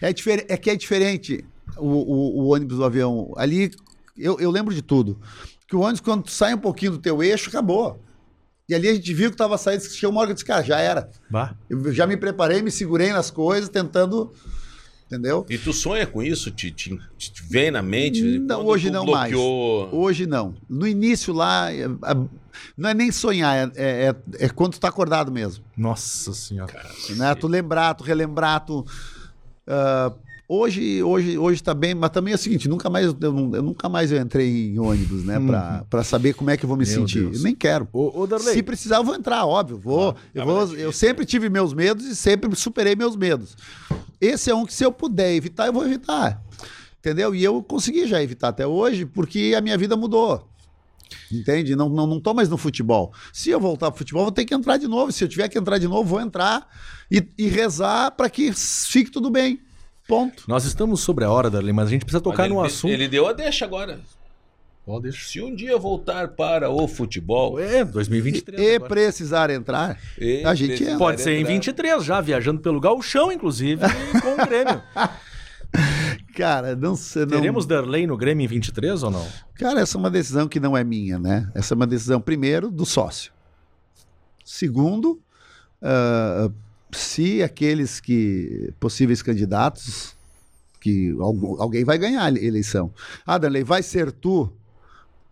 é, é, difer- é que é diferente o, o- o ônibus do avião. Ali, eu, eu lembro de tudo. Que o ônibus, quando tu sai um pouquinho do teu eixo, acabou. E ali a gente viu que estava saindo, chegou uma hora que eu disse, cara, já era. Bah. Eu já me preparei, me segurei nas coisas, tentando. Entendeu? E tu sonha com isso? Te, te, te vem na mente? Não, Quando hoje não bloqueou... Hoje não. No início lá, é- não é nem sonhar, é, é, é quando tu tá acordado mesmo. Nossa senhora. Né? Tu lembrar, tu relembrar, tu. ah, hoje, hoje, hoje tá bem, mas também é o seguinte, nunca mais, eu, eu nunca mais eu entrei em ônibus, né? Pra, pra saber como é que eu vou me Meu sentir. Deus. Eu nem quero. Ô, ô Darley, Se precisar, eu vou entrar, óbvio. Vou, eu, Ah, vou, mas é difícil, eu sempre tive meus medos e sempre superei meus medos. Esse é um que, se eu puder evitar, eu vou evitar. Entendeu? E eu consegui já evitar até hoje, porque a minha vida mudou. Entende? Não, não, não tô mais no futebol. Se eu voltar pro futebol, vou ter que entrar de novo. Se eu tiver que entrar de novo, vou entrar e, e rezar para que fique tudo bem. Ponto. nós estamos sobre a hora, Darley, mas a gente precisa Mas tocar ele, no assunto. Ele deu a deixa agora. Se um dia voltar para o futebol... É, 2023. E agora. precisar entrar, ele a gente entra. Pode ser em entrar. 23 já, viajando pelo Gauchão, inclusive, com o Grêmio. cara, não sei. Não... Teremos Darley no Grêmio em 23 ou não? Cara, essa é uma decisão que não é minha, né? Essa é uma decisão, primeiro, do sócio. Segundo, ah, se aqueles que possíveis candidatos, que algu- alguém vai ganhar a eleição. Ah, Danley, vai ser tu?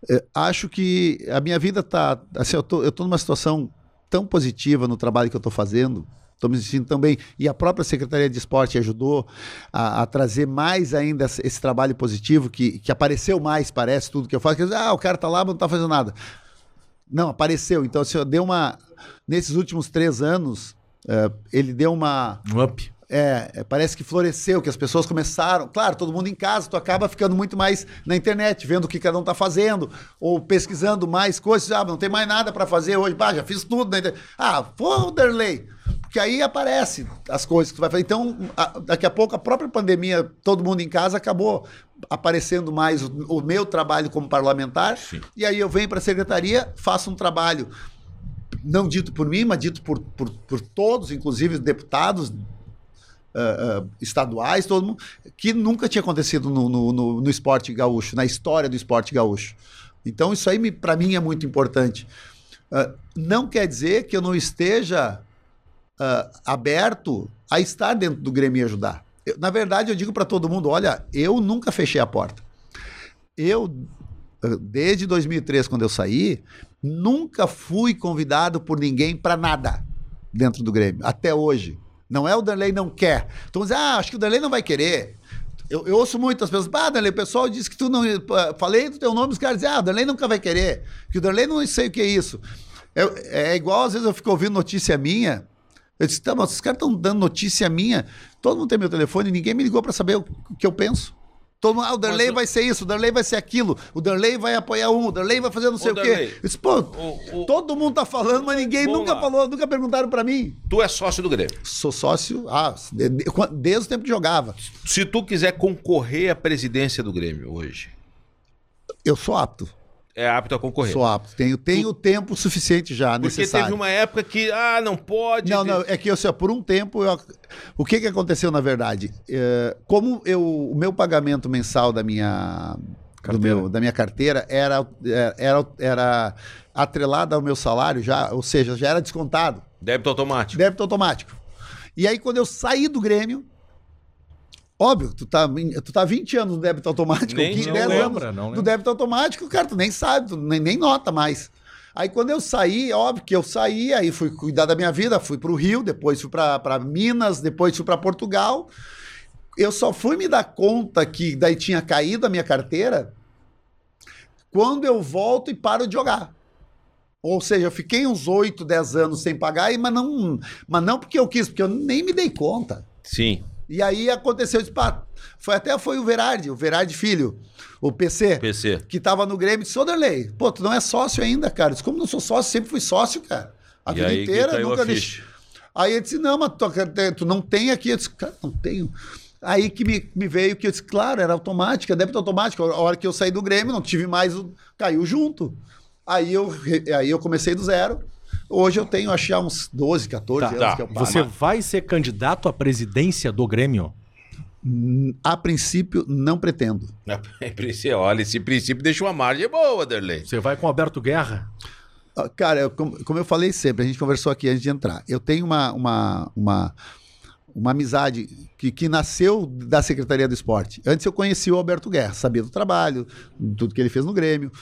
Eh, acho que a minha vida tá. Assim, eu tô, eu tô numa situação tão positiva no trabalho que eu tô fazendo. Estou me sentindo também. E a própria Secretaria de Esporte ajudou a, a trazer mais ainda esse, trabalho positivo, que, que apareceu mais, parece, tudo que eu faço. Que, ah, o cara tá lá, mas não tá fazendo nada. Não, apareceu. Então, assim, deu uma. Nesses últimos três anos, eh, ele deu uma. Um up. É, é, parece que floresceu, que as pessoas começaram. Claro, todo mundo em casa, tu acaba ficando muito mais na internet, vendo o que cada um tá fazendo, ou pesquisando mais coisas. Ah, não tem mais nada para fazer hoje. Bah, já fiz tudo na internet. Ah, pô, Derley. Porque aí aparece as coisas que tu vai fazer. Então, a- daqui a pouco, a própria pandemia, todo mundo em casa, acabou aparecendo mais o, o meu trabalho como parlamentar. E aí eu venho para a secretaria, faço um trabalho não dito por mim, mas dito por, por, por todos, inclusive deputados ah, estaduais, todo mundo, que nunca tinha acontecido no, no, no- no esporte gaúcho, na história do esporte gaúcho. Então, isso aí, para mim, é muito importante. Ah, não quer dizer que eu não esteja ah, aberto a estar dentro do Grêmio e ajudar. Eu- na verdade, eu digo para todo mundo: olha, eu nunca fechei a porta. Eu, desde 2003, quando eu saí, nunca fui convidado por ninguém para nada dentro do Grêmio, até hoje. Não é o Danley não quer. Então, diz, ah, acho que o Danley não vai querer. Eu, eu ouço muitas pessoas, ah, Danley, o pessoal disse que tu não. Falei do teu nome, os caras dizem, ah, o Danley nunca vai querer. Que o Danley não sei o que é isso. É, é igual, às vezes, eu fico ouvindo notícia minha. Eu disse, tá, mas os caras estão dando notícia minha. Todo mundo tem meu telefone, ninguém me ligou para saber o que eu penso. Todo mundo, ah, o o- vai ser isso, o Danley vai ser aquilo, o Danley vai apoiar um, o Danley vai fazer não sei o Darley, quê. Disse, pô, o- o- todo mundo tá falando, mas ninguém Vamos nunca lá. falou, nunca perguntaram para mim. Tu é sócio do Grêmio. Sou sócio, ah, de- de- desde o tempo que jogava. Se tu quiser concorrer à presidência do Grêmio hoje, Eu sou apto. É apto a concorrer. Sou apto. Tenho, tenho tempo suficiente já Porque necessário. teve uma época que, ah, não pode. Não, não, é que assim, por um tempo, eu- o que, que aconteceu na verdade? É, como eu, o meu pagamento mensal da minha, do meu, da minha carteira era, era, era atrelado ao meu salário, já, ou seja, já era descontado, Débito automático. débito automático. E aí, quando eu saí do Grêmio, óbvio, tu tá, tu tá 20 anos no débito automático, Nem- 15, não 10 lembra, anos do lembra. débito automático, cara, tu nem sabe, tu nem, nem nota mais. Aí quando eu saí, óbvio que eu saí, aí fui cuidar da minha vida, fui para o Rio, depois fui para Minas, depois fui para Portugal. Eu só fui me dar conta que daí tinha caído a minha carteira quando eu volto e paro de jogar. Ou seja, eu fiquei uns 8, 10 anos sem pagar, mas não, mas não porque eu quis, porque eu nem me dei conta. Sim. E aí aconteceu isso, foi até foi o Verardi, o Verardi filho, o PC, PC. que tava no Grêmio, disse, ô Derlei, pô, tu não é sócio ainda, cara. Eu Disse, como não sou sócio, sempre fui sócio, cara. A e vida aí inteira, nunca deixei. Aí ele disse, não, mas tu, tu não tem aqui. Eu disse, cara, não tenho. Aí que me, me veio que eu disse, claro, era automática, débito automático. A hora que eu saí do Grêmio, não tive mais, caiu junto. Aí eu, aí eu comecei do zero. Hoje eu tenho, acho que há uns 12, 14 Tá, anos tá. que eu pago. Você vai ser candidato à presidência do Grêmio? A princípio, não pretendo. Olha, esse princípio deixa uma margem boa, Derlei. Você vai com o Alberto Guerra? Ah, Cara, eu- como, como eu falei sempre, a gente conversou aqui antes de entrar. Eu tenho uma, uma, uma, uma amizade que, que nasceu da Secretaria do Esporte. Antes eu conheci o Alberto Guerra, sabia do trabalho, tudo que ele fez no Grêmio.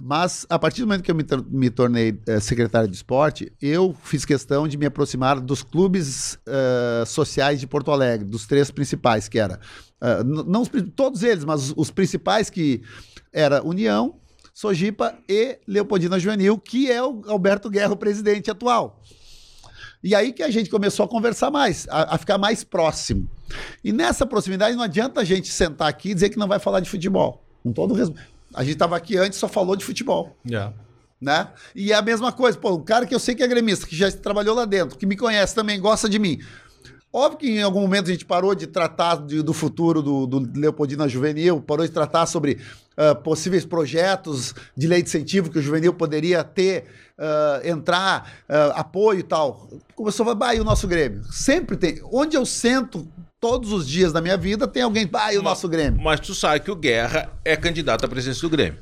Mas a partir do momento que eu me, me tornei eh, secretário de esporte, eu fiz questão de me aproximar dos clubes eh, sociais de Porto Alegre, dos três principais, que era. n- não os todos eles, mas os principais que era União, Sojipa e Leopoldina Juvenil, que é o Alberto Guerra, o presidente atual. E aí que a gente começou a conversar mais, a, a ficar mais próximo. E nessa proximidade não adianta a gente sentar aqui e dizer que não vai falar de futebol. Com todo respeito. A gente estava aqui antes e só falou de futebol. Né? E é a mesma coisa, pô, um cara que eu sei que é gremista, que já trabalhou lá dentro, que me conhece também, gosta de mim. Óbvio que em algum momento a gente parou de tratar de- do futuro do, do Leopoldina Juvenil, parou de tratar sobre ah, possíveis projetos de lei de incentivo que o Juvenil poderia ter, ah, entrar, ah, apoio e tal. Começou a falar, bah, e o nosso Grêmio? Sempre tem. Onde eu sento todos os dias da minha vida, tem alguém, bah, e o nosso Grêmio? Mas tu sabe que o Guerra é candidato à presidência do Grêmio.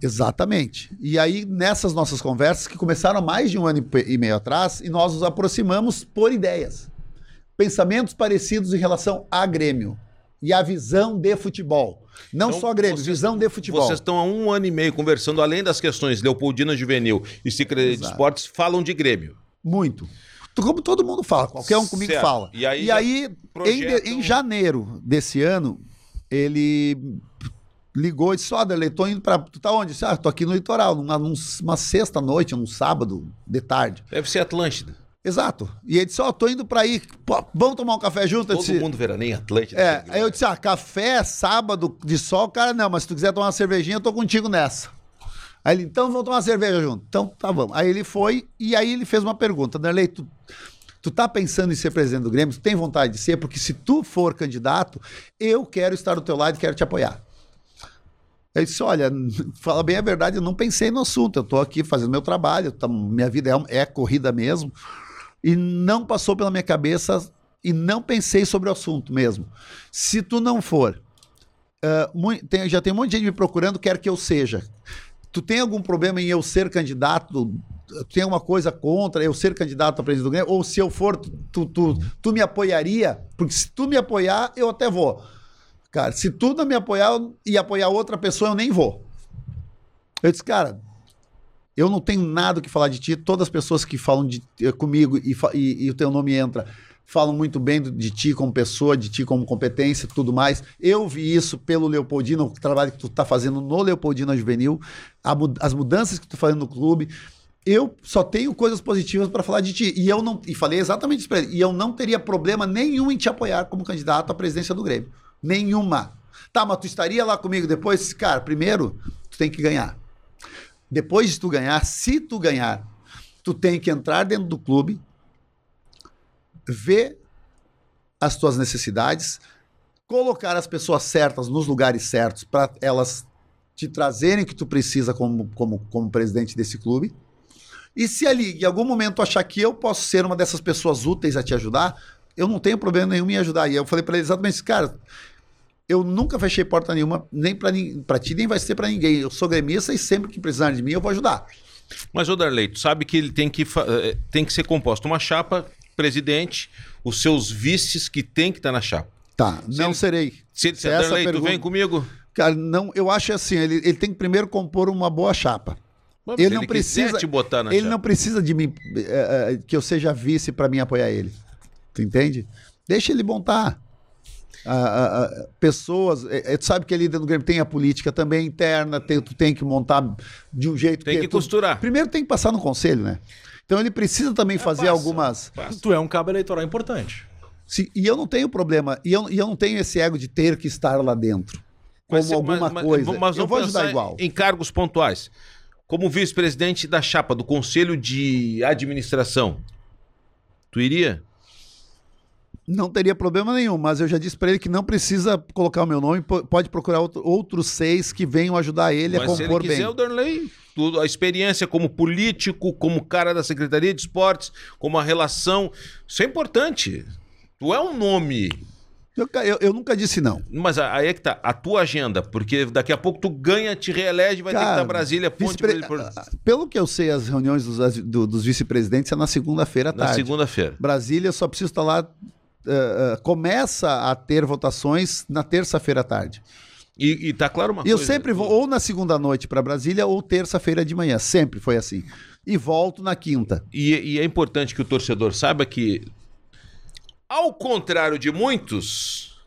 Exatamente. E aí, nessas nossas conversas, que começaram mais de um ano e e meio atrás, e nós nos aproximamos por ideias. Pensamentos parecidos em relação a Grêmio. E a visão de futebol. Não Então, só Grêmio, vocês- visão de futebol. Vocês estão há um ano e meio conversando, além das questões Leopoldina Juvenil e Secretaria de. Esportes, falam de Grêmio. Muito. Como todo mundo fala, qualquer um comigo Certo. fala. E aí em, de- projetam- em janeiro desse ano, ele ligou e disse: Ó, Derlei, tô indo pra. Tu tá onde? Eu disse, ah, tô aqui no litoral, numa, numa sexta-noite, num sábado de tarde. Deve ser Atlântida. Exato. E ele disse: Ó, tô indo pra aí, pô, vamos tomar um café junto? Eu Todo disse, mundo veraneia Atlântida. É, aí eu disse: Ah, café, sábado de sol, cara, não, mas se tu quiser tomar uma cervejinha, eu tô contigo nessa. Aí ele, então vamos tomar uma cerveja junto. Então, tá, vamos. Aí ele foi e aí ele fez uma pergunta: Darley, tu, tu tá pensando em ser presidente do Grêmio? Tu tem vontade de ser? Porque se tu for candidato, eu quero estar do teu lado e quero te apoiar. Ele disse: Olha, fala bem a verdade, eu não pensei no assunto. Eu estou aqui fazendo meu trabalho, tá- minha vida é, é corrida mesmo. E não passou pela minha cabeça e não pensei sobre o assunto mesmo. Se tu não for, mui- tem- já tem um monte de gente me procurando, quer que eu seja. Tu tem algum problema em eu ser candidato? Tu tem alguma coisa contra eu ser candidato a presidente do Grêmio? Ou se eu for, tu, tu, tu, tu me apoiaria? Porque se tu me apoiar, eu até vou. Cara, se tu não me apoiar e apoiar outra pessoa, eu nem vou. Eu disse, cara, eu não tenho nada que falar de ti. Todas as pessoas que falam de, eh, comigo e, e- e o teu nome entra, falam muito bem de ti como pessoa, de ti como competência e tudo mais. Eu vi isso pelo Leopoldina, o trabalho que tu tá fazendo no Leopoldina Juvenil, as mudanças que tu tá fazendo no clube. Eu só tenho coisas positivas para falar de ti. E eu não. E falei exatamente isso pra ele. E eu não teria problema nenhum em te apoiar como candidato à presidência do Grêmio. Nenhuma. Tá, mas tu estaria lá comigo depois? Cara, primeiro, tu tem que ganhar. Depois de tu ganhar, se tu ganhar, tu tem que entrar dentro do clube, ver as tuas necessidades, colocar as pessoas certas nos lugares certos para elas te trazerem o que tu precisa como, como, como presidente desse clube. E se ali, em algum momento, achar que eu posso ser uma dessas pessoas úteis a te ajudar, eu não tenho problema nenhum em ajudar. E eu falei para ele exatamente isso, cara. Eu nunca fechei porta nenhuma, nem para ti, nem vai ser para ninguém. Eu sou gremista e sempre que precisarem de mim, eu vou ajudar. Mas, ô Darley, tu sabe que ele tem que, eh, tem que ser composto uma chapa, presidente, os seus vices que tem que estar na chapa. Tá, não ele- serei. Se ele Se disser, essa Darley, tu vem comigo? Cara, não, eu acho assim, ele, ele tem que primeiro compor uma boa chapa. Mas Ele se não precisa- te botar na ele chapa. não precisa de mim, eh, eh, que eu seja vice para mim apoiar ele. Tu entende? Deixa ele montar. Ah, ah, pessoas, eh, eh, tu sabe que ali dentro do Grêmio tem a política também interna, tem- tu tem que montar de um jeito Tem que tu- costurar. Primeiro tem que passar no conselho, né? Então ele precisa também fazer passa. algumas. Tu é um cabo eleitoral importante. Se- e eu não tenho problema, e eu, e eu não tenho esse ego de ter que estar lá dentro. Como Mas- alguma mas- mas- coisa. mas eu vamos vou ajudar igual. Em cargos pontuais. Como vice-presidente da chapa do Conselho de Administração. Tu iria? Não teria problema nenhum, mas eu já disse para ele que não precisa colocar o meu nome, po- pode procurar outro- outros seis que venham ajudar ele a Mas se ele compor quiser, bem. o Darley, tudo, a experiência como político, como cara da Secretaria de Esportes, como a relação. Isso é importante. Tu é um nome. Eu, eu- eu nunca disse não. Mas aí é que tá, a tua agenda, porque daqui a pouco tu ganha, te reelege, vai ter que Cara, estar Brasília, ponte pra vice-pre- ele por... Pelo que eu sei, as reuniões dos, do- dos vice-presidentes é na segunda-feira à na tarde. segunda-feira. Brasília só precisa estar lá. Eh, eh, começa a ter votações na terça-feira à tarde. E, e tá claro uma eu coisa. sempre vou ou na segunda noite para Brasília ou terça-feira de manhã. Sempre foi assim. E volto na quinta. E, e é importante que o torcedor saiba que, ao contrário de muitos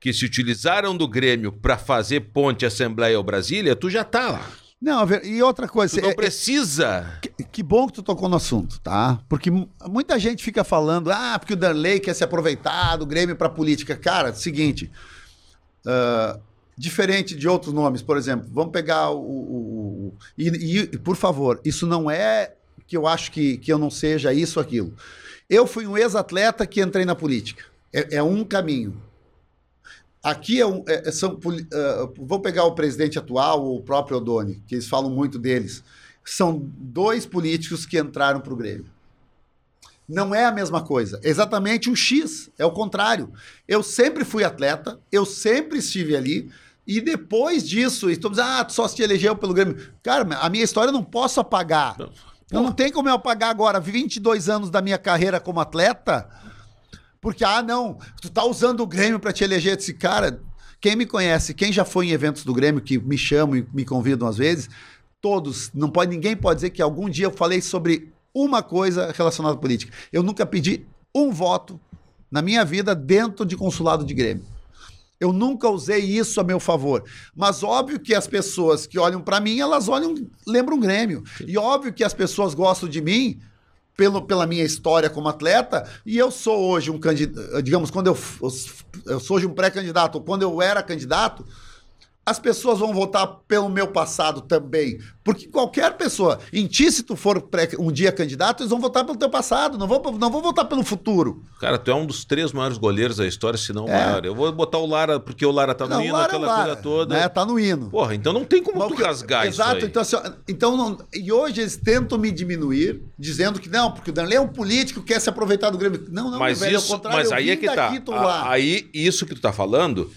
que se utilizaram do Grêmio para fazer ponte Assembleia ou Brasília, tu já tá lá. Não, e outra coisa, Tu não é- precisa. Que, que bom que tu tocou no assunto, tá? Porque mu- muita gente fica falando, ah, porque o Darley quer se aproveitar do Grêmio para política. Cara, seguinte, ah, diferente de outros nomes, por exemplo, vamos pegar o. o- o- e, e, por favor, isso não é que eu acho que, que eu não seja isso ou aquilo. Eu fui um ex-atleta que entrei na política. É, é um caminho. Aqui é um, é- são, poli- ah, vou pegar o presidente atual, o próprio Odoni, que eles falam muito deles. São dois políticos que entraram para o Grêmio. Não é a mesma coisa. Exatamente o X. É o contrário. Eu sempre fui atleta, eu sempre estive ali. E depois disso, e tu diz, ah, tu só se elegeu pelo Grêmio. Cara, a minha história eu não posso apagar. Eu não tem como eu apagar agora 22 anos da minha carreira como atleta, porque, ah, não, tu tá usando o Grêmio para te eleger. Eu disse, cara, quem me conhece, quem já foi em eventos do Grêmio, que me chamam e me convidam às vezes, todos, não pode, ninguém pode dizer que algum dia eu falei sobre uma coisa relacionada à política. Eu nunca pedi um voto na minha vida dentro de consulado de Grêmio. Eu nunca usei isso a meu favor. Mas óbvio que as pessoas que olham para mim, elas olham, lembram Grêmio. E óbvio que as pessoas gostam de mim pelo, pela minha história como atleta, e eu sou hoje um candidato, digamos, quando eu, eu sou hoje um pré-candidato, ou quando eu era candidato, as pessoas vão votar pelo meu passado também. Porque qualquer pessoa, em ti, se tu for um dia candidato, eles vão votar pelo teu passado, não vão, não vão votar pelo futuro. Cara, tu é um dos três maiores goleiros da história, se não o É. maior. Eu vou botar o Lara, porque o Lara tá no não, hino, Lara é aquela Lara, coisa toda. Né? Tá no hino. Porra, então não tem como Mas tu o rasgar Exato, isso aí. então assim, então não- e hoje eles tentam me diminuir, dizendo que não, porque o Danley é um político que quer se aproveitar do Grêmio. Não, não, mas velho, isso, ao contrário, mas aí é que tá. daqui, A-. Aí, isso que tu tá falando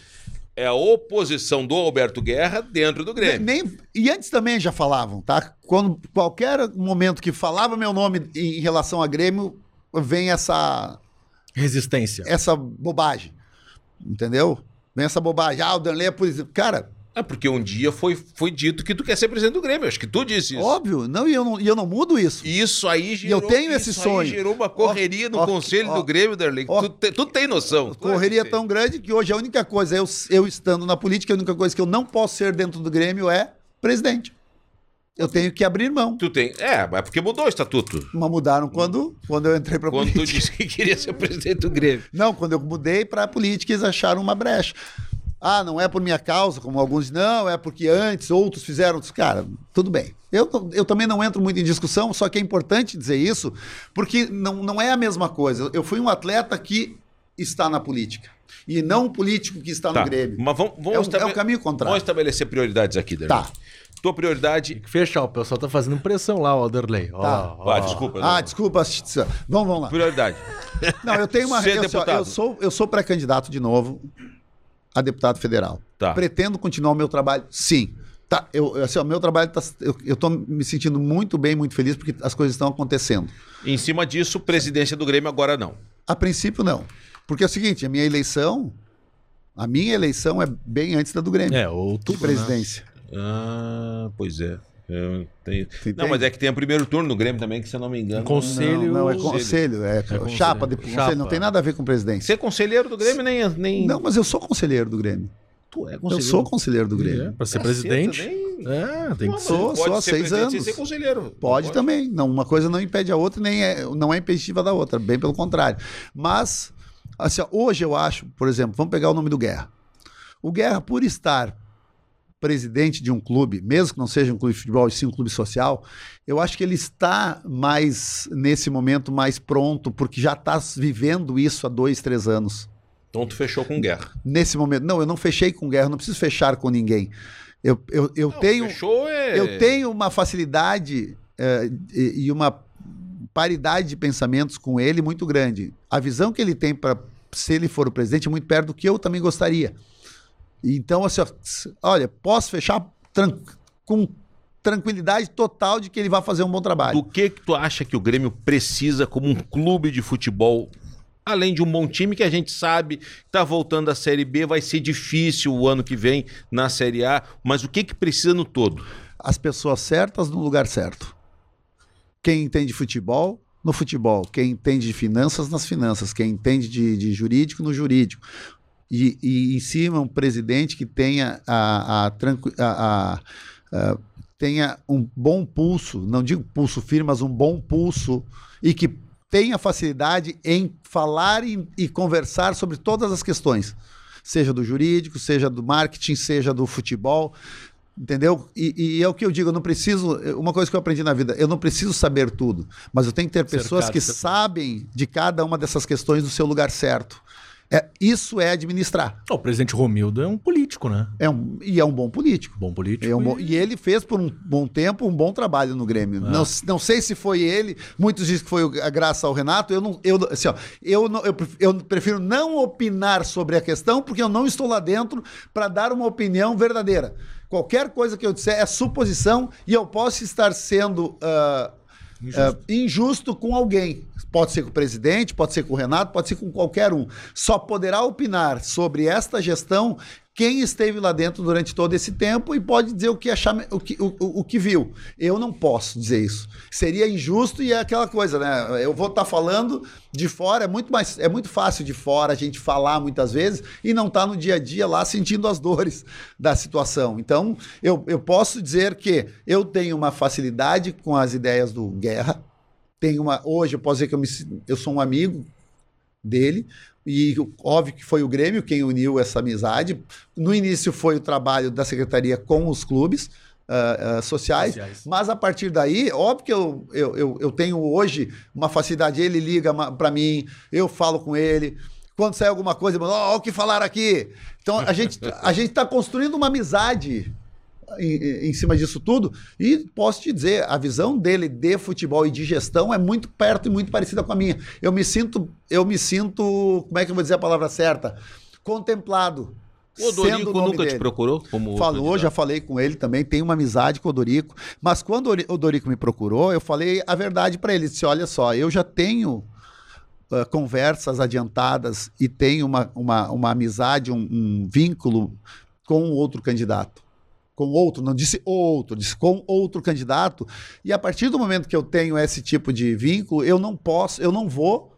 é a oposição do Alberto Guerra dentro do Grêmio. Nem, e antes também já falavam, tá? Quando qualquer momento que falava meu nome em relação a Grêmio, vem essa Resistência. essa bobagem. Entendeu? Vem essa bobagem. Ah, o Danley é político. Cara, É porque um dia foi, foi dito que tu quer ser presidente do Grêmio. Acho que tu disse isso. óbvio, não, e eu não, e eu não mudo isso. E Isso aí gerou, tenho isso esse aí sonho. gerou uma correria no Ó, conselho ó, do Grêmio, Darley. ó, tu, te- tu tem noção. Correria tão grande que hoje a única coisa, eu, eu estando na política, a única coisa que eu não posso ser dentro do Grêmio é presidente. Eu tenho que abrir mão. Tu tem. É, mas porque mudou o estatuto. Mas mudaram quando, quando eu entrei para Quando tu política. disse que queria ser presidente do Grêmio. Não, quando eu mudei para política, eles acharam uma brecha. Ah, não é por minha causa, como alguns não, é porque antes outros fizeram. Cara, tudo bem. Eu, eu também não entro muito em discussão, só que é importante dizer isso, porque não, não é a mesma coisa. Eu fui um atleta que está na política. E não um político que está Tá. no Grêmio. Mas vamos, vamos É um- estabele- é um caminho contrário. Vamos estabelecer prioridades aqui, Derlei. Tá. Tua prioridade. Tem que fechar, o pessoal tá fazendo pressão lá, o Derlei. Ó, Tá. ó. Ah, desculpa. Ah, não. desculpa. Vamos, vamos lá. Prioridade. Não, eu tenho uma. Ser eu, sou, deputado. eu sou, eu sou pré-candidato de novo a deputado federal. Tá. Pretendo continuar o meu trabalho? Sim. Tá, eu, assim, ó, meu trabalho tá, eu, eu tô me sentindo muito bem, muito feliz porque as coisas estão acontecendo. Em cima disso, presidência do Grêmio agora não. A princípio não, porque é o seguinte, a minha eleição, a minha eleição é bem antes da do Grêmio. É, outubro, de presidência. Ah, pois é. Eu tenho- Não, mas é que tem o primeiro turno no Grêmio também, que se eu não me engano. Conselho- Não, não, é Conselho. conselho, é, conselho. chapa de conselho, não Chapa. tem nada a ver com presidência. Ser conselheiro do Grêmio nem. nem... Não, mas eu sou conselheiro do Grêmio. tu é Eu sou conselheiro do Grêmio. É, pra ser Caceta, presidente. nem- É, tem que ser. Sou, Pode sou há ser seis presidente anos. ser conselheiro. Pode também. Não, uma coisa não impede a outra, nem é, não é impeditiva da outra, bem pelo contrário. Mas, assim, ó, hoje eu acho, por exemplo, vamos pegar o nome do Guerra. O Guerra, por estar presidente de um clube, mesmo que não seja um clube de futebol, e sim um clube social, eu acho que ele está mais, nesse momento, mais pronto, porque já está vivendo isso há dois, três anos Então tu fechou com guerra. nesse momento. Não, eu não fechei com guerra, não preciso fechar com ninguém. Eu, eu, eu Não, tenho. Fechou é. Eu tenho uma facilidade e, e uma paridade de pensamentos com ele muito grande. A visão que ele tem para se ele for o presidente é muito perto do que eu também gostaria. Então, assim, ó, olha, posso fechar tran- com tranquilidade total de que ele vai fazer um bom trabalho. Do que que tu acha que o Grêmio precisa como um clube de futebol? Além de um bom time que a gente sabe tá voltando à Série B, vai ser difícil o ano que vem na Série A, mas o que que precisa no todo? As pessoas certas no lugar certo. Quem entende futebol, no futebol. Quem entende de finanças, nas finanças. Quem entende de, de jurídico, no jurídico. E, e em cima um presidente que tenha a, a, a- tenha um bom pulso, não digo pulso firme, mas um bom pulso e que tenha facilidade em falar e, e conversar sobre todas as questões, seja do jurídico, seja do marketing, seja do futebol, entendeu? E, e é o que eu digo, eu não preciso, uma coisa que eu aprendi na vida, eu não preciso saber tudo, mas eu tenho que ter pessoas Cercado que sabem de cada uma dessas questões do seu lugar certo. É, isso é administrar. O presidente Romildo é um político, né? É um, e é um bom político. Bom político. É um bom- e ele fez por um bom tempo um bom trabalho no Grêmio. É. Não, não sei se foi ele, muitos dizem que foi o- a graça ao Renato. Eu não, eu, assim, ó, eu, não- eu, eu prefiro não opinar sobre a questão, porque eu não estou lá dentro para dar uma opinião verdadeira. Qualquer coisa que eu disser é suposição e eu posso estar sendo ah, ah, injusto com alguém. Pode ser com o presidente, pode ser com o Renato, pode ser com qualquer um. Só poderá opinar sobre esta gestão quem esteve lá dentro durante todo esse tempo e pode dizer o que achar, o que, o, o- que viu. Eu não posso dizer isso. Seria injusto e é aquela coisa, né? Eu vou estar falando de fora, é muito mais, é muito fácil de fora a gente falar muitas vezes e não estar no dia a dia lá sentindo as dores da situação. Então, eu, eu posso dizer que eu tenho uma facilidade com as ideias do Guerra. Tenho uma, hoje eu posso dizer que eu, me, eu sou um amigo dele. E óbvio que foi o Grêmio quem uniu essa amizade. No início foi o trabalho da secretaria com os clubes ah, ah, sociais, Sociais. mas a partir daí, óbvio que eu, eu, eu, eu tenho hoje uma facilidade. Ele liga para mim, eu falo com ele. Quando sai alguma coisa, ele fala, ó, o que falaram aqui. Então a gente a gente está construindo uma amizade em, em cima disso tudo. E posso te dizer, a visão dele de futebol e de gestão é muito perto e muito parecida com a minha. Eu me sinto, eu me sinto, como é que eu vou dizer a palavra certa? Contemplado. O sendo Odorico nome nunca te dele. procurou como Falou, já falei com ele também, tem uma amizade com o Odorico. Mas quando o Ori- o Odorico me procurou, eu falei a verdade para ele. Disse: olha só, eu já tenho ah, conversas adiantadas e tenho uma, uma, uma amizade, um, um vínculo com outro candidato. Com outro, não disse outro, disse com outro candidato. E a partir do momento que eu tenho esse tipo de vínculo, eu não posso, eu não vou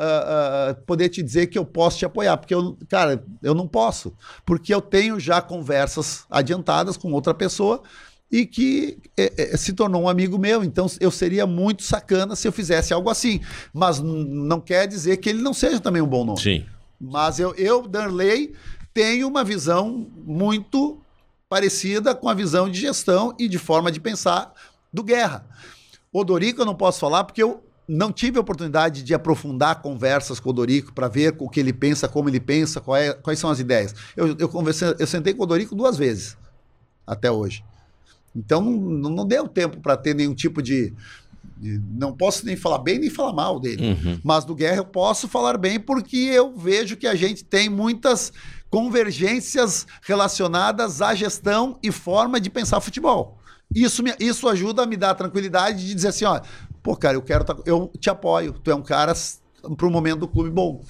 ah, ah, poder te dizer que eu posso te apoiar, porque eu, cara, eu não posso, porque eu tenho já conversas adiantadas com outra pessoa e que é, é, se tornou um amigo meu, então eu seria muito sacana se eu fizesse algo assim, mas não quer dizer que ele não seja também um bom nome. Sim. Mas eu, eu, Darley, tenho uma visão muito parecida com a visão de gestão e de forma de pensar do Guerra. Odorico eu não posso falar porque eu não tive a oportunidade de aprofundar conversas com o Dorico para ver o que ele pensa, como ele pensa, é- quais são as ideias. Eu, eu, conversei, eu sentei com o Dorico duas vezes até hoje. Então não, não deu tempo para ter nenhum tipo de, de- Não posso nem falar bem nem falar mal dele. Uhum. Mas do Guerra eu posso falar bem porque eu vejo que a gente tem muitas convergências relacionadas à gestão e forma de pensar futebol. Isso, me- isso ajuda a me dar a tranquilidade de dizer assim, ó, pô, cara, eu quero, tá- eu te apoio. Tu é um cara para o momento do clube bom.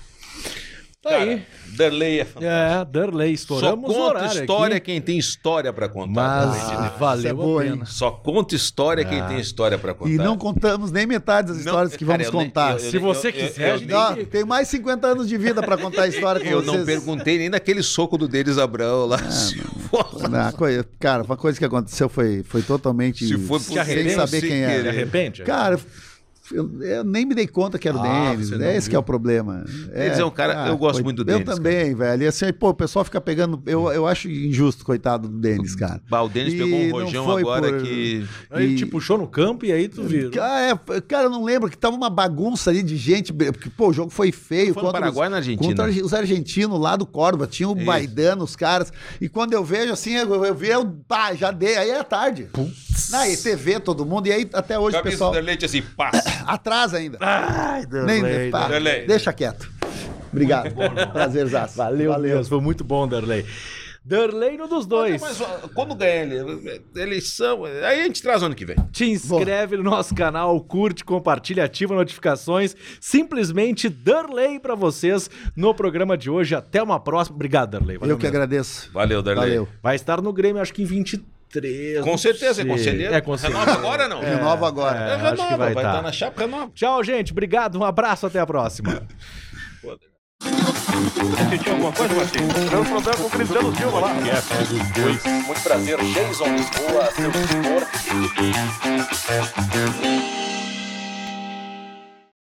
Tá aí. Derlei é fantástico. É, Derlei, Só estouramos o conta horário história aqui. quem tem história pra contar. Mas Derlei. essa é valeu boa, hein? Só conta história quem tem história pra contar. E não contamos nem metade das Não, histórias que cara, vamos eu nem- contar. eu- Se você quiser, eu- Não, tem mais 50 anos de vida para contar a história com Eu vocês. não perguntei nem naquele soco do Denis Abrão lá. Ah, for- Não, coi- cara, uma coisa que aconteceu foi, foi totalmente se foi sem saber quem Se era. arrepende? Cara, eu, eu nem me dei conta que era o Ah, Denis. É esse viu. que é o problema. Denis é um cara- eu gosto muito do Eu Denis, também, velho. E assim, pô, o pessoal fica pegando. Eu, eu acho injusto, coitado do Denis, cara. Bah, o Denis E pegou um rojão agora por- que. Aí E- te puxou no campo e aí tu viu. Cara, é, cara, eu não lembro que tava uma bagunça ali de gente, porque, pô, o jogo foi feio. Foi no contra Paraguai os, na Argentina? Contra os argentinos lá do Córdoba, tinha o Isso. Maidana, os caras. E quando eu vejo assim, eu, eu vi, eu, pá, já dei, aí é tarde. Na TV, todo mundo, e aí até hoje o Camisa pessoal do Derlei assim, passa. Atrás ainda. Ai, Nem, Derlei. pá, Derlei. deixa quieto. Obrigado. Prazerzaço. Valeu, mesmo. Foi muito bom, Derlei. Derlei no dos dois. Mas ó, quando ganhar ele- eleição, aí a gente traz ano que vem. Te inscreve no nosso canal, curte, compartilha, ativa notificações. Simplesmente Derlei pra vocês no programa de hoje. Até uma próxima. Obrigado, Derlei. Valeu Eu que mesmo. agradeço. Valeu, Derlei. Valeu. Vai estar no Grêmio, acho que em 23. Com não certeza, é conselheiro. É conselheiro. Renova agora não? Renova agora. é. renova, acho que vai vai tá. estar na chapa, renova. Tchau, gente. Obrigado. Um abraço. Até a próxima. Alguma coisa, Martins? Meu problema com o Cristiano Silva lá. Muito prazer, Jason Lisboa, seu.